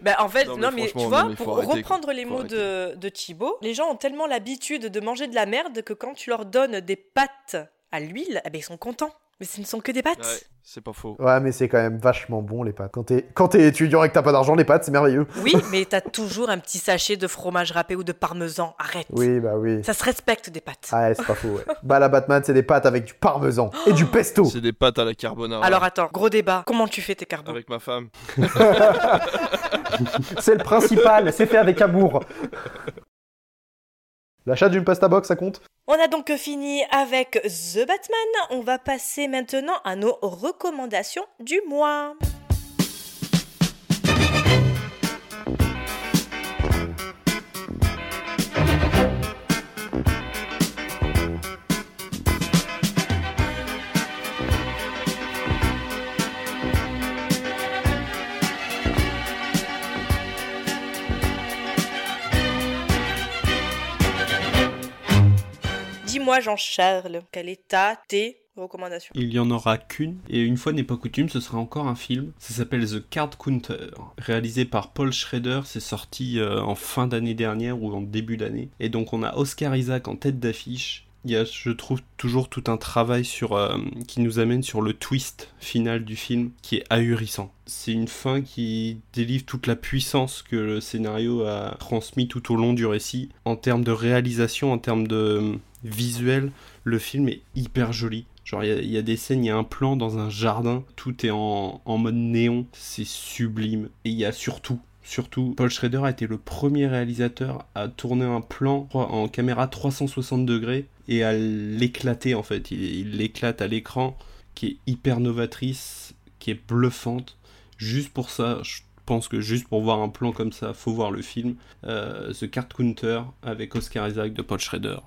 Bah, en fait, non, mais, tu vois, pour reprendre les mots de, de Thibaut, les gens ont tellement l'habitude de manger de la merde que quand tu leur donnes des pâtes à l'huile, eh ben, ils sont contents. Mais ce ne sont que des pâtes. Ouais, c'est pas faux. Ouais, mais c'est quand même vachement bon les pâtes. Quand t'es quand t'es étudiant et que t'as pas d'argent, les pâtes c'est merveilleux. Oui, mais t'as toujours un petit sachet de fromage râpé ou de parmesan. Arrête. Oui, bah oui. Ça se respecte des pâtes. Ah, ouais, c'est pas faux. Ouais. bah la Batman, c'est des pâtes avec du parmesan et du pesto. C'est des pâtes à la carbonara. Alors attends, gros débat. Comment tu fais tes carbos Avec ma femme. c'est le principal, c'est fait avec amour. L'achat d'une pasta box, ça compte? On a donc fini avec The Batman. On va passer maintenant à nos recommandations du mois. Dis-moi, Jean-Charles, quelle est ta, tes recommandations? Il y en aura qu'une, et une fois n'est pas coutume, ce sera encore un film. Ça s'appelle The Card Counter, réalisé par Paul Schrader. C'est sorti euh, en fin d'année dernière ou en début d'année. Et donc on a Oscar Isaac en tête d'affiche. Il y a, je trouve, toujours tout un travail sur, euh, qui nous amène sur le twist final du film, qui est ahurissant. C'est une fin qui délivre toute la puissance que le scénario a transmis tout au long du récit. En termes de réalisation, en termes de visuel, le film est hyper joli. Genre, il y, y, a des scènes, il y a un plan dans un jardin, tout est en, en mode néon, c'est sublime. Et il y a surtout, surtout, Paul Schrader a été le premier réalisateur à tourner un plan en caméra 360 degrés et à l'éclater en fait. Il l'éclate à l'écran, qui est hyper novatrice, qui est bluffante. Juste pour ça, je pense que juste pour voir un plan comme ça, faut voir le film. Euh, The Card Counter avec Oscar Isaac de Paul Schrader.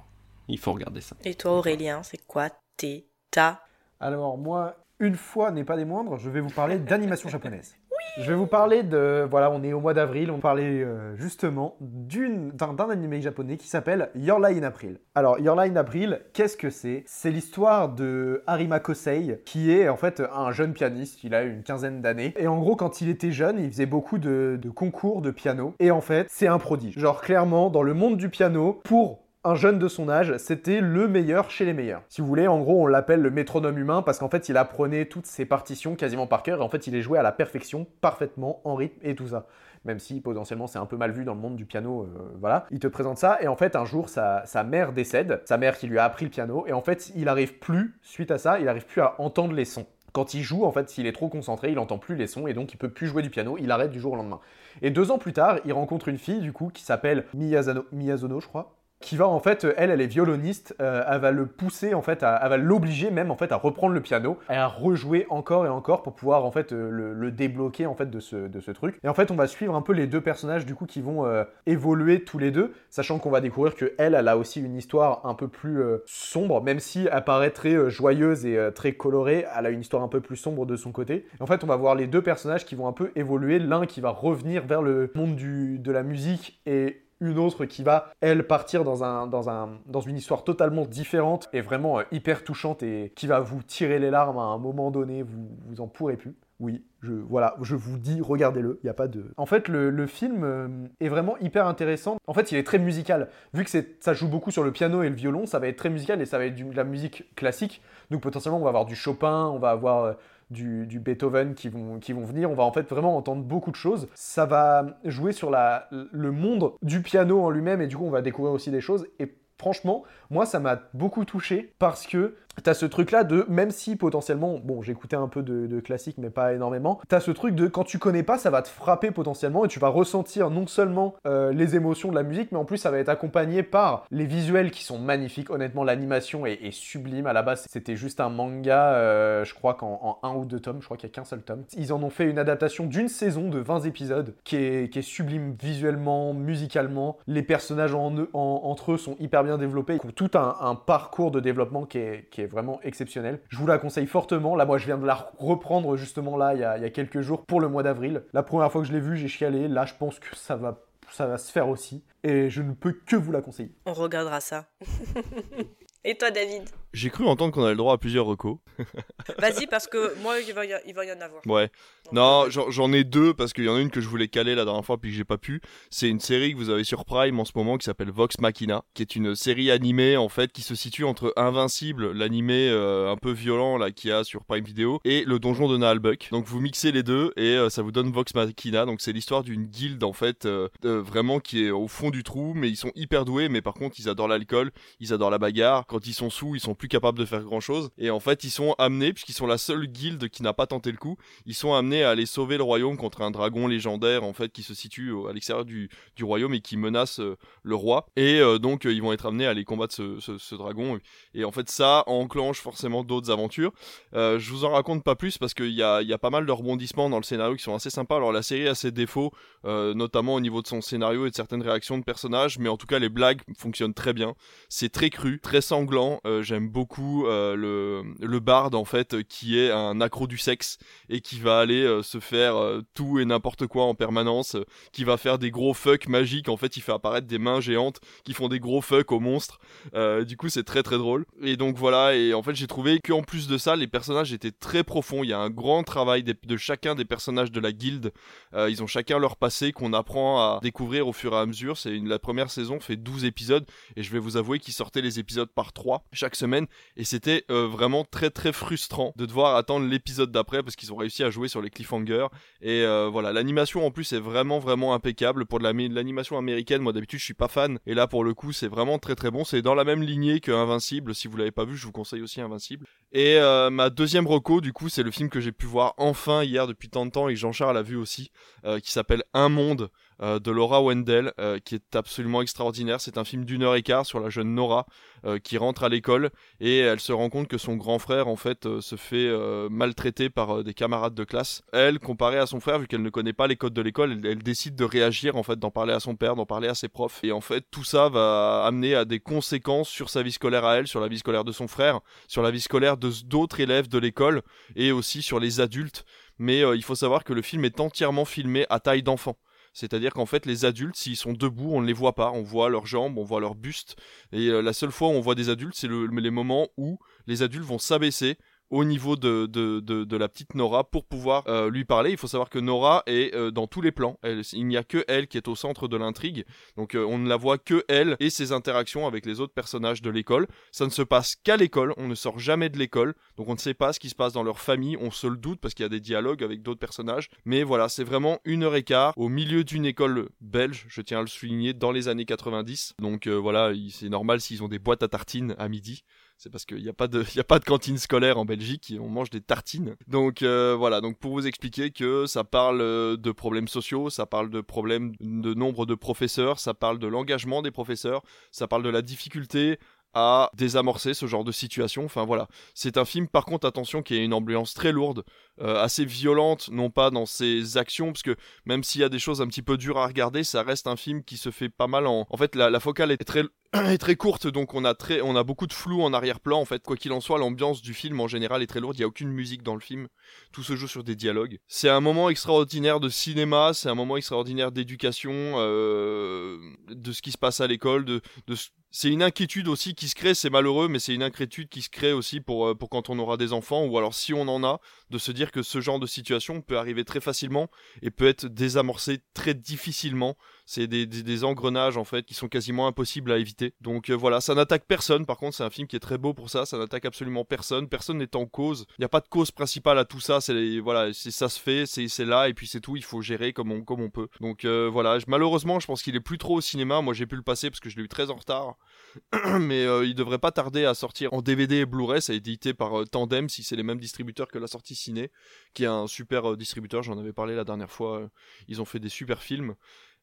Il faut regarder ça. Et toi Aurélien, c'est quoi tes ta Alors moi, une fois n'est pas des moindres, je vais vous parler d'animation japonaise. Je vais vous parler de... Voilà, on est au mois d'avril, on parlait euh, justement d'un animé japonais qui s'appelle Your Lie in April. Alors, Your Lie in April, qu'est-ce que c'est? C'est l'histoire de Harima Kosei, qui est en fait un jeune pianiste, il a une quinzaine d'années. Et en gros, quand il était jeune, il faisait beaucoup de concours de piano. Et en fait, c'est un prodige. Genre, clairement, dans le monde du piano, pour un jeune de son âge, c'était le meilleur chez les meilleurs. Si vous voulez, en gros, on l'appelle le métronome humain parce qu'en fait, il apprenait toutes ses partitions quasiment par cœur et en fait, il les jouait à la perfection, parfaitement, en rythme et tout ça. Même si potentiellement c'est un peu mal vu dans le monde du piano, euh, voilà. Il te présente ça et en fait, un jour, sa, mère décède, sa mère qui lui a appris le piano et en fait, il arrive plus, suite à ça, il arrive plus à entendre les sons. Quand il joue, en fait, s'il est trop concentré, il entend plus les sons et donc il peut plus jouer du piano, il arrête du jour au lendemain. Et deux ans plus tard, il rencontre une fille, du coup, qui s'appelle Miyazano, Miyazono, je crois, qui va en fait, elle, elle est violoniste, euh, elle va le pousser en fait, à, elle va l'obliger même en fait à reprendre le piano et à rejouer encore et encore pour pouvoir en fait euh, le, débloquer en fait de ce, de ce truc. Et en fait, on va suivre un peu les deux personnages du coup qui vont euh, évoluer tous les deux, sachant qu'on va découvrir que elle, elle a aussi une histoire un peu plus euh, sombre, même si elle paraît très joyeuse et très colorée, elle a une histoire un peu plus sombre de son côté. Et en fait, on va voir les deux personnages qui vont un peu évoluer, l'un qui va revenir vers le monde du, de la musique et une autre qui va, elle, partir dans, un, dans, un, dans une histoire totalement différente et vraiment euh, hyper touchante et qui va vous tirer les larmes à un moment donné, vous, vous en pourrez plus. Oui, je, voilà, je vous dis, regardez-le, il n'y a pas de... En fait, le, film euh, est vraiment hyper intéressant. En fait, il est très musical. Vu que ça joue beaucoup sur le piano et le violon, ça va être très musical et ça va être de la musique classique. Donc potentiellement, on va avoir du Chopin, on va avoir... Euh, du, Beethoven qui vont, qui vont venir. On va en fait vraiment entendre beaucoup de choses. Ça va jouer sur la, le monde du piano en lui-même et du coup on va découvrir aussi des choses. Et franchement, moi ça m'a beaucoup touché parce que T'as ce truc là de, même si potentiellement, bon j'écoutais un peu de, de classique mais pas énormément, t'as ce truc de quand tu connais pas ça va te frapper potentiellement et tu vas ressentir non seulement euh, les émotions de la musique mais en plus ça va être accompagné par les visuels qui sont magnifiques, honnêtement l'animation est, est, sublime, à la base c'était juste un manga, euh, je crois qu'en un ou deux tomes, je crois qu'il y a qu'un seul tome. Ils en ont fait une adaptation d'une saison de 20 épisodes qui est, qui est sublime visuellement, musicalement, les personnages en, en, entre eux sont hyper bien développés, ils ont tout un, parcours de développement qui qui est vraiment exceptionnelle. Je vous la conseille fortement. Là, moi, je viens de la reprendre justement là, il y a, il y a quelques jours pour le mois d'avril. La première fois que je l'ai vue, j'ai chialé. Là, je pense que ça va, ça va se faire aussi. Et je ne peux que vous la conseiller. On regardera ça. Et toi, David? J'ai cru entendre qu'on avait le droit à plusieurs recos. Vas-y, parce que moi, il va y, il va y en avoir. Ouais. non, j'en ai deux parce qu'il y en a une que je voulais caler la dernière fois puis que j'ai pas pu. C'est une série que vous avez sur Prime en ce moment qui s'appelle Vox Machina, qui est une série animée en fait qui se situe entre Invincible, l'animé euh, un peu violent là qu'il y a sur Prime Video, et le donjon de Naalbuck. Donc vous mixez les deux et euh, ça vous donne Vox Machina. Donc c'est l'histoire d'une guilde en fait euh, vraiment qui est au fond du trou, mais ils sont hyper doués, mais par contre ils adorent l'alcool, ils adorent la bagarre. Quand ils sont sous, ils sont plus capables de faire grand chose. Et en fait ils sont amenés, puisqu'ils sont la seule guilde qui n'a pas tenté le coup, ils sont amenés à aller sauver le royaume contre un dragon légendaire en fait qui se situe à l'extérieur du, du, royaume et qui menace le roi. Et donc ils vont être amenés à aller combattre ce, ce, dragon. Et en fait ça enclenche forcément d'autres aventures. Euh, je vous en raconte pas plus parce qu'il y a, y a pas mal de rebondissements dans le scénario qui sont assez sympas. Alors la série a ses défauts, euh, notamment au niveau de son scénario et de certaines réactions de personnages, mais en tout cas les blagues fonctionnent très bien. C'est très cru, très sanglant. Euh, j'aime beaucoup le, le bard en fait qui est un accro du sexe et qui va aller se faire tout et n'importe quoi en permanence, qui va faire des gros fucks magiques. En fait, il fait apparaître des mains géantes qui font des gros fucks aux monstres. du coup, c'est très très drôle. Et donc voilà, et en fait, j'ai trouvé qu'en plus de ça, les personnages étaient très profonds. Il y a un grand travail de, chacun des personnages de la guilde. Euh, ils ont chacun leur passé qu'on apprend à découvrir au fur et à mesure. C'est la première saison fait 12 épisodes et je vais vous avouer qu'ils sortaient les épisodes par 3 chaque semaine et c'était euh, vraiment très très frustrant de devoir attendre l'épisode d'après parce qu'ils ont réussi à jouer sur les cliffhangers et euh, voilà, l'animation en plus est vraiment vraiment impeccable pour l'animation américaine. Moi d'habitude, je suis pas fan et là pour le coup, c'est vraiment très très bon. C'est dans la même lignée que Invincible. Si vous l'avez pas vu, je vous conseille aussi Invincible. Et euh, ma deuxième reco, du coup, c'est le film que j'ai pu voir enfin hier depuis tant de temps et que Jean-Charles a vu aussi, qui s'appelle Un Monde euh, de Laura Wendell, euh, qui est absolument extraordinaire. C'est un film d'une heure et quart sur la jeune Nora euh, qui rentre à l'école et elle se rend compte que son grand frère en fait se fait maltraiter par des camarades de classe. Elle, comparée à son frère, vu qu'elle ne connaît pas les codes de l'école, elle, décide de réagir en fait, d'en parler à son père, d'en parler à ses profs. Et en fait, tout ça va amener à des conséquences sur sa vie scolaire à elle, sur la vie scolaire de son frère, sur la vie scolaire de d'autres élèves de l'école et aussi sur les adultes. Mais il faut savoir que le film est entièrement filmé à taille d'enfant. C'est-à-dire qu'en fait, les adultes, s'ils sont debout, on ne les voit pas. On voit leurs jambes, on voit leur buste. Et euh, la seule fois où on voit des adultes, c'est les moments où les adultes vont s'abaisser au niveau de, de, de, la petite Nora pour pouvoir euh, lui parler. Il faut savoir que Nora est euh, dans tous les plans. Il n'y a que elle qui est au centre de l'intrigue. Donc euh, on ne la voit que elle et ses interactions avec les autres personnages de l'école. Ça ne se passe qu'à l'école. On ne sort jamais de l'école. Donc on ne sait pas ce qui se passe dans leur famille. On se le doute parce qu'il y a des dialogues avec d'autres personnages. Mais voilà, c'est vraiment une heure et quart au milieu d'une école belge. Je tiens à le souligner dans les années 90. Donc voilà, c'est normal s'ils ont des boîtes à tartines à midi c'est parce qu'il n'y a pas de a pas de cantine scolaire en Belgique et on mange des tartines. Donc euh, voilà, donc pour vous expliquer que ça parle euh, de problèmes sociaux, ça parle de problèmes de nombre de professeurs, ça parle de l'engagement des professeurs, ça parle de la difficulté à désamorcer ce genre de situation. Enfin voilà, c'est un film par contre attention qui a une ambiance très lourde, euh, assez violente, non pas dans ses actions, parce que même s'il y a des choses un petit peu dures à regarder, ça reste un film qui se fait pas mal en. En fait, la focale est très est très courte, donc on a très, on a beaucoup de flou en arrière-plan. En fait, quoi qu'il en soit, l'ambiance du film en général est très lourde. Il y a aucune musique dans le film. Tout se joue sur des dialogues. C'est un moment extraordinaire de cinéma. C'est un moment extraordinaire d'éducation, euh, de ce qui se passe à l'école, de, de c'est une inquiétude aussi qui se crée, c'est malheureux, mais c'est une inquiétude qui se crée aussi pour, euh, pour quand on aura des enfants, ou alors si on en a, de se dire que ce genre de situation peut arriver très facilement et peut être désamorcé très difficilement c'est des, engrenages en fait qui sont quasiment impossibles à éviter. Donc euh, voilà, ça n'attaque personne. Par contre, c'est un film qui est très beau pour ça. Ça n'attaque absolument personne. Personne n'est en cause. Il n'y a pas de cause principale à tout ça. C'est voilà, c'est ça se fait, c'est là et puis c'est tout. Il faut gérer comme on comme on peut. Donc euh, voilà, malheureusement, je pense qu'il est plus trop au cinéma. Moi, j'ai pu le passer parce que je l'ai eu très en retard. Mais euh, il devrait pas tarder à sortir en DVD et Blu-ray. Ça a été édité par Tandem si c'est les mêmes distributeurs que la sortie ciné, qui est un super distributeur. J'en avais parlé la dernière fois. Ils ont fait des super films.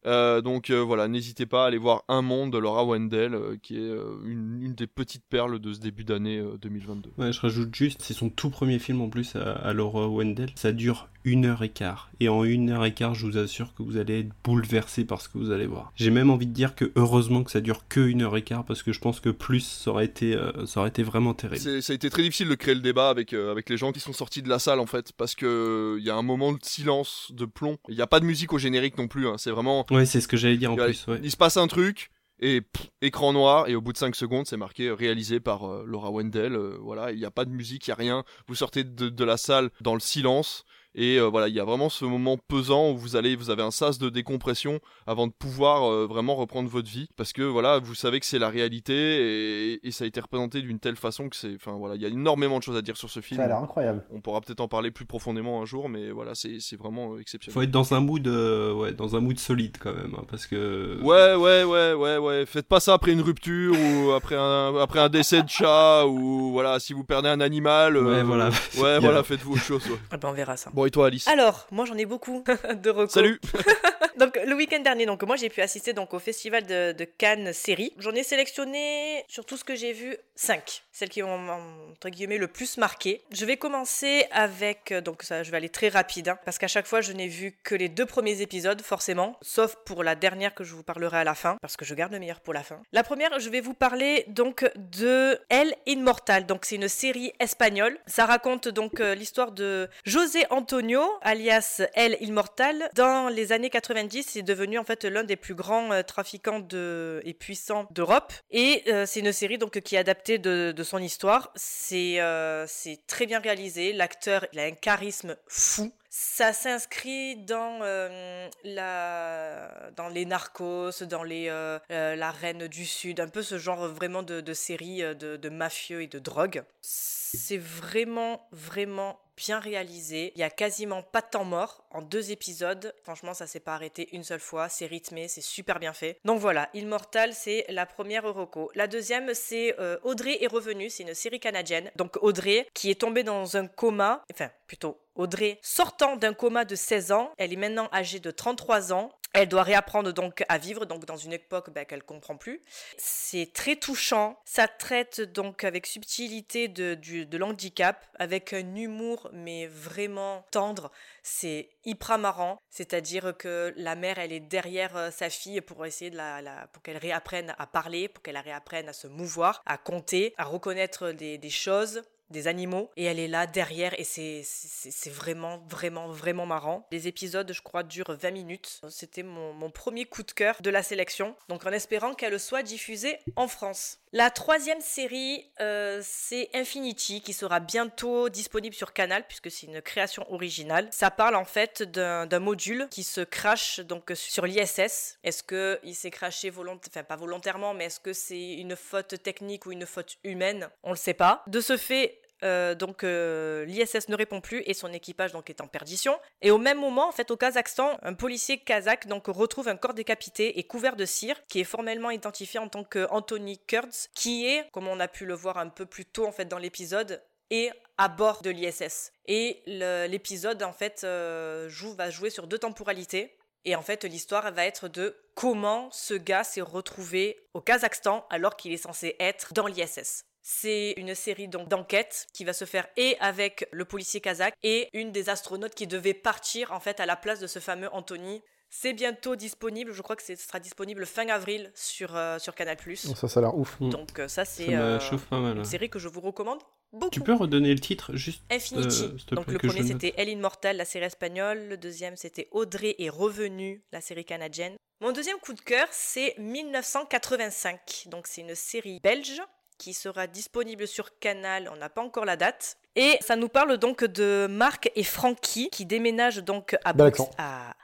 Euh, donc euh, voilà, n'hésitez pas à aller voir Un Monde de Laura Wendell, euh, qui est une, des petites perles de ce début d'année 2022. Ouais, je rajoute juste, c'est son tout premier film en plus à, à Laura Wendell. Ça dure une heure et quart. Et en une heure et quart, je vous assure que vous allez être bouleversé par ce que vous allez voir. J'ai même envie de dire que heureusement que ça dure que une heure et quart parce que je pense que plus ça aurait été, ça aurait été vraiment terrible. Ça a été très difficile de créer le débat avec, avec les gens qui sont sortis de la salle en fait parce que il y a un moment de silence, de plomb. Il n'y a pas de musique au générique non plus. Hein. C'est vraiment. Ouais, c'est ce que j'allais dire en plus. Il se passe un truc et écran noir et au bout de 5 secondes c'est marqué réalisé par Laura Wendell voilà il n'y a pas de musique il n'y a rien vous sortez de, de, la salle dans le silence et euh, voilà, il y a vraiment ce moment pesant où vous allez, vous avez un sas de décompression avant de pouvoir euh, vraiment reprendre votre vie, parce que voilà, vous savez que c'est la réalité et, ça a été représenté d'une telle façon que c'est, enfin voilà, il y a énormément de choses à dire sur ce film. Ça a l'air incroyable. On pourra peut-être en parler plus profondément un jour, mais voilà, c'est vraiment euh, exceptionnel. Faut être dans un mood, ouais, dans un mood solide quand même, hein, parce que. Ouais, ouais, ouais, ouais, ouais. Faites pas ça après une rupture ou après un, après un décès de chat ou voilà, si vous perdez un animal. ouais, voilà. Ouais, voilà, faites-vous autre chose. Ah ben, on verra ça. Bon, et toi, Alice Alors, moi j'en ai beaucoup de recours. Salut Donc, le week-end dernier, donc, moi j'ai pu assister donc, au festival de, de Cannes série. J'en ai sélectionné, sur tout ce que j'ai vu, 5. Celles qui ont, entre guillemets, le plus marqué. Je vais commencer avec, donc ça, je vais aller très rapide, hein, parce qu'à chaque fois je n'ai vu que les deux premiers épisodes, forcément, sauf pour la dernière que je vous parlerai à la fin, parce que je garde le meilleur pour la fin. La première, je vais vous parler donc de El Immortal. Donc, c'est une série espagnole. Ça raconte donc euh, l'histoire de José Antonio, alias El Immortal. Dans les années 90, c'est devenu en fait l'un des plus grands euh, trafiquants de... et puissants d'Europe. Et euh, c'est une série donc qui est adaptée de, son histoire. C'est c'est très bien réalisé. L'acteur, il a un charisme fou. Ça s'inscrit dans la dans les narcos, dans les la reine du sud, un peu ce genre vraiment de, de série de, de mafieux et de drogue. C'est vraiment vraiment bien réalisé. Il y a quasiment pas de temps mort en deux épisodes. Franchement, ça s'est pas arrêté une seule fois. C'est rythmé, c'est super bien fait. Donc voilà, Immortal, c'est la première Euroco. La deuxième, c'est euh, Audrey est revenue. C'est une série canadienne. Donc Audrey, qui est tombée dans un coma, enfin plutôt Audrey sortant d'un coma de 16 ans, elle est maintenant âgée de 33 ans. Elle doit réapprendre donc à vivre, donc dans une époque ben, qu'elle comprend plus. C'est très touchant. Ça traite donc avec subtilité de, de l'handicap, avec un humour mais vraiment tendre. C'est hyper marrant, c'est-à-dire que la mère, elle est derrière euh, sa fille pour essayer de la, pour qu'elle réapprenne à parler, pour qu'elle réapprenne à se mouvoir, à compter, à reconnaître des choses des animaux et elle est là derrière et c'est vraiment vraiment vraiment marrant. Les épisodes je crois durent 20 minutes. C'était mon, mon, premier coup de cœur de la sélection donc en espérant qu'elle soit diffusée en France. La troisième série euh, c'est Infinity qui sera bientôt disponible sur Canal puisque c'est une création originale. Ça parle en fait d'un module qui se crache donc sur l'ISS. Est-ce que il s'est craché volontairement, enfin pas volontairement mais est-ce que c'est une faute technique ou une faute humaine? On le sait pas. De ce fait euh, donc euh, l'ISS ne répond plus et son équipage donc est en perdition. Et au même moment, en fait, au Kazakhstan, un policier kazakh donc retrouve un corps décapité et couvert de cire, qui est formellement identifié en tant que Anthony Kurtz, qui est, comme on a pu le voir un peu plus tôt en fait dans l'épisode, est à bord de l'ISS. Et l'épisode en fait euh, joue, va jouer sur deux temporalités. Et en fait, l'histoire va être de comment ce gars s'est retrouvé au Kazakhstan alors qu'il est censé être dans l'ISS. C'est une série donc d'enquête qui va se faire et avec le policier kazakh et une des astronautes qui devait partir en fait à la place de ce fameux Anthony. C'est bientôt disponible, je crois que ce sera disponible fin avril sur, euh, sur Canal+. Ça, ça a l'air ouf. Mm. Donc euh, ça, c'est euh, une série que je vous recommande beaucoup. Tu peux redonner le titre juste Infinity. Donc le premier c'était Elle Immortal, la série espagnole. Le deuxième c'était Audrey est revenue, la série canadienne. Mon deuxième coup de cœur c'est 1985. Donc c'est une série belge qui sera disponible sur Canal, on n'a pas encore la date. Et ça nous parle donc de Marc et Francky qui déménagent donc à,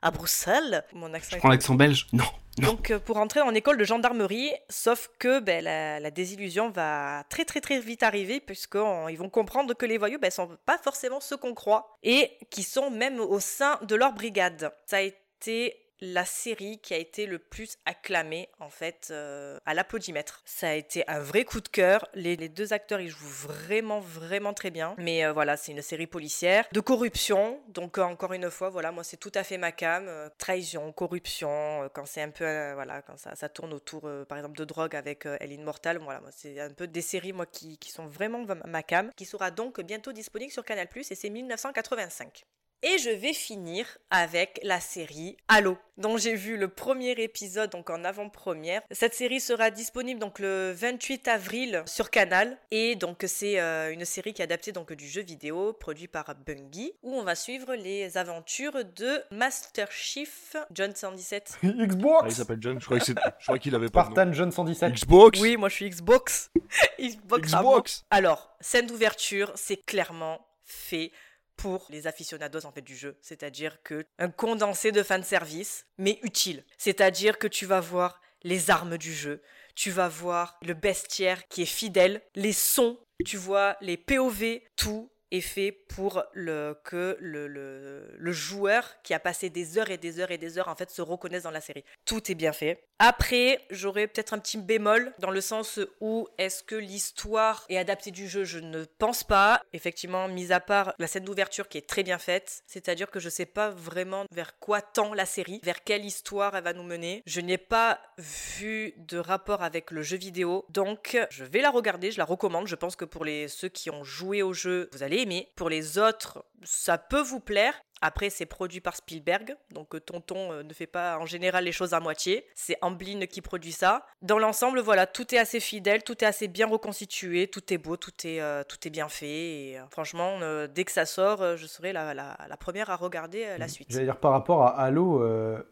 à, Bruxelles. Mon accent. Je prends l'accent belge? Non. Donc euh, pour entrer en école de gendarmerie, sauf que ben, la, désillusion va très très très vite arriver puisqu'ils vont comprendre que les voyous ben, sont pas forcément ceux qu'on croit et qui sont même au sein de leur brigade. Ça a été la série qui a été le plus acclamée en fait euh, à l'applaudimètre. Ça a été un vrai coup de cœur. Les, deux acteurs ils jouent vraiment vraiment très bien. Mais euh, voilà, c'est une série policière de corruption. Donc euh, encore une fois, voilà, moi c'est tout à fait ma cam. trahison, corruption, quand c'est un peu voilà, quand ça, tourne autour par exemple de drogue avec Ellen Mortal. Voilà, moi c'est un peu des séries moi qui, qui sont vraiment ma cam, qui sera donc bientôt disponible sur Canal+ et c'est 1985. Et je vais finir avec la série Halo, dont j'ai vu le premier épisode donc en avant-première. Cette série sera disponible donc le 28 avril sur Canal et donc c'est euh, une série qui est adaptée donc du jeu vidéo produit par Bungie où on va suivre les aventures de Master Chief John 117. Xbox Ah, il s'appelle John, je crois qu'il avait pas. Spartan John 117. Xbox? Oui, moi je suis Xbox. Xbox. Xbox. Alors, scène d'ouverture, c'est clairement fait pour les aficionados en fait du jeu, c'est-à-dire que un condensé de fanservice mais utile. C'est-à-dire que tu vas voir les armes du jeu, tu vas voir le bestiaire qui est fidèle, les sons, tu vois les POV, tout est fait pour que le, joueur qui a passé des heures et des heures et des heures en fait se reconnaisse dans la série. Tout est bien fait. Après, j'aurais peut-être un petit bémol dans le sens où est-ce que l'histoire est adaptée du jeu? Je ne pense pas. Effectivement, mis à part la scène d'ouverture qui est très bien faite, c'est-à-dire que je sais pas vraiment vers quoi tend la série, vers quelle histoire elle va nous mener. Je n'ai pas vu de rapport avec le jeu vidéo, donc je vais la regarder, je la recommande. Je pense que pour les ceux qui ont joué au jeu, vous allez aimer. Pour les autres, ça peut vous plaire. Après, c'est produit par Spielberg, donc euh, Tonton euh, ne fait pas en général les choses à moitié. C'est Amblin qui produit ça. Dans l'ensemble, voilà, tout est assez fidèle, tout est assez bien reconstitué, tout est beau, tout est, euh, tout est bien fait. Et euh, franchement, euh, dès que ça sort, je serai la, la- la première à regarder la suite. J'allais dire par rapport à Halo,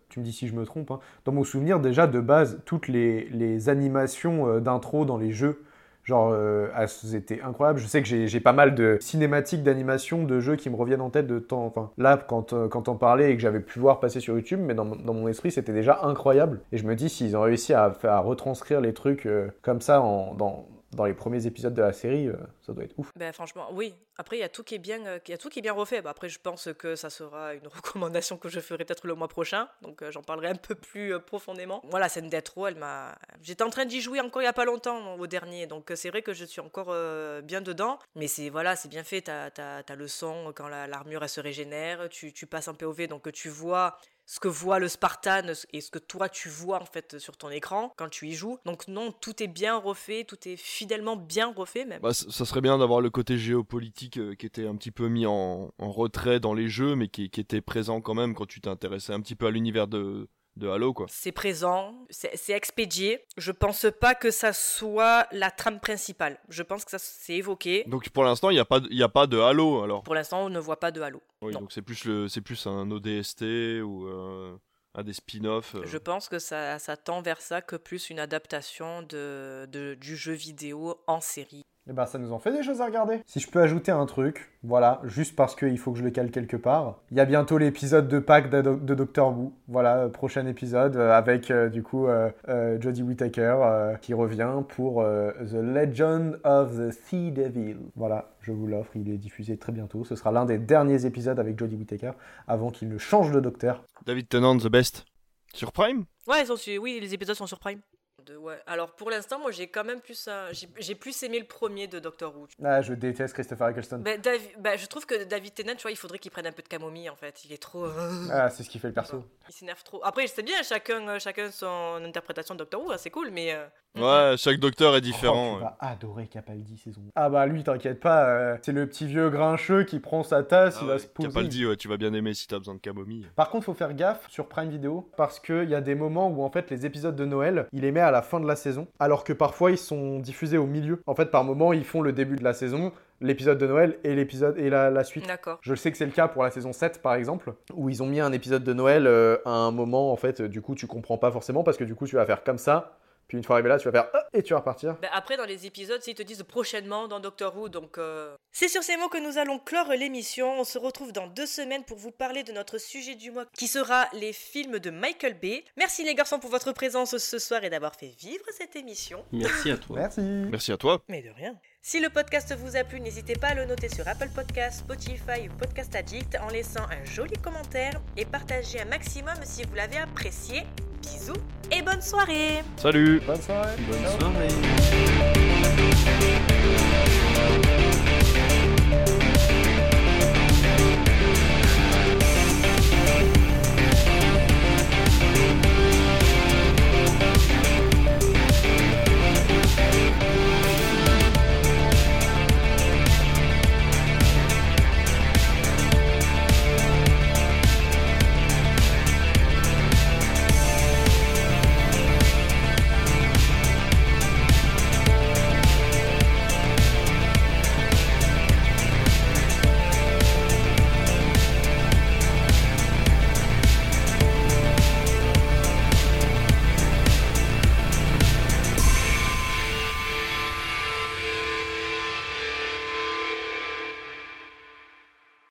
tu me dis si je me trompe, hein, dans mon souvenir déjà de base, toutes les, les animations d'intro dans les jeux, genre euh, ah, c'était incroyable. Je sais que j'ai pas mal de cinématiques d'animation de jeux qui me reviennent en tête de temps. Enfin là quand, euh, quand on parlait et que j'avais pu voir passer sur YouTube, mais dans, mon- esprit c'était déjà incroyable. Et je me dis s'ils ont réussi à, faire- à retranscrire les trucs euh, comme ça en, dans, dans les premiers épisodes de la série, euh, ça doit être ouf. Ben franchement, oui. Après, il y a tout qui est bien, euh, y a tout qui est bien refait. Bah, après, je pense que ça sera une recommandation que je ferai peut-être le mois prochain. Donc, euh, j'en parlerai un peu plus euh, profondément. Voilà, scène d'intro, elle m'a. J'étais en train d'y jouer encore il y a pas longtemps au dernier. Donc, c'est vrai que je suis encore bien dedans. Mais c'est voilà, c'est bien fait. T'as as, le son quand la- l'armure elle se régénère. Tu, tu passes en POV, donc tu vois ce que voit le Spartan et ce que toi tu vois en fait sur ton écran quand tu y joues. Donc non, tout est bien refait, tout est fidèlement bien refait même. Bah, ça serait bien d'avoir le côté géopolitique euh, qui était un petit peu mis en, retrait dans les jeux, mais qui était présent quand même quand tu t'intéressais un petit peu à l'univers de, de Halo, quoi. C'est présent, c'est c'est expédié. Je pense pas que ça soit la trame principale. Je pense que ça s'est évoqué. Donc pour l'instant, il n'y a, pas il a pas de Halo, alors. Pour l'instant, on ne voit pas de Halo. Oui, non. donc c'est plus, le, c'est plus un ODST ou euh, un des spin-offs. euh. Je pense que ça, ça tend vers ça que plus une adaptation de, de- du jeu vidéo en série. Eh ben, ça nous en fait des choses à regarder. Si je peux ajouter un truc, voilà, juste parce qu'il faut que je le cale quelque part. Il y a bientôt l'épisode de Pâques de, de Doctor Who. Voilà, euh, prochain épisode euh, avec euh, du coup euh, euh, Jodie Whittaker euh, qui revient pour euh, The Legend of the Sea Devil. Voilà, je vous l'offre, il est diffusé très bientôt. Ce sera l'un des derniers épisodes avec Jodie Whittaker avant qu'il ne change de docteur. David Tennant, The Best. Sur Prime? Ouais, ils sont oui, les épisodes sont sur Prime. De- ouais. Alors pour l'instant, moi j'ai quand même plus, un- j'ai j'ai plus aimé le premier de Doctor Who. Ah, je déteste Christopher Eccleston. Ben, Davi- ben, je trouve que David Tennant, tu vois, il faudrait qu'il prenne un peu de camomille en fait. Il est trop. Ah, c'est ce qui fait le perso. Il s'énerve trop. Après, c'est bien, chacun, euh, chacun son interprétation de Doctor Who, hein, c'est cool, mais. euh, Ouais, chaque docteur est Oh, différent. tu ouais. vas adorer Capaldi saison. Ah bah lui, t'inquiète pas, euh, c'est le petit vieux grincheux qui prend sa tasse, Ah il va se poser. Capaldi, ouais, tu vas bien aimer si t'as besoin de camomille. Par contre, faut faire gaffe sur Prime Video parce qu'il y a des moments où en fait les épisodes de Noël, il les met à la fin de la saison, alors que parfois ils sont diffusés au milieu. En fait, par moment, ils font le début de la saison, l'épisode de Noël et l'épisode et la, la suite. D'accord. Je sais que c'est le cas pour la saison 7 par exemple, où ils ont mis un épisode de Noël euh, à un moment en fait, euh, du coup tu comprends pas forcément parce que du coup tu vas faire comme ça, puis une fois arrivé là, tu vas faire Ah et tu vas repartir. Ben, après, dans les épisodes, ils te disent prochainement dans Doctor Who, donc. euh, C'est sur ces mots que nous allons clore l'émission. On se retrouve dans deux semaines pour vous parler de notre sujet du mois, qui sera les films de Michael Bay. Merci les garçons pour votre présence ce soir et d'avoir fait vivre cette émission. Merci à toi. Merci. Merci à toi. Mais de rien. Si le podcast vous a plu, n'hésitez pas à le noter sur Apple Podcasts, Spotify ou Podcast Addict en laissant un joli commentaire et partagez un maximum si vous l'avez apprécié. Bisous et bonne soirée. Salut. Bonne soirée. Bonne soirée.